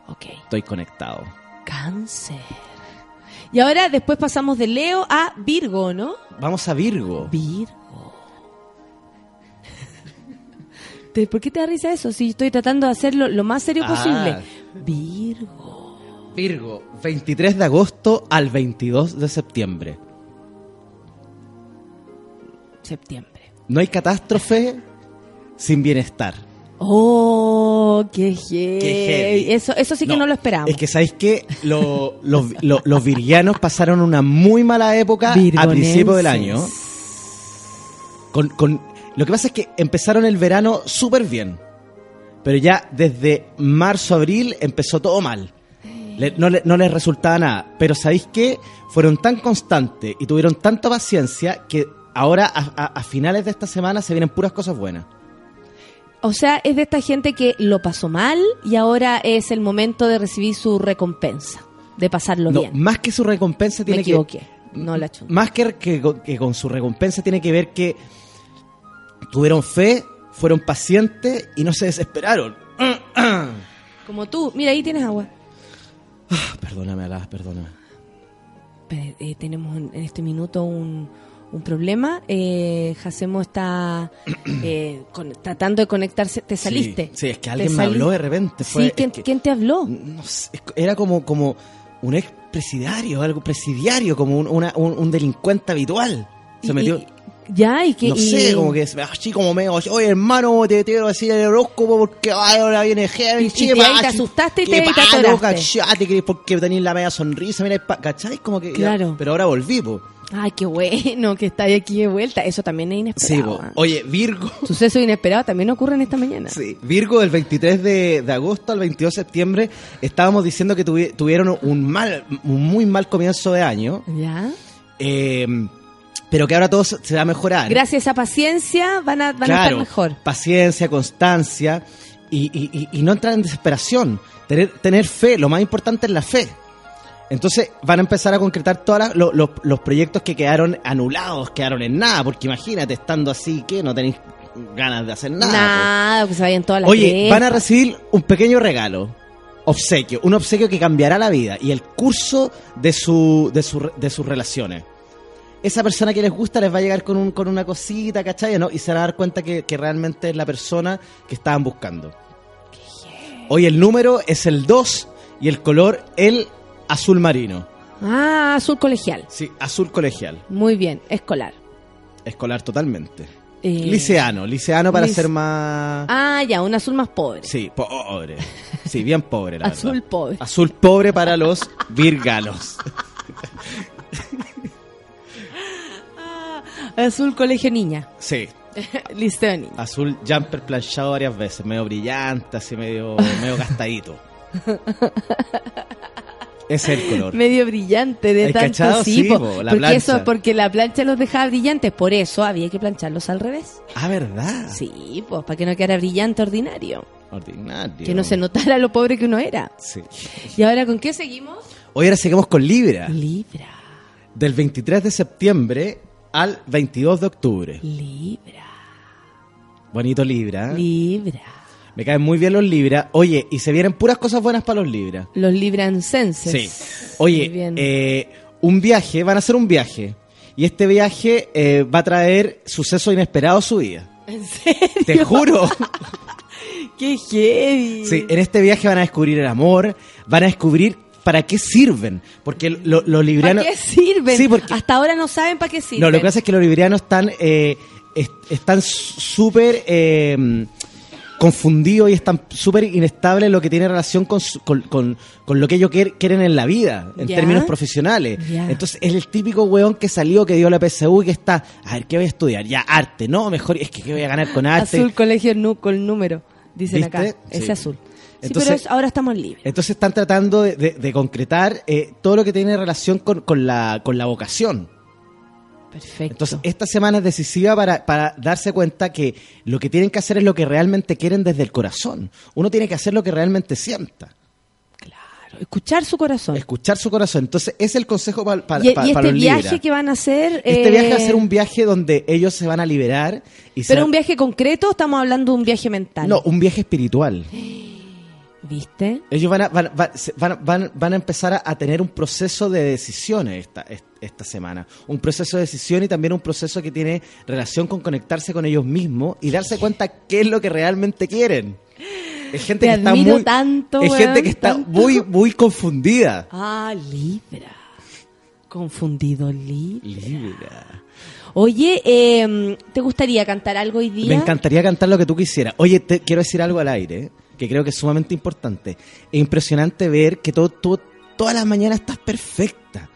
ok. Estoy conectado. Cáncer. Y ahora después pasamos de Leo a Virgo, ¿no? Vamos a Virgo. Virgo. ¿Por qué te da risa eso? Si estoy tratando de hacerlo lo más serio Ah. posible. Virgo. Virgo, 23 de agosto al 22 de septiembre. Septiembre. No hay catástrofe sin bienestar. Oh, qué heavy. heavy. Eso, eso sí que no, lo esperamos. Es que sabéis que lo- los, lo- los virgianos pasaron una muy mala época a Virgonenses. principio del año. Con, con- lo que pasa es que empezaron el verano súper bien. Pero ya desde marzo, abril empezó todo mal. Le- no, le- no les resultaba nada. Pero ¿sabéis qué? Fueron tan constantes y tuvieron tanta paciencia que ahora a, a- a finales de esta semana se vienen puras cosas buenas. O sea, es de esta gente que lo pasó mal y ahora es el momento de recibir su recompensa, de pasarlo No, bien. más que su recompensa Me tiene que equivoqué. No la chunté. más que, que, con- que con su recompensa tiene que ver que tuvieron fe, fueron pacientes y no se desesperaron. Como tú. Mira, ahí tienes agua. Perdóname, Alá, perdóname. Pe- eh, tenemos en, en este minuto un, un problema. Eh, Jacemo está eh, con- tratando de conectarse. ¿Te saliste? Sí, sí, es que ¿Te alguien me habló de repente. Fue, sí, ¿quién, que- quién te habló? no sé, es- era como, como un ex presidiario, algo presidiario, como un, una- un, un delincuente habitual. Se Y- metió. Ya, y que. no y- sé, como que así como medio, oye hermano, te quiero decir el horóscopo porque ay, ahora viene heavy, Y- y te- ahí te asustaste y te- te atoraste. porque tenéis la media sonrisa, mira, ¿cachai? Como que, ya, Claro. pero ahora volví, po. Ay, qué bueno que está aquí de vuelta. Eso también es Sí, inesperado. po. ¿ah? Oye, Virgo. Suceso inesperado también ocurre en esta mañana. Sí, Virgo del 23 de, de agosto al 22 de septiembre estábamos diciendo que tuvi- tuvieron un mal, un muy mal comienzo de año, ¿Ya? eh, pero que ahora todo se va a mejorar. Gracias a paciencia van a, van a estar mejor. Paciencia, constancia y, y- y- y no entrar en desesperación. Tener, tener fe, lo más importante es la fe. Entonces van a empezar a concretar todos los, los proyectos que quedaron anulados, quedaron en nada, porque imagínate, estando así, que no tenéis ganas de hacer nada. Nada, que se vayan todas las Oye, van a recibir un pequeño regalo, obsequio, un obsequio que cambiará la vida y el curso de, su, de, su- de sus relaciones. Esa persona que les gusta les va a llegar con, un, con una cosita, ¿cachai? ¿no? Y se van a dar cuenta que, que realmente es la persona que estaban buscando. Hoy el número es el 2 y el color el azul marino. Ah, azul colegial. Sí, azul colegial. Muy bien, escolar. Escolar totalmente. Eh, Liceano, liceano para ser más... Ah, ya, un azul más pobre. Sí, pobre. Sí, bien pobre, la azul verdad. pobre. Azul pobre para los virganos. Azul colegio niña. Sí, Liceo niña. azul jumper planchado varias veces, medio brillante, así medio, medio gastadito. Ese es el color. Medio brillante de ¿Hay tanto cachado? sí, Sí, po. po, la porque plancha. eso es porque la plancha los dejaba brillantes, por eso había que plancharlos al revés. Ah, ¿verdad? Sí, pues para que no quedara brillante ordinario, Ordinario. que no se notara lo pobre que uno era. Sí. ¿Y ahora con qué seguimos? Hoy ahora seguimos con Libra. Libra. Del 23 de septiembre al 22 de octubre. Libra. Bonito Libra. Libra. Me caen muy bien los Libra. Oye, y se vienen puras cosas buenas para los Libra. Los librancenses. Sí. Oye, eh, un viaje, van a hacer un viaje. Y este viaje eh, va a traer sucesos inesperados a su vida. ¿En serio? Te juro. ¡Qué heavy! Sí, en este viaje van a descubrir el amor, van a descubrir para qué sirven. Porque lo- los librianos... ¿Para qué sirven? Sí, porque- Hasta ahora no saben para qué sirven. No, lo que pasa es que los librianos están, eh, est- están súper eh, confundidos y están súper inestables en lo que tiene relación con, su- con, con- con lo que ellos quier- quieren en la vida, en Ya. términos profesionales. Ya. Entonces, es el típico weón que salió, que dio la PSU y que está, a ver, ¿qué voy a estudiar? Ya, arte, no, mejor, es que ¿qué voy a ganar con arte? Azul colegio nu con número, dicen ¿Viste? acá. Ese Sí. azul. Sí, Entonces- pero ahora estamos libres. Entonces están tratando de, de- de concretar eh, todo lo que tiene relación con, con la, con la vocación. Perfecto. Entonces, esta semana es decisiva para, para darse cuenta que lo que tienen que hacer es lo que realmente quieren desde el corazón. Uno tiene que hacer lo que realmente sienta. Claro, escuchar su corazón. Escuchar su corazón. Entonces, es el consejo y, y para este los viaje que van a hacer... Este eh, viaje va a ser un viaje donde ellos se van a liberar y ¿Pero un viaje concreto o estamos hablando de un viaje mental? No, un viaje espiritual. ¿Viste? Ellos van a, van, van- van- a empezar a, a tener un proceso de decisiones esta, est- esta semana. Un proceso de decisión y también un proceso que tiene relación con conectarse con ellos mismos y darse cuenta qué es lo que realmente quieren. Es gente Te que está muy, tanto, es weón, gente que está tanto. muy, muy confundida. Ah, Libra. Confundido Libra. Libra. Oye, eh, ¿te gustaría cantar algo hoy día? Me encantaría cantar lo que tú quisieras. Oye, te quiero decir algo al aire. Que creo que es sumamente importante. Es impresionante ver que todo, todo- todas las mañanas estás perfecta.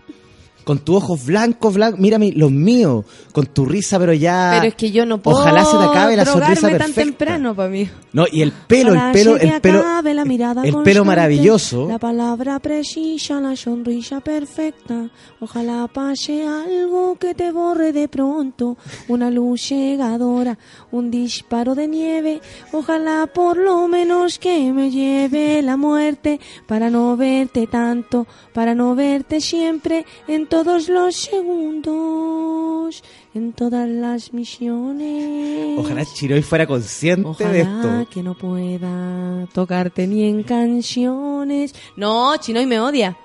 Con tus ojos blancos, blancos. Mírame, los míos. Con tu risa, pero ya. Pero es que yo no puedo Ojalá se te acabe la sonrisa drogarme tan perfecta. temprano para mí. No, y el pelo, Ojalá el pelo, el pelo. la mirada el pelo maravilloso. La palabra precisa, la sonrisa perfecta. Ojalá pase algo que te borre de pronto. Una luz llegadora, un disparo de nieve. Ojalá por lo menos que me lleve la muerte para no verte tanto, para no verte siempre en todos los segundos, en todas las misiones. Ojalá Chiroy fuera consciente de esto. que no pueda tocarte ni en canciones. No, Chinoy me odia.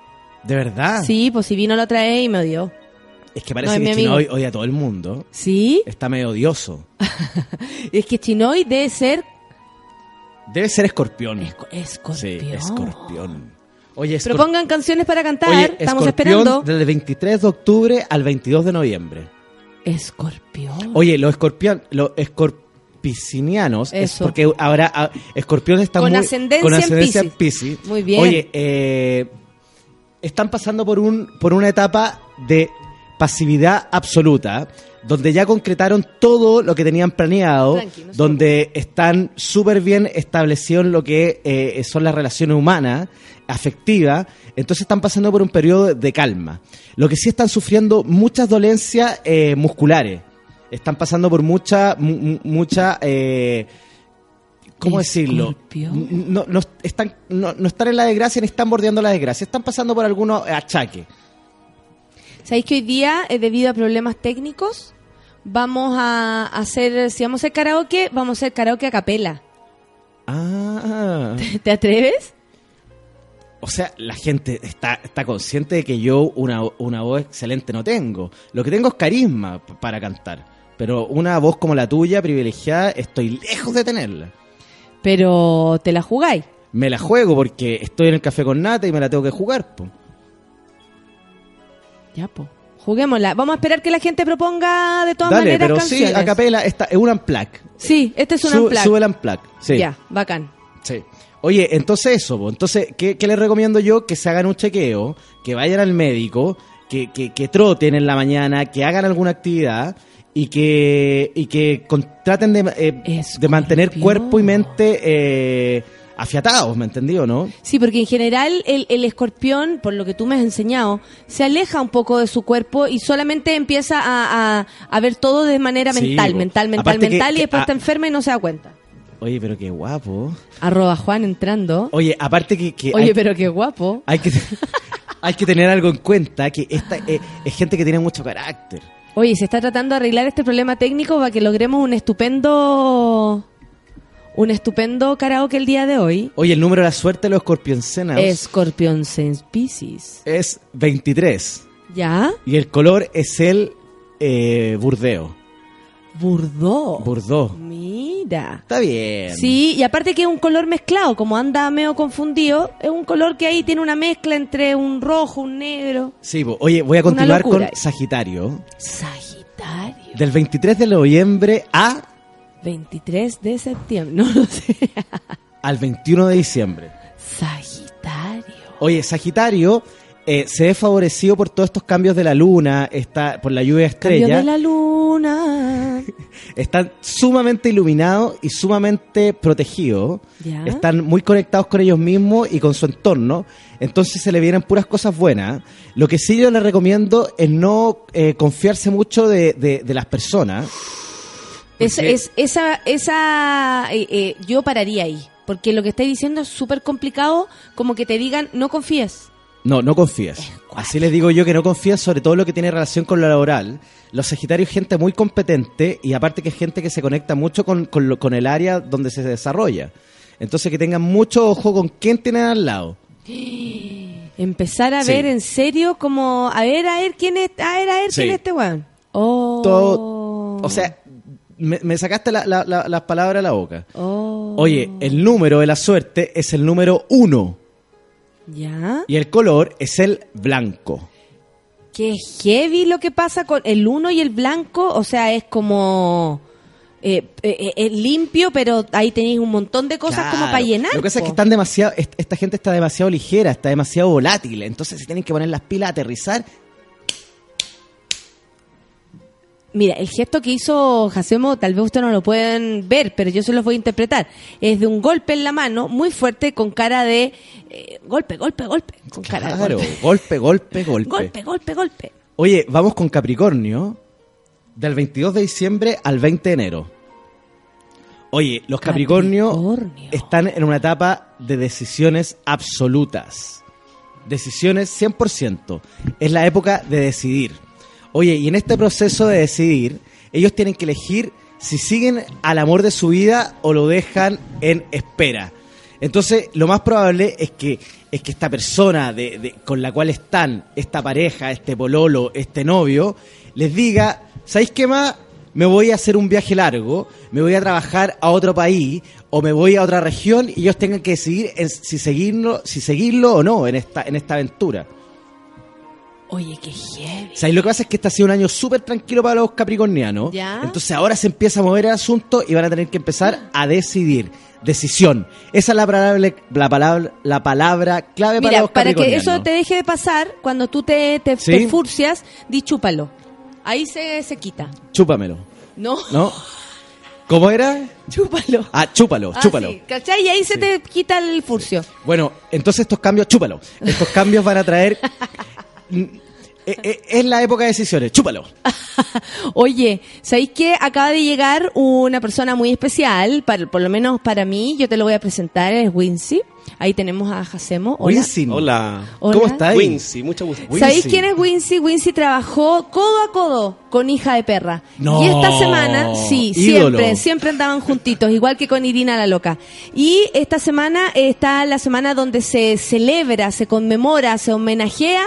De verdad. Sí, pues si vino la otra vez y me odió. Es que No, parece es que amigo. Chinoy odia a todo el mundo. ¿Sí? Está medio odioso. Es que Chinoy debe ser Debe ser escorpión. escorpión. Sí, escorpión. Oye. Propongan canciones para cantar. Oye, Estamos Escorpión esperando. Del 23 de octubre al 22 de noviembre. Escorpión. Oye, los escorpión, los escorpicinianos, es porque ahora ah, escorpión está Con muy ascendencia con en ascendencia en. Piscis. Muy bien. Oye, eh, están pasando por un por una etapa de pasividad absoluta, donde ya concretaron todo lo que tenían planeado, Tranqui, no se donde están súper bien establecidos lo que eh, son las relaciones humanas, afectivas, entonces están pasando por un periodo de calma. Lo que sí están sufriendo muchas dolencias eh, musculares, están pasando por mucha, mu- mu- mucha, eh, ¿cómo decirlo? No, no, están, no, no están en la desgracia ni están bordeando la desgracia, están pasando por algunos achaques. ¿Sabéis que hoy día, eh, debido a problemas técnicos, vamos a hacer, si vamos a hacer karaoke, vamos a hacer karaoke a capela? Ah. ¿Te atreves? O sea, la gente está, está consciente de que yo una, una voz excelente no tengo. Lo que tengo es carisma para cantar. Pero una voz como la tuya, privilegiada, estoy lejos de tenerla. Pero te la jugáis. Me la juego porque estoy en el café con nata y me la tengo que jugar. po. Ya, po. Juguémosla. Vamos a esperar que la gente proponga de todas Dale, maneras pero canciones. sí, a capela, esta, es un unplug. Sí, este es un Su- unplug. Sube el unplug. Sí. Ya, bacán. Sí. Oye, entonces eso, entonces, ¿qué, qué les recomiendo yo? Que se hagan un chequeo, que vayan al médico, que, que, que troten en la mañana, que hagan alguna actividad y que, y que traten de, eh, de mantener cuerpo y mente eh, afiatados, ¿me entendió, no? Sí, porque en general el, el escorpión, por lo que tú me has enseñado, se aleja un poco de su cuerpo y solamente empieza a, a- a ver todo de manera Sí, mental, po. mental, mental, Aparte que- mental y que- después ah. está enferma y no se da cuenta. Oye, pero qué guapo. Arroba Juan entrando. Oye, aparte que... que Oye, hay- pero qué guapo. Hay que, hay que tener algo en cuenta, que esta eh, es gente que tiene mucho carácter. Oye, se está tratando de arreglar este problema técnico para que logremos un estupendo un estupendo karaoke el día de hoy. Oye, el número de la suerte de los escorpioncenas Escorpión Sense Pisces. es 23. ¿Ya? Y el color es el eh, burdeo. Burdó. Burdó. Mira. Está bien. Sí, y aparte que es un color mezclado, como anda medio confundido, es un color que ahí tiene una mezcla entre un rojo, un negro. Sí, oye, voy a continuar con Sagitario. Sagitario. Del 23 de noviembre a 23 de septiembre, no lo sé. al 21 de diciembre. Sagitario. Oye, Sagitario eh, se ve favorecido por todos estos cambios de la luna, está, por la lluvia Cambio estrella. de la luna. Están sumamente iluminados y sumamente protegidos. Ya. Están muy conectados con ellos mismos y con su entorno. Entonces se le vienen puras cosas buenas. Lo que sí yo les recomiendo es no eh, confiarse mucho de, de- de las personas. Es, es- esa, esa, eh, eh, yo pararía ahí, porque lo que estáis diciendo es súper complicado, como que te digan, no confíes. No, no confías. Así les digo yo que no confías sobre todo lo que tiene relación con lo laboral. Los Sagitarios es gente muy competente y aparte que es gente que se conecta mucho con, con, lo- con el área donde se desarrolla. Entonces que tengan mucho ojo con quién tienen al lado. Empezar a Sí. ver en serio como, a ver, a ver quién es, a ver, a ver Sí. quién es este weón. Oh. Todo, o sea, me, me sacaste la- la- la- las palabras a la boca. Oh. Oye, el número de la suerte es el número uno ¿Ya? y el color es el blanco. Qué heavy lo que pasa con el uno y el blanco, o sea, es como eh, eh, eh, limpio, pero ahí tenéis un montón de cosas como para llenar. Lo que pasa es que están demasiado, est- esta gente está demasiado ligera, está demasiado volátil, entonces se tienen que poner las pilas, aterrizar. Mira, el gesto que hizo Jacemo, tal vez ustedes no lo pueden ver, pero yo se los voy a interpretar. Es de un golpe en la mano, muy fuerte, con cara de eh, golpe, golpe, golpe. Con cara de Claro, golpe. golpe, golpe, golpe. Golpe, golpe, golpe. Oye, vamos con Capricornio del 22 de diciembre al 20 de enero. Oye, los Capricornio, están en una etapa de decisiones absolutas. Decisiones 100%. Es la época de decidir. Oye, y en este proceso de decidir, ellos tienen que elegir si siguen al amor de su vida o lo dejan en espera. Entonces, lo más probable es que, es que esta persona de, de- con la cual están, esta pareja, este pololo, este novio, les diga, ¿sabéis qué más? Me voy a hacer un viaje largo, me voy a trabajar a otro país o me voy a otra región y ellos tengan que decidir en si seguirlo, si seguirlo o no en esta, en esta aventura. Oye, qué heavy. O sea, y lo que pasa es que este ha sido un año súper tranquilo para los capricornianos. Ya. Entonces ahora se empieza a mover el asunto y van a tener que empezar a decidir. Decisión. Esa es la palabra, la palabra, la palabra clave para los para que capricornianos. eso te deje de pasar, cuando tú te, te, Sí. te furcias, di chúpalo. Ahí se, se quita. Chúpamelo. No, ¿No? ¿Cómo era? chúpalo. Ah, chúpalo, Ah, chúpalo. sí, ¿Cachai? Y ahí se te quita el furcio. Bueno, entonces estos cambios, chúpalo. Estos cambios van a traer... Eh, eh, es la época de decisiones, chúpalo. Oye, ¿sabéis que acaba de llegar una persona muy especial? Para, por lo menos para mí, yo te lo voy a presentar, es Wincy. Ahí tenemos a Jacemo. Hola. Winsin. Hola. Hola. ¿Cómo estás? Wincy, mucho gusto. ¿Sabéis quién es Wincy? Wincy trabajó codo a codo con hija de perra. No. Y esta semana, sí, Ídolo. siempre, siempre andaban juntitos, igual que con Irina la loca. Y esta semana está la semana donde se celebra, se conmemora, se homenajea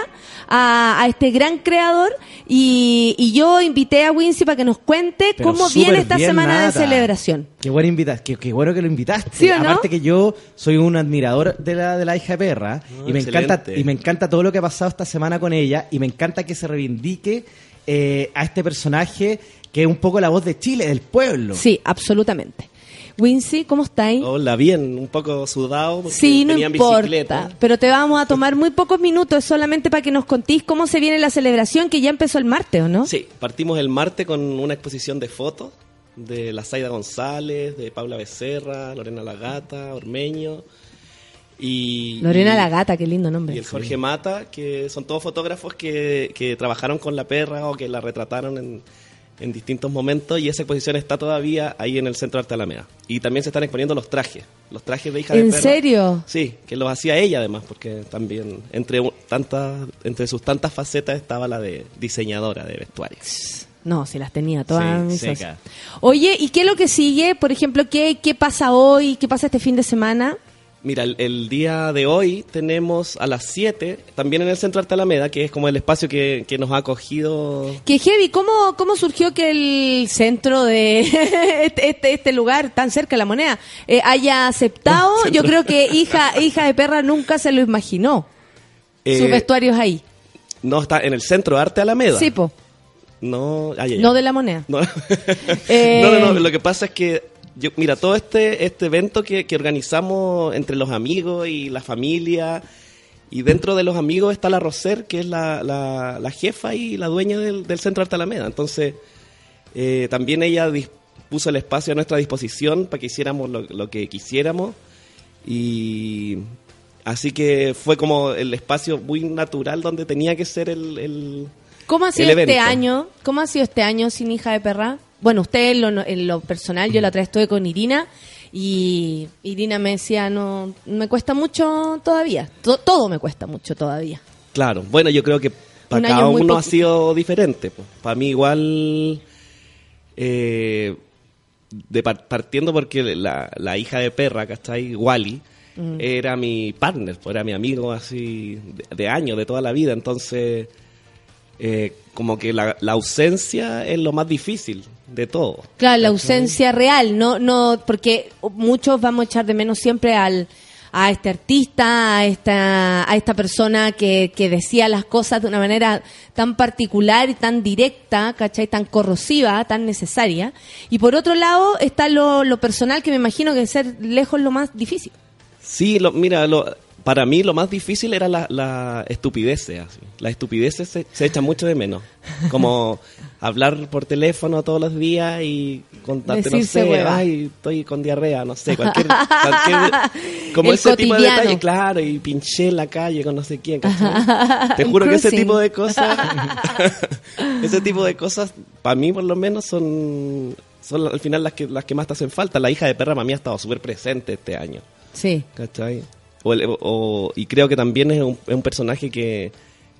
a, a este gran creador. Y, y yo invité a Wincy para que nos cuente Pero cómo viene esta bien, semana de celebración. Qué buena invita- qué, qué bueno que lo invitaste. ¿Sí o no? Aparte que yo soy un admirador de la, de la hija de perra y me excelente. encanta y me encanta todo lo que ha pasado esta semana con ella y me encanta que se reivindique eh, a este personaje que es un poco la voz de Chile, del pueblo. Sí, absolutamente. Wincy, ¿cómo estáis? Hola, bien, un poco sudado porque Sí, no importa, bicicleta. pero te vamos a tomar muy pocos minutos solamente para que nos contéis cómo se viene la celebración que ya empezó el martes, ¿o no? Sí, partimos el martes con una exposición de fotos de la Zaida González, de Paula Becerra, Lorena Lagata, Ormeño y Lorena y- la gata, qué lindo nombre. y el Jorge Mata, que son todos fotógrafos que, que trabajaron con la perra o que la retrataron en, en distintos momentos y esa exposición está todavía ahí en el Centro de Arte Alameda. Y también se están exponiendo los trajes, los trajes de hija de ¿En serio? Sí, que los hacía ella además, porque también entre, tantas, entre sus tantas facetas estaba la de diseñadora de vestuario. No, si las tenía todas Sí. Oye, ¿y qué es lo que sigue? Por ejemplo, ¿qué, ¿qué pasa hoy? ¿Qué pasa este fin de semana? Mira, el, el día de hoy tenemos a las 7, también en el Centro Arte Alameda, que es como el espacio que, que nos ha acogido Que heavy, ¿cómo, ¿cómo surgió que el centro de este, este, este lugar tan cerca de la moneda eh, haya aceptado? Centro. Yo creo que hija, hija de perra nunca se lo imaginó. Eh, Sus vestuarios ahí. No, está en el Centro Arte Alameda. Sí, po. No, ay, ay, No de la moneda. No. Eh, no, no, no, lo que pasa es que, yo, mira, todo este, este evento que, que organizamos entre los amigos y la familia, y dentro de los amigos está la Roser, que es la, la, la jefa y la dueña del, del Centro Arte Alameda. Entonces, eh, también ella puso el espacio a nuestra disposición para que hiciéramos lo, lo que quisiéramos, y así que fue como el espacio muy natural donde tenía que ser el... el ¿Cómo ha el sido este evento. año? ¿Cómo ha sido este año sin hija de perra? Bueno, usted en lo, en lo personal, yo la otra vez estuve con Irina y Irina me decía, no, me cuesta mucho todavía, To- todo me cuesta mucho todavía. Claro, bueno, yo creo que para cada uno ha sido diferente. Para mí igual, eh, de par- partiendo porque la, la hija de perra, ¿cachai? Wally, Mm. era mi partner, pues, era mi amigo así de, de años, de toda la vida. Entonces, eh, como que la, la ausencia es lo más difícil de todo. Claro, la ausencia real, no, no, porque muchos vamos a echar de menos siempre al a este artista, a esta, a esta persona que, que decía las cosas de una manera tan particular y tan directa, ¿cachai? Tan corrosiva, tan necesaria. Y por otro lado está lo, lo personal que me imagino que ser lejos lo más difícil. Sí, lo, mira, lo, para mí lo más difícil era la, la estupideces. Así. Las estupideces se, se echan mucho de menos. Como hablar por teléfono todos los días y contarte, no sé, ay, estoy con diarrea, no sé, cualquier... cualquier- como El ese tipo de detalle, claro, y pinché en la calle con no sé quién. ¿cachai? Te juro que ese tipo de cosas, ese tipo de cosas, para mí por lo menos son, son al final las que, las que más te hacen falta. La hija de perra para mí ha estado súper presente este año. Sí. ¿Cachai? O el- o- y creo que también es un, es un personaje que,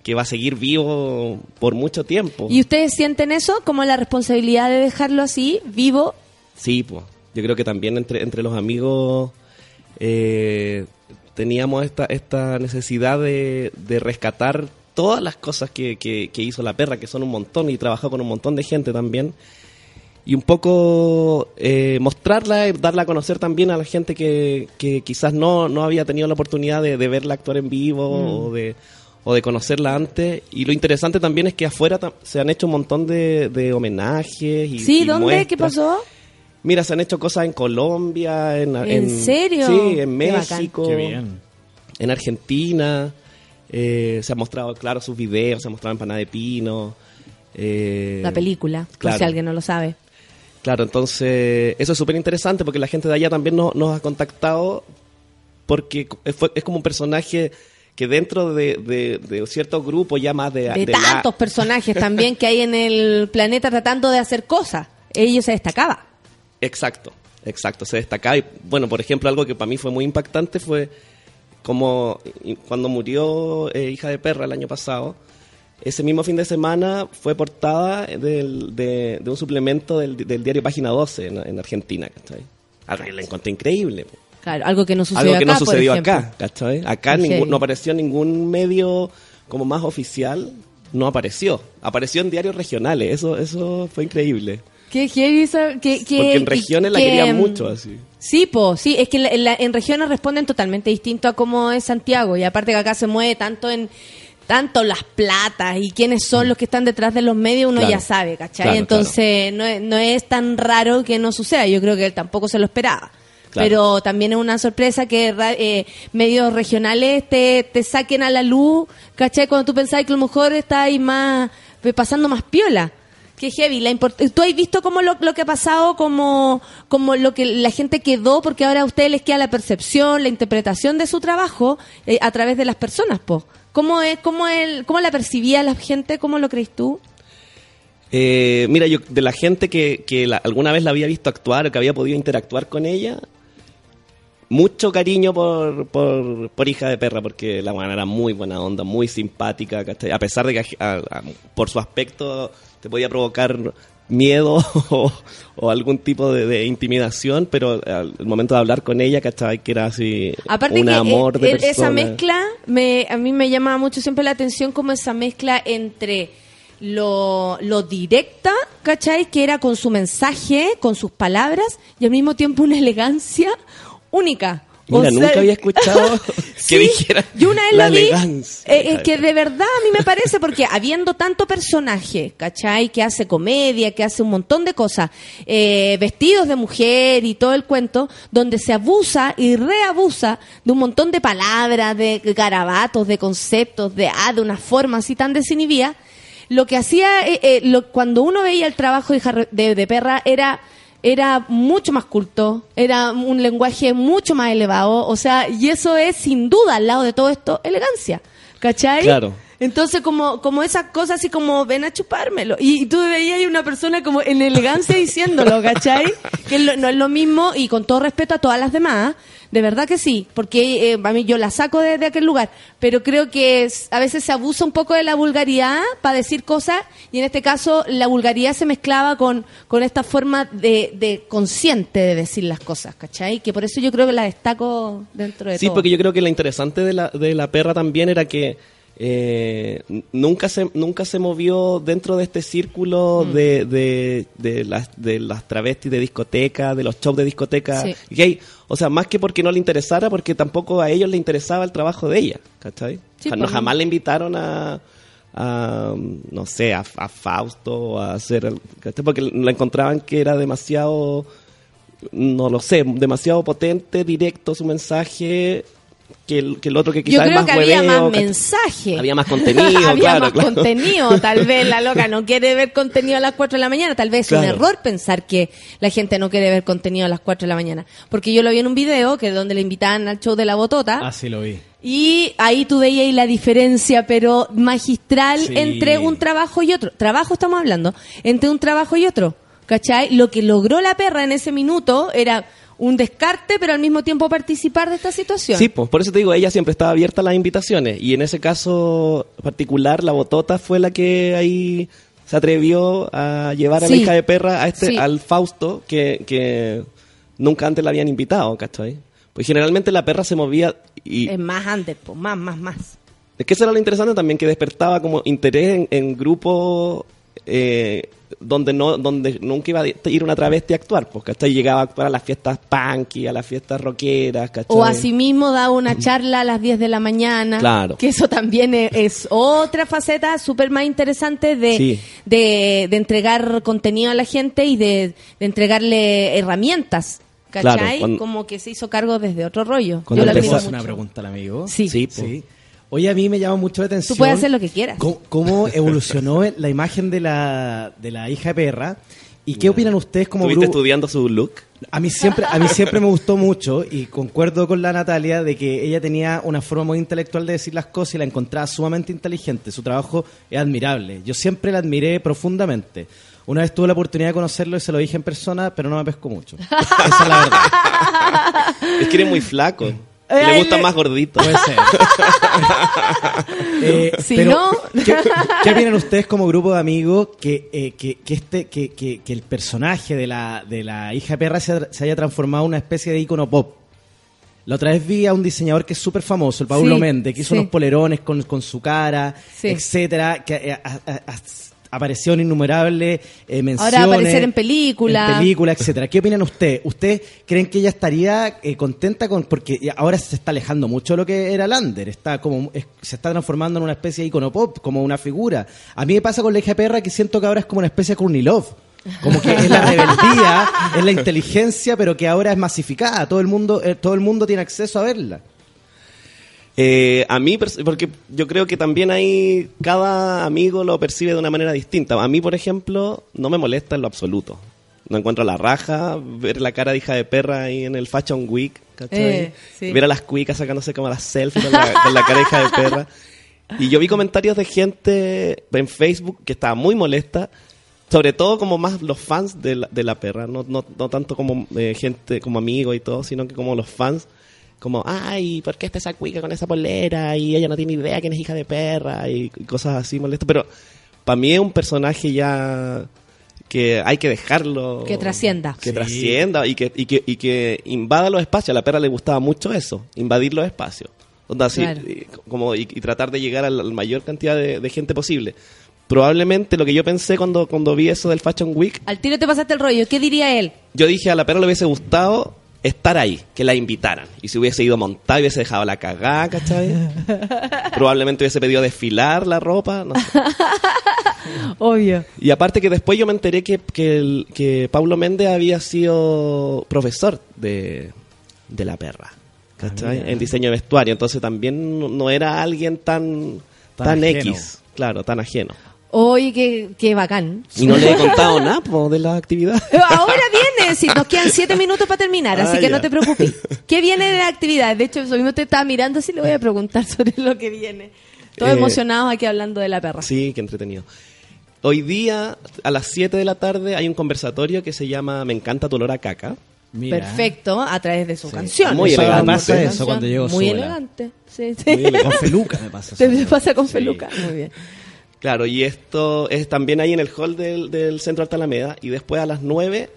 que va a seguir vivo por mucho tiempo. ¿Y ustedes sienten eso como la responsabilidad de dejarlo así, vivo? Sí, pues. Yo creo que también entre, entre los amigos eh, teníamos esta, esta necesidad de, de rescatar todas las cosas que, que- que hizo la perra, que son un montón, y trabajó con un montón de gente también. Y un poco eh, mostrarla, y darla a conocer también a la gente que, que quizás no, no había tenido la oportunidad de, de verla actuar en vivo Mm. o, de, o de conocerla antes. Y lo interesante también es que afuera se han hecho un montón de, de homenajes. Y, ¿Sí? y ¿Dónde? muestras. ¿Qué pasó? Mira, se han hecho cosas en Colombia, en, ¿En serio? Sí, en México, Qué bien. en Argentina. eh, se ha mostrado, claro, sus videos, se ha mostrado empanada de pino. eh, La película, por claro. si alguien no lo sabe. Claro, entonces eso es súper interesante porque la gente de allá también nos, nos ha contactado porque es, fue- es como un personaje que dentro de, de, de cierto grupo ya más de... De de la- tantos personajes también que hay en el planeta tratando de hacer cosas. Ellos se destacaba. Exacto, exacto, se destacaba. Y bueno, por ejemplo, algo que para mí fue muy impactante fue como cuando murió eh, Hija de Perra el año pasado, ese mismo fin de semana fue portada del- de, de un suplemento del, del diario Página 12 en, en Argentina, ¿cachai? Algo que la encontré increíble. Claro, algo que no sucedió Algo que acá, no sucedió acá, ¿cachai? Acá Sí. ningún- no apareció ningún medio como más oficial, no apareció. Apareció en diarios regionales, eso, eso fue increíble. Que, que- Porque en regiones la que, querían mm, mucho, así. Sí, po, sí, es que en la- en regiones responden totalmente distinto a cómo es Santiago. Y aparte que acá se mueve tanto en tanto las platas y quiénes son los que están detrás de los medios, uno Mm. Claro. ya sabe, ¿cachai? Claro, Entonces No, es, no es tan raro que no suceda. Yo creo que él tampoco se lo esperaba. Pero también es una sorpresa que eh, medios regionales te, te saquen a la luz, ¿cachai? Cuando tú pensabas que a lo mejor está ahí más, eh, pasando más piola. Qué heavy. La ¿Tú has visto cómo lo, lo que ha pasado, como, como lo que la gente quedó, porque ahora a ustedes les queda la percepción, la interpretación de su trabajo eh, a través de las personas, po? ¿Cómo, es, cómo, el, ¿Cómo la percibía la gente? ¿Cómo lo crees tú? Eh, mira, yo de la gente que, que la- alguna vez la había visto actuar o que había podido interactuar con ella, mucho cariño por, por, por hija de perra, porque la buena era muy buena onda, muy simpática, a pesar de que por su aspecto te podía provocar miedo o, o algún tipo de, de intimidación, pero al momento de hablar con ella, ¿cachai? Que era así Aparte un que amor eh, de eh, esa mezcla, me, a mí me llama mucho siempre la atención como esa mezcla entre lo, lo directa, ¿cachai? Que era con su mensaje, con sus palabras, y al mismo tiempo una elegancia única. O Mira, sea, nunca había escuchado que dijera Yo una vez la vi. eh, es que de verdad a mí me parece, porque habiendo tanto personaje, ¿cachai? Que hace comedia, que hace un montón de cosas, eh, vestidos de mujer y todo el cuento, donde se abusa y reabusa de un montón de palabras, de garabatos, de conceptos, de, ah, de una forma así tan desinhibida. Lo que hacía, eh, lo, cuando uno veía el trabajo de, Jarre- de, de Perra, era era mucho más culto, era un lenguaje mucho más elevado, o sea, y eso es sin duda al lado de todo esto elegancia, ¿cachai? Claro. Entonces, como, como esas cosas así como, ven a chupármelo. Y, y tú veías ahí una persona como en elegancia diciéndolo, ¿cachai? Que lo- no es lo mismo, y con todo respeto a todas las demás, de verdad que sí, porque eh, a mí yo la saco de, de aquel lugar, pero creo que es- a veces se abusa un poco de la vulgaridad para decir cosas, y en este caso la vulgaridad se mezclaba con, con esta forma de, de consciente de decir las cosas, ¿cachai? Que por eso yo creo que la destaco dentro de Sí, todo. porque yo creo que lo interesante de la, de la perra también era que eh, nunca se nunca se movió dentro de este círculo Mm. de, de, de las, de las travestis de discoteca, de los shows de discoteca Sí. gay. O sea, más que porque no le interesara, porque tampoco a ellos le interesaba el trabajo de ella, ¿cachai? Sí, O sea, no pues, jamás le invitaron a, a, no sé, a, a Fausto o a hacer, el- ¿cachai? Porque la encontraban que era demasiado no lo sé, demasiado potente, directo su mensaje que el, que el otro que Yo quizás es creo más que había hueveo, más ¿cachai? mensaje. Había más contenido, había claro, más claro. contenido. Tal vez la loca no quiere ver contenido a las 4 de la mañana. Tal vez es un error pensar que la gente no quiere ver contenido a las 4 de la mañana. Porque yo lo vi en un video que donde le invitaban al show de la botota. Así lo vi. Y ahí tú veías la diferencia, pero magistral, Sí. entre un trabajo y otro. Trabajo estamos hablando, entre un trabajo y otro. ¿Cachai? Lo que logró la perra en ese minuto era un descarte, pero al mismo tiempo participar de esta situación. Sí, pues por eso te digo, ella siempre estaba abierta a las invitaciones y en ese caso particular la botota fue la que ahí se atrevió a llevar a la Sí. hija de perra a este Sí. al Fausto que, que nunca antes la habían invitado, ¿cachai? Pues generalmente la perra se movía y Es más antes, pues, más, más, más. Es que eso era lo interesante también, que despertaba como interés en, en grupos eh, donde no donde nunca iba a ir una travesti a actuar, pues, ¿cachai? Llegaba a actuar a las fiestas punky, a las fiestas rockeras, ¿cachai? O asimismo da una charla a las 10 de la mañana. Claro. Que eso también es, es otra faceta súper más interesante de, Sí. de, de entregar contenido a la gente y de, de entregarle herramientas. ¿Cachai? Claro, cuando- Como que se hizo cargo desde otro rollo. Cuando Yo mucho. una pregunta al amigo. Sí. Sí, po. Oye, a mí me llama mucho la atención. Tú puedes hacer lo que quieras. ¿Cómo, cómo evolucionó la imagen de la, de la hija de perra? ¿Y qué opinan ustedes como ¿Estuviste grupo? estudiando su look? A mí siempre, a mí siempre me gustó mucho y concuerdo con la Natalia de que ella tenía una forma muy intelectual de decir las cosas y la encontraba sumamente inteligente. Su trabajo es admirable. Yo siempre la admiré profundamente. Una vez tuve la oportunidad de conocerlo y se lo dije en persona, pero no me pescó mucho. Esa es la verdad. Es que eres muy flaco. Le gusta más gordito. Puede ser. Eh, Si pero, no- ¿qué, qué opinan ustedes como grupo de amigos que, eh, que, que este, que, que- que el personaje de la, de la hija perra se, se haya transformado en una especie de icono pop? La otra vez vi a un diseñador que es súper famoso, el Paulo Sí, Méndez, que hizo sí. unos polerones con, con su cara, Sí. etcétera, que eh, a- a- a- apareció en innumerables eh, menciones. Ahora aparecer en película. En película, etcétera. ¿Qué opinan ustedes? ¿Ustedes creen que ella estaría eh, contenta con porque ahora se está alejando mucho de lo que era Lander, está como es- se está transformando en una especie de icono pop, como una figura. A mí me pasa con la hija perra que siento que ahora es como una especie de Courtney Love. Como que es la rebeldía, es la inteligencia, pero que ahora es masificada. Todo el mundo, eh, todo el mundo tiene acceso a verla. Eh, a mí, porque yo creo que también ahí cada amigo lo percibe de una manera distinta. A mí, por ejemplo, no me molesta en lo absoluto. No encuentro la raja, ver la cara de hija de perra ahí en el Fashion Week, ¿cachai? Eh, sí. Ver a las cuicas sacándose como las selfies con la, con la cara de hija de perra. Y yo vi comentarios de gente en Facebook que estaba muy molesta, sobre todo como más los fans de la, de la perra, no, no, no tanto como eh, gente, como amigos y todo, sino que como los fans, como, ay, ¿por qué está esa cuica con esa polera? Y ella no tiene idea quién es hija de perra y, y cosas así molestas. Pero para mí es un personaje ya que hay que dejarlo. Que trascienda. Que Sí. trascienda y que, y, que, y que invada los espacios. A la perra le gustaba mucho eso, invadir los espacios. Onda, así, Claro. y, como, y, y tratar de llegar a la mayor cantidad de, de gente posible. Probablemente lo que yo pensé cuando, cuando vi eso del Fashion Week, Al tiro te pasaste el rollo. ¿Qué diría él? yo dije a la perra le hubiese gustado estar ahí, que la invitaran. Y si hubiese ido montado y hubiese dejado la cagada, ¿cachai? Probablemente hubiese pedido desfilar la ropa, no sé. Obvio. Y aparte que después yo me enteré que, que, el- que Pablo Méndez había sido profesor de, de la perra, ¿cachai? mira. en diseño de vestuario. Entonces también no- era alguien tan, Tan tan. X, claro, tan ajeno. Oye, qué, qué bacán. Y no le he contado nada po, de la actividad. Ahora viene, si nos quedan siete minutos para terminar, así Ah, que ya. no te preocupes. ¿Qué viene de la actividad? De hecho, eso mismo te estaba mirando, así le voy a preguntar sobre lo que viene. Todos Eh, emocionados aquí hablando de la perra. Sí, qué entretenido. Hoy día, a las 7 de la tarde, hay un conversatorio que se llama Me encanta tu olor a caca. Perfecto, a través de su canción. Muy elegante. me pasa eso cuando llego Muy sola. elegante. Sí, sí. Muy elegante. Con Feluca me pasa Te pasa con Sí. Feluca. Muy bien. Claro, y esto es también ahí en el hall del, del Centro Alta Alameda. Y después a las 9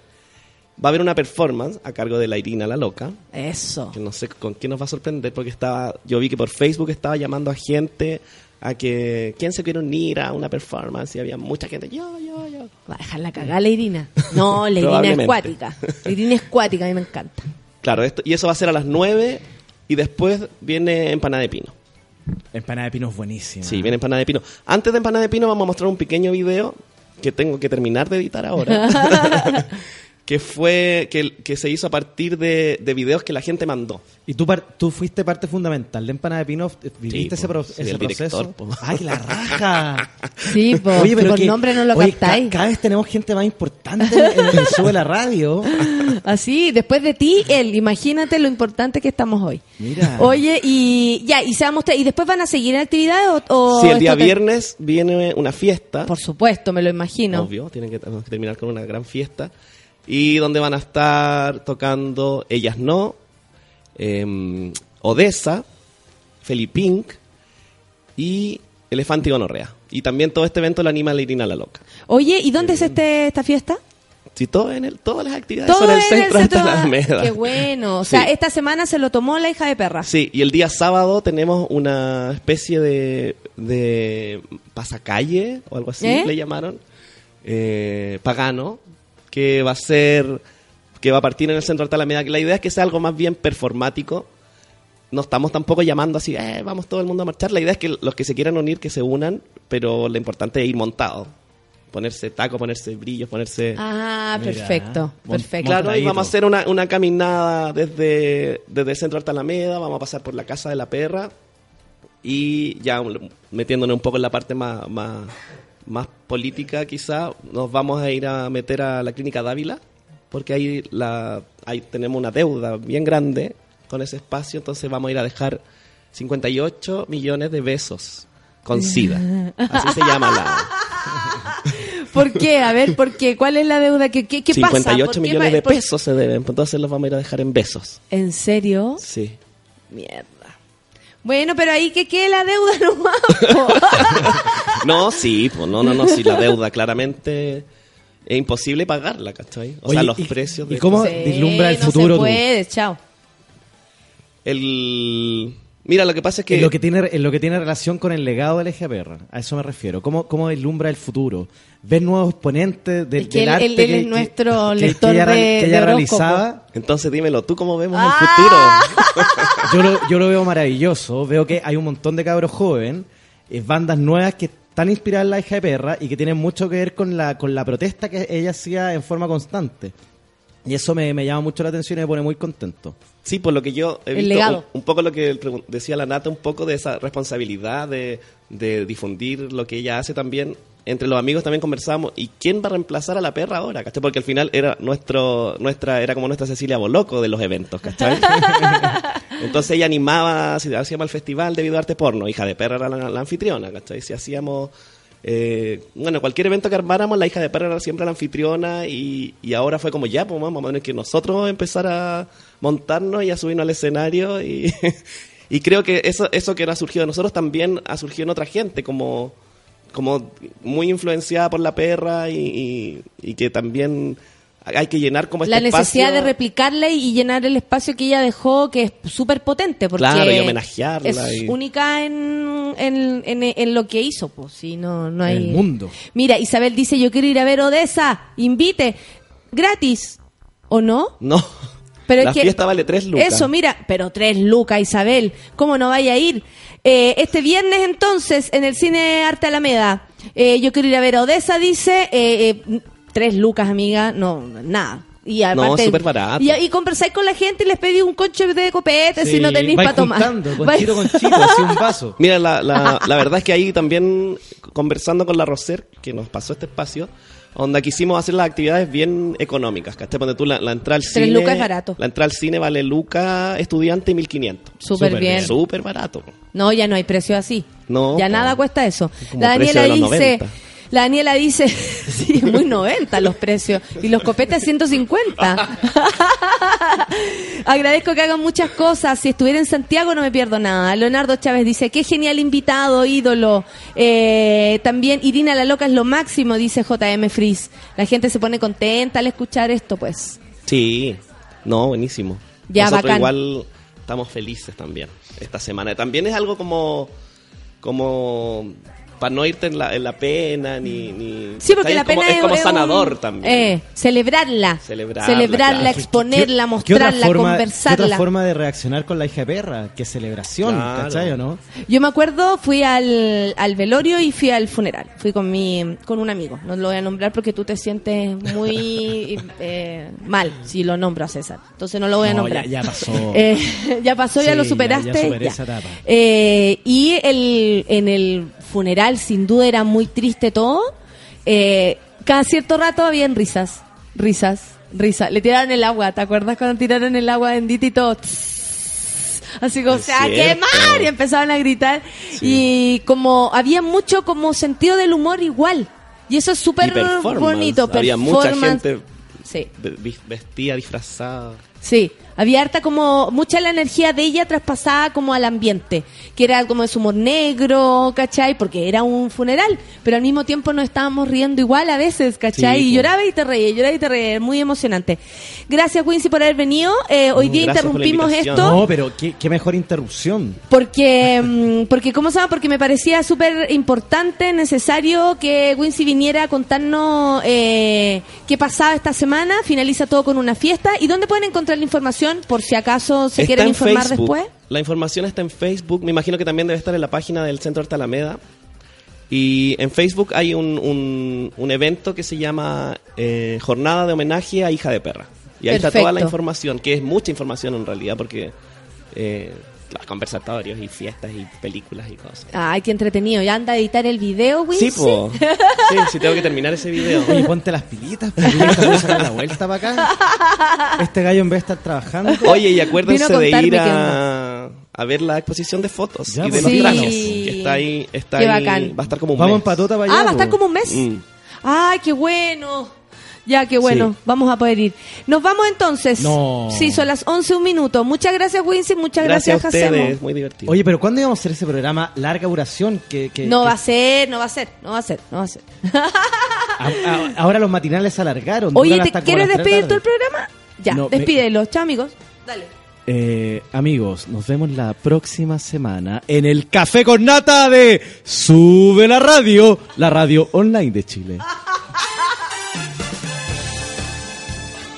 va a haber una performance a cargo de la Irina La Loca. Eso. Que no sé con quién nos va a sorprender porque estaba, yo vi que por Facebook estaba llamando a gente a que quién se quiere unir a una performance y había mucha gente. Yo, yo, yo. Va a dejar la cagada la Irina. No, la Irina es cuática. La Irina es cuática, a mí me encanta. Claro, esto, y eso va a ser a las 9 y después viene Empanada de Pino. Empanada de pino es buenísima. Sí, viene Empanada de Pino. Antes de Empanada de Pino vamos a mostrar un pequeño video que tengo que terminar de editar ahora. que fue, que, que se hizo a partir de, de videos que la gente mandó. Y tú, par- tú fuiste parte fundamental de Empanada de Pino, eh, viviste Sí, ese, po. ese el proceso. director. ¡Ay, la raja! Sí, po, por nombre no lo oye, captáis. ca- cada vez tenemos gente más importante en, el show de la radio. Así, después de ti, él. Imagínate lo importante que estamos hoy. Mira. Oye, y ya, y se va a mostrar- ¿Y después van a seguir en actividades o, o Sí, el día te- viernes viene una fiesta. Por supuesto, me lo imagino. Obvio, tienen que, tenemos que terminar con una gran fiesta. Y donde van a estar tocando Ellas No, em, Odessa, Felipink y Elefante y Gonorrea. Y también todo este evento lo anima la Irina La Loca. Oye, ¿y dónde es este, esta fiesta? Sí, todo en el, todas las actividades Todo son en el en centro, Alta centro- Alameda. Qué bueno. O sea, Sí. esta semana se lo tomó la hija de perra. Sí, y el día sábado tenemos una especie de, de pasacalle o algo así, ¿Eh? le llamaron, eh, pagano, que va a ser, que va a partir en el centro Alta Alameda. que La idea es que sea algo más bien performático. No estamos tampoco llamando así, eh, vamos todo el mundo a marchar. La idea es que los que se quieran unir, que se unan, pero lo importante es ir montado. Ponerse taco, ponerse brillos, ponerse... Ah, perfecto. Perfecto. Claro, y vamos a hacer una, una caminada desde, desde el centro Alta Alameda, vamos a pasar por la Casa de la Perra y ya metiéndonos un poco en la parte más, más, más política quizá, nos vamos a ir a meter a la Clínica Dávila porque ahí, la, ahí tenemos una deuda bien grande con ese espacio, entonces vamos a ir a dejar 58 millones de besos con SIDA. Así se llama la... ¿Por qué? A ver, ¿por qué? ¿Cuál es la deuda? ¿Qué, qué, qué pasa? 58 ¿Por qué millones de pesos se deben, pues entonces los vamos a ir a dejar en besos. ¿En serio? Sí. Mierda. Bueno, pero ahí que quede la deuda nomás. No, sí, pues no, no, no, sí, la deuda claramente es imposible pagarla, ¿cachai? O Oye, sea, los ¿y- precios y de cómo Sí, vislumbra el no futuro se tú? puede, chao. el Mira, lo que pasa es que En lo que tiene, en lo que tiene relación con el legado del EGPR, a eso me refiero. ¿Cómo, cómo vislumbra el futuro? ¿Ves nuevos exponentes del, Es que del él- arte él- él es nuestro lector ella, de- que ella de realizaba? Entonces dímelo, ¿tú cómo vemos Ah. el futuro? Yo lo, yo lo veo maravilloso. Veo que hay un montón de cabros jóvenes, eh, bandas nuevas que están inspiradas en la hija de perra y que tienen mucho que ver con la, con la protesta que ella hacía en forma constante. Y eso me, me llama mucho la atención y me pone muy contento. Sí, por lo que yo he El visto, legado. un, un poco lo que decía la Nata, un poco de esa responsabilidad de, de difundir lo que ella hace también. Entre los amigos también conversamos, ¿y quién va a reemplazar a la perra ahora? ¿cachai? Porque al final era nuestro, nuestra, era como nuestra Cecilia Boloco de los eventos, ¿cachai? Entonces ella animaba, si hacíamos el festival de video arte porno, hija de perra era la, la anfitriona, ¿cachai? Si hacíamos, eh, bueno, cualquier evento que armáramos, la hija de perra era siempre la anfitriona y, y ahora fue como ya, pues vamos a tener que nosotros empezar a montarnos y a subirnos al escenario y, y creo que eso, eso que ha surgido de nosotros también ha surgido en otra gente, como, como muy influenciada por la perra y, y- y que también hay que llenar como este La necesidad espacio. de replicarla y llenar el espacio que ella dejó, que es súper potente, porque Claro, y homenajearla es y- única en, en, en- en lo que hizo, pues, si no, no hay... El mundo. Mira, Isabel dice, yo quiero ir a ver Odessa, invite, gratis, ¿o no? No, Pero la es que- fiesta vale tres lucas. Eso, mira, pero tres lucas, Isabel. ¿Cómo no vaya a ir? Eh, este viernes, entonces, en el Cine Arte Alameda, eh, yo quiero ir a ver a Odessa, dice. eh, eh, tres lucas, amiga, no, nada. Y aparte, súper barato. Y, y conversáis con la gente y les pedís un conche de copete si no tenéis para tomar. juntando, con Vais- chito con chito, así un vaso. Mira, la, la, la verdad es que ahí también, conversando con la Roser, que nos pasó este espacio, Onda quisimos hacer las actividades bien económicas, ¿cachai? Ponte tú la, la entrada al Tres cine. lucas es barato. La entrada al cine vale lucas estudiante 1500. Súper bien. Súper barato. No, ya no hay precio así. No. ya po. nada cuesta eso. como Daniela dice, 90. La Daniela dice, sí, muy 90 los precios. Y los copetes 150. Agradezco que hagan muchas cosas. Si estuviera en Santiago no me pierdo nada. Leonardo Chávez dice, qué genial invitado, ídolo. Eh, también Irina la Loca es lo máximo, dice JM Frizz. La gente se pone contenta al escuchar esto, pues. Sí, no, buenísimo. Ya, Nosotros bacán. igual estamos felices también esta semana. También es algo como, como para no irte en la, en la pena ni, ni Sí, porque la es como, pena es como un- sanador también. Eh, celebrarla. Celebrarla, Celebrarla, claro. exponerla, ¿Qué otra mostrarla, forma, ¿Qué conversarla. otra forma de reaccionar con la hija de perra? Que celebración, Claro. ¿cachai o no? Yo me acuerdo, fui al, al velorio y fui al funeral. Fui con mi con un amigo. No lo voy a nombrar porque tú te sientes muy eh, mal si lo nombro a César. Entonces no lo voy a No, nombrar. ya- ya pasó. Eh, ya pasó, ya lo ya- superaste. ya superé ya. esa etapa. Eh, y el, en el funeral, sin duda, era muy triste todo. Eh, cada cierto rato habían risas, risas, risas. Le tiraron el agua, ¿te acuerdas cuando tiraron el agua bendita y todo? Así como, Es se va a quemar y empezaban a gritar. Y como había mucho como sentido del humor igual. Y eso es súper bonito. Había mucha gente Sí. vestida, disfrazada. Sí, había harta como, mucha la energía de ella traspasada como al ambiente, que era como de su humor negro, ¿cachai? Porque era un funeral, pero al mismo tiempo nos estábamos riendo igual a veces, ¿cachai? Sí, y lloraba y te reía, lloraba y te reía, muy emocionante. Gracias, Quincy, por haber venido. Eh, hoy Mm, día gracias interrumpimos esto. No, pero qué, qué mejor interrupción. Porque, mm, porque ¿cómo se llama? Porque me parecía súper importante, necesario que Wincy viniera a contarnos eh, qué pasaba esta semana. Finaliza todo con una fiesta. ¿Y dónde pueden encontrar la información por si acaso se Está quieren en informar Facebook. después? La información está en Facebook. Me imagino que también debe estar en la página del Centro Arte Alameda. Y en Facebook hay un, un, un evento que se llama eh, Jornada de Homenaje a Hija de Perra. Y ahí está toda la información, que es mucha información en realidad, porque eh, los conversatorios y fiestas y películas y cosas. Ay, qué entretenido. ¿Ya anda a editar el video, Wincy? Sí, po. Sí, sí, tengo que terminar ese video. Oye, ponte las pilitas, porque sacar la vuelta para acá. Este gallo en vez de estar trabajando. Oye, y acuérdense de ir a, a ver la exposición de fotos Ya, y de pues, los sí. trajes. Que está ahí, está Qué ahí, bacán. va a estar como un Vamos en mes. patota para Ah, allá. va a estar como un mes. Mm. Ay, qué bueno. Ya, qué bueno. Sí. Vamos a poder ir. Nos vamos entonces. No. Sí, son las 11 un minuto. Muchas gracias, Wincy. Muchas gracias, Gracias a ustedes, muy divertido. Oye, pero ¿cuándo íbamos a hacer ese programa larga duración? Que, que- No que- va a ser, no va a ser, no va a ser, no va a ser. a- a- ahora los matinales se alargaron. Oye, ¿te quieres despedir tú el programa? Ya, No, me- despídelo. Chao, amigos. Dale. Eh, amigos, nos vemos la próxima semana en el Café con Nata de Sube la Radio, la radio online de Chile.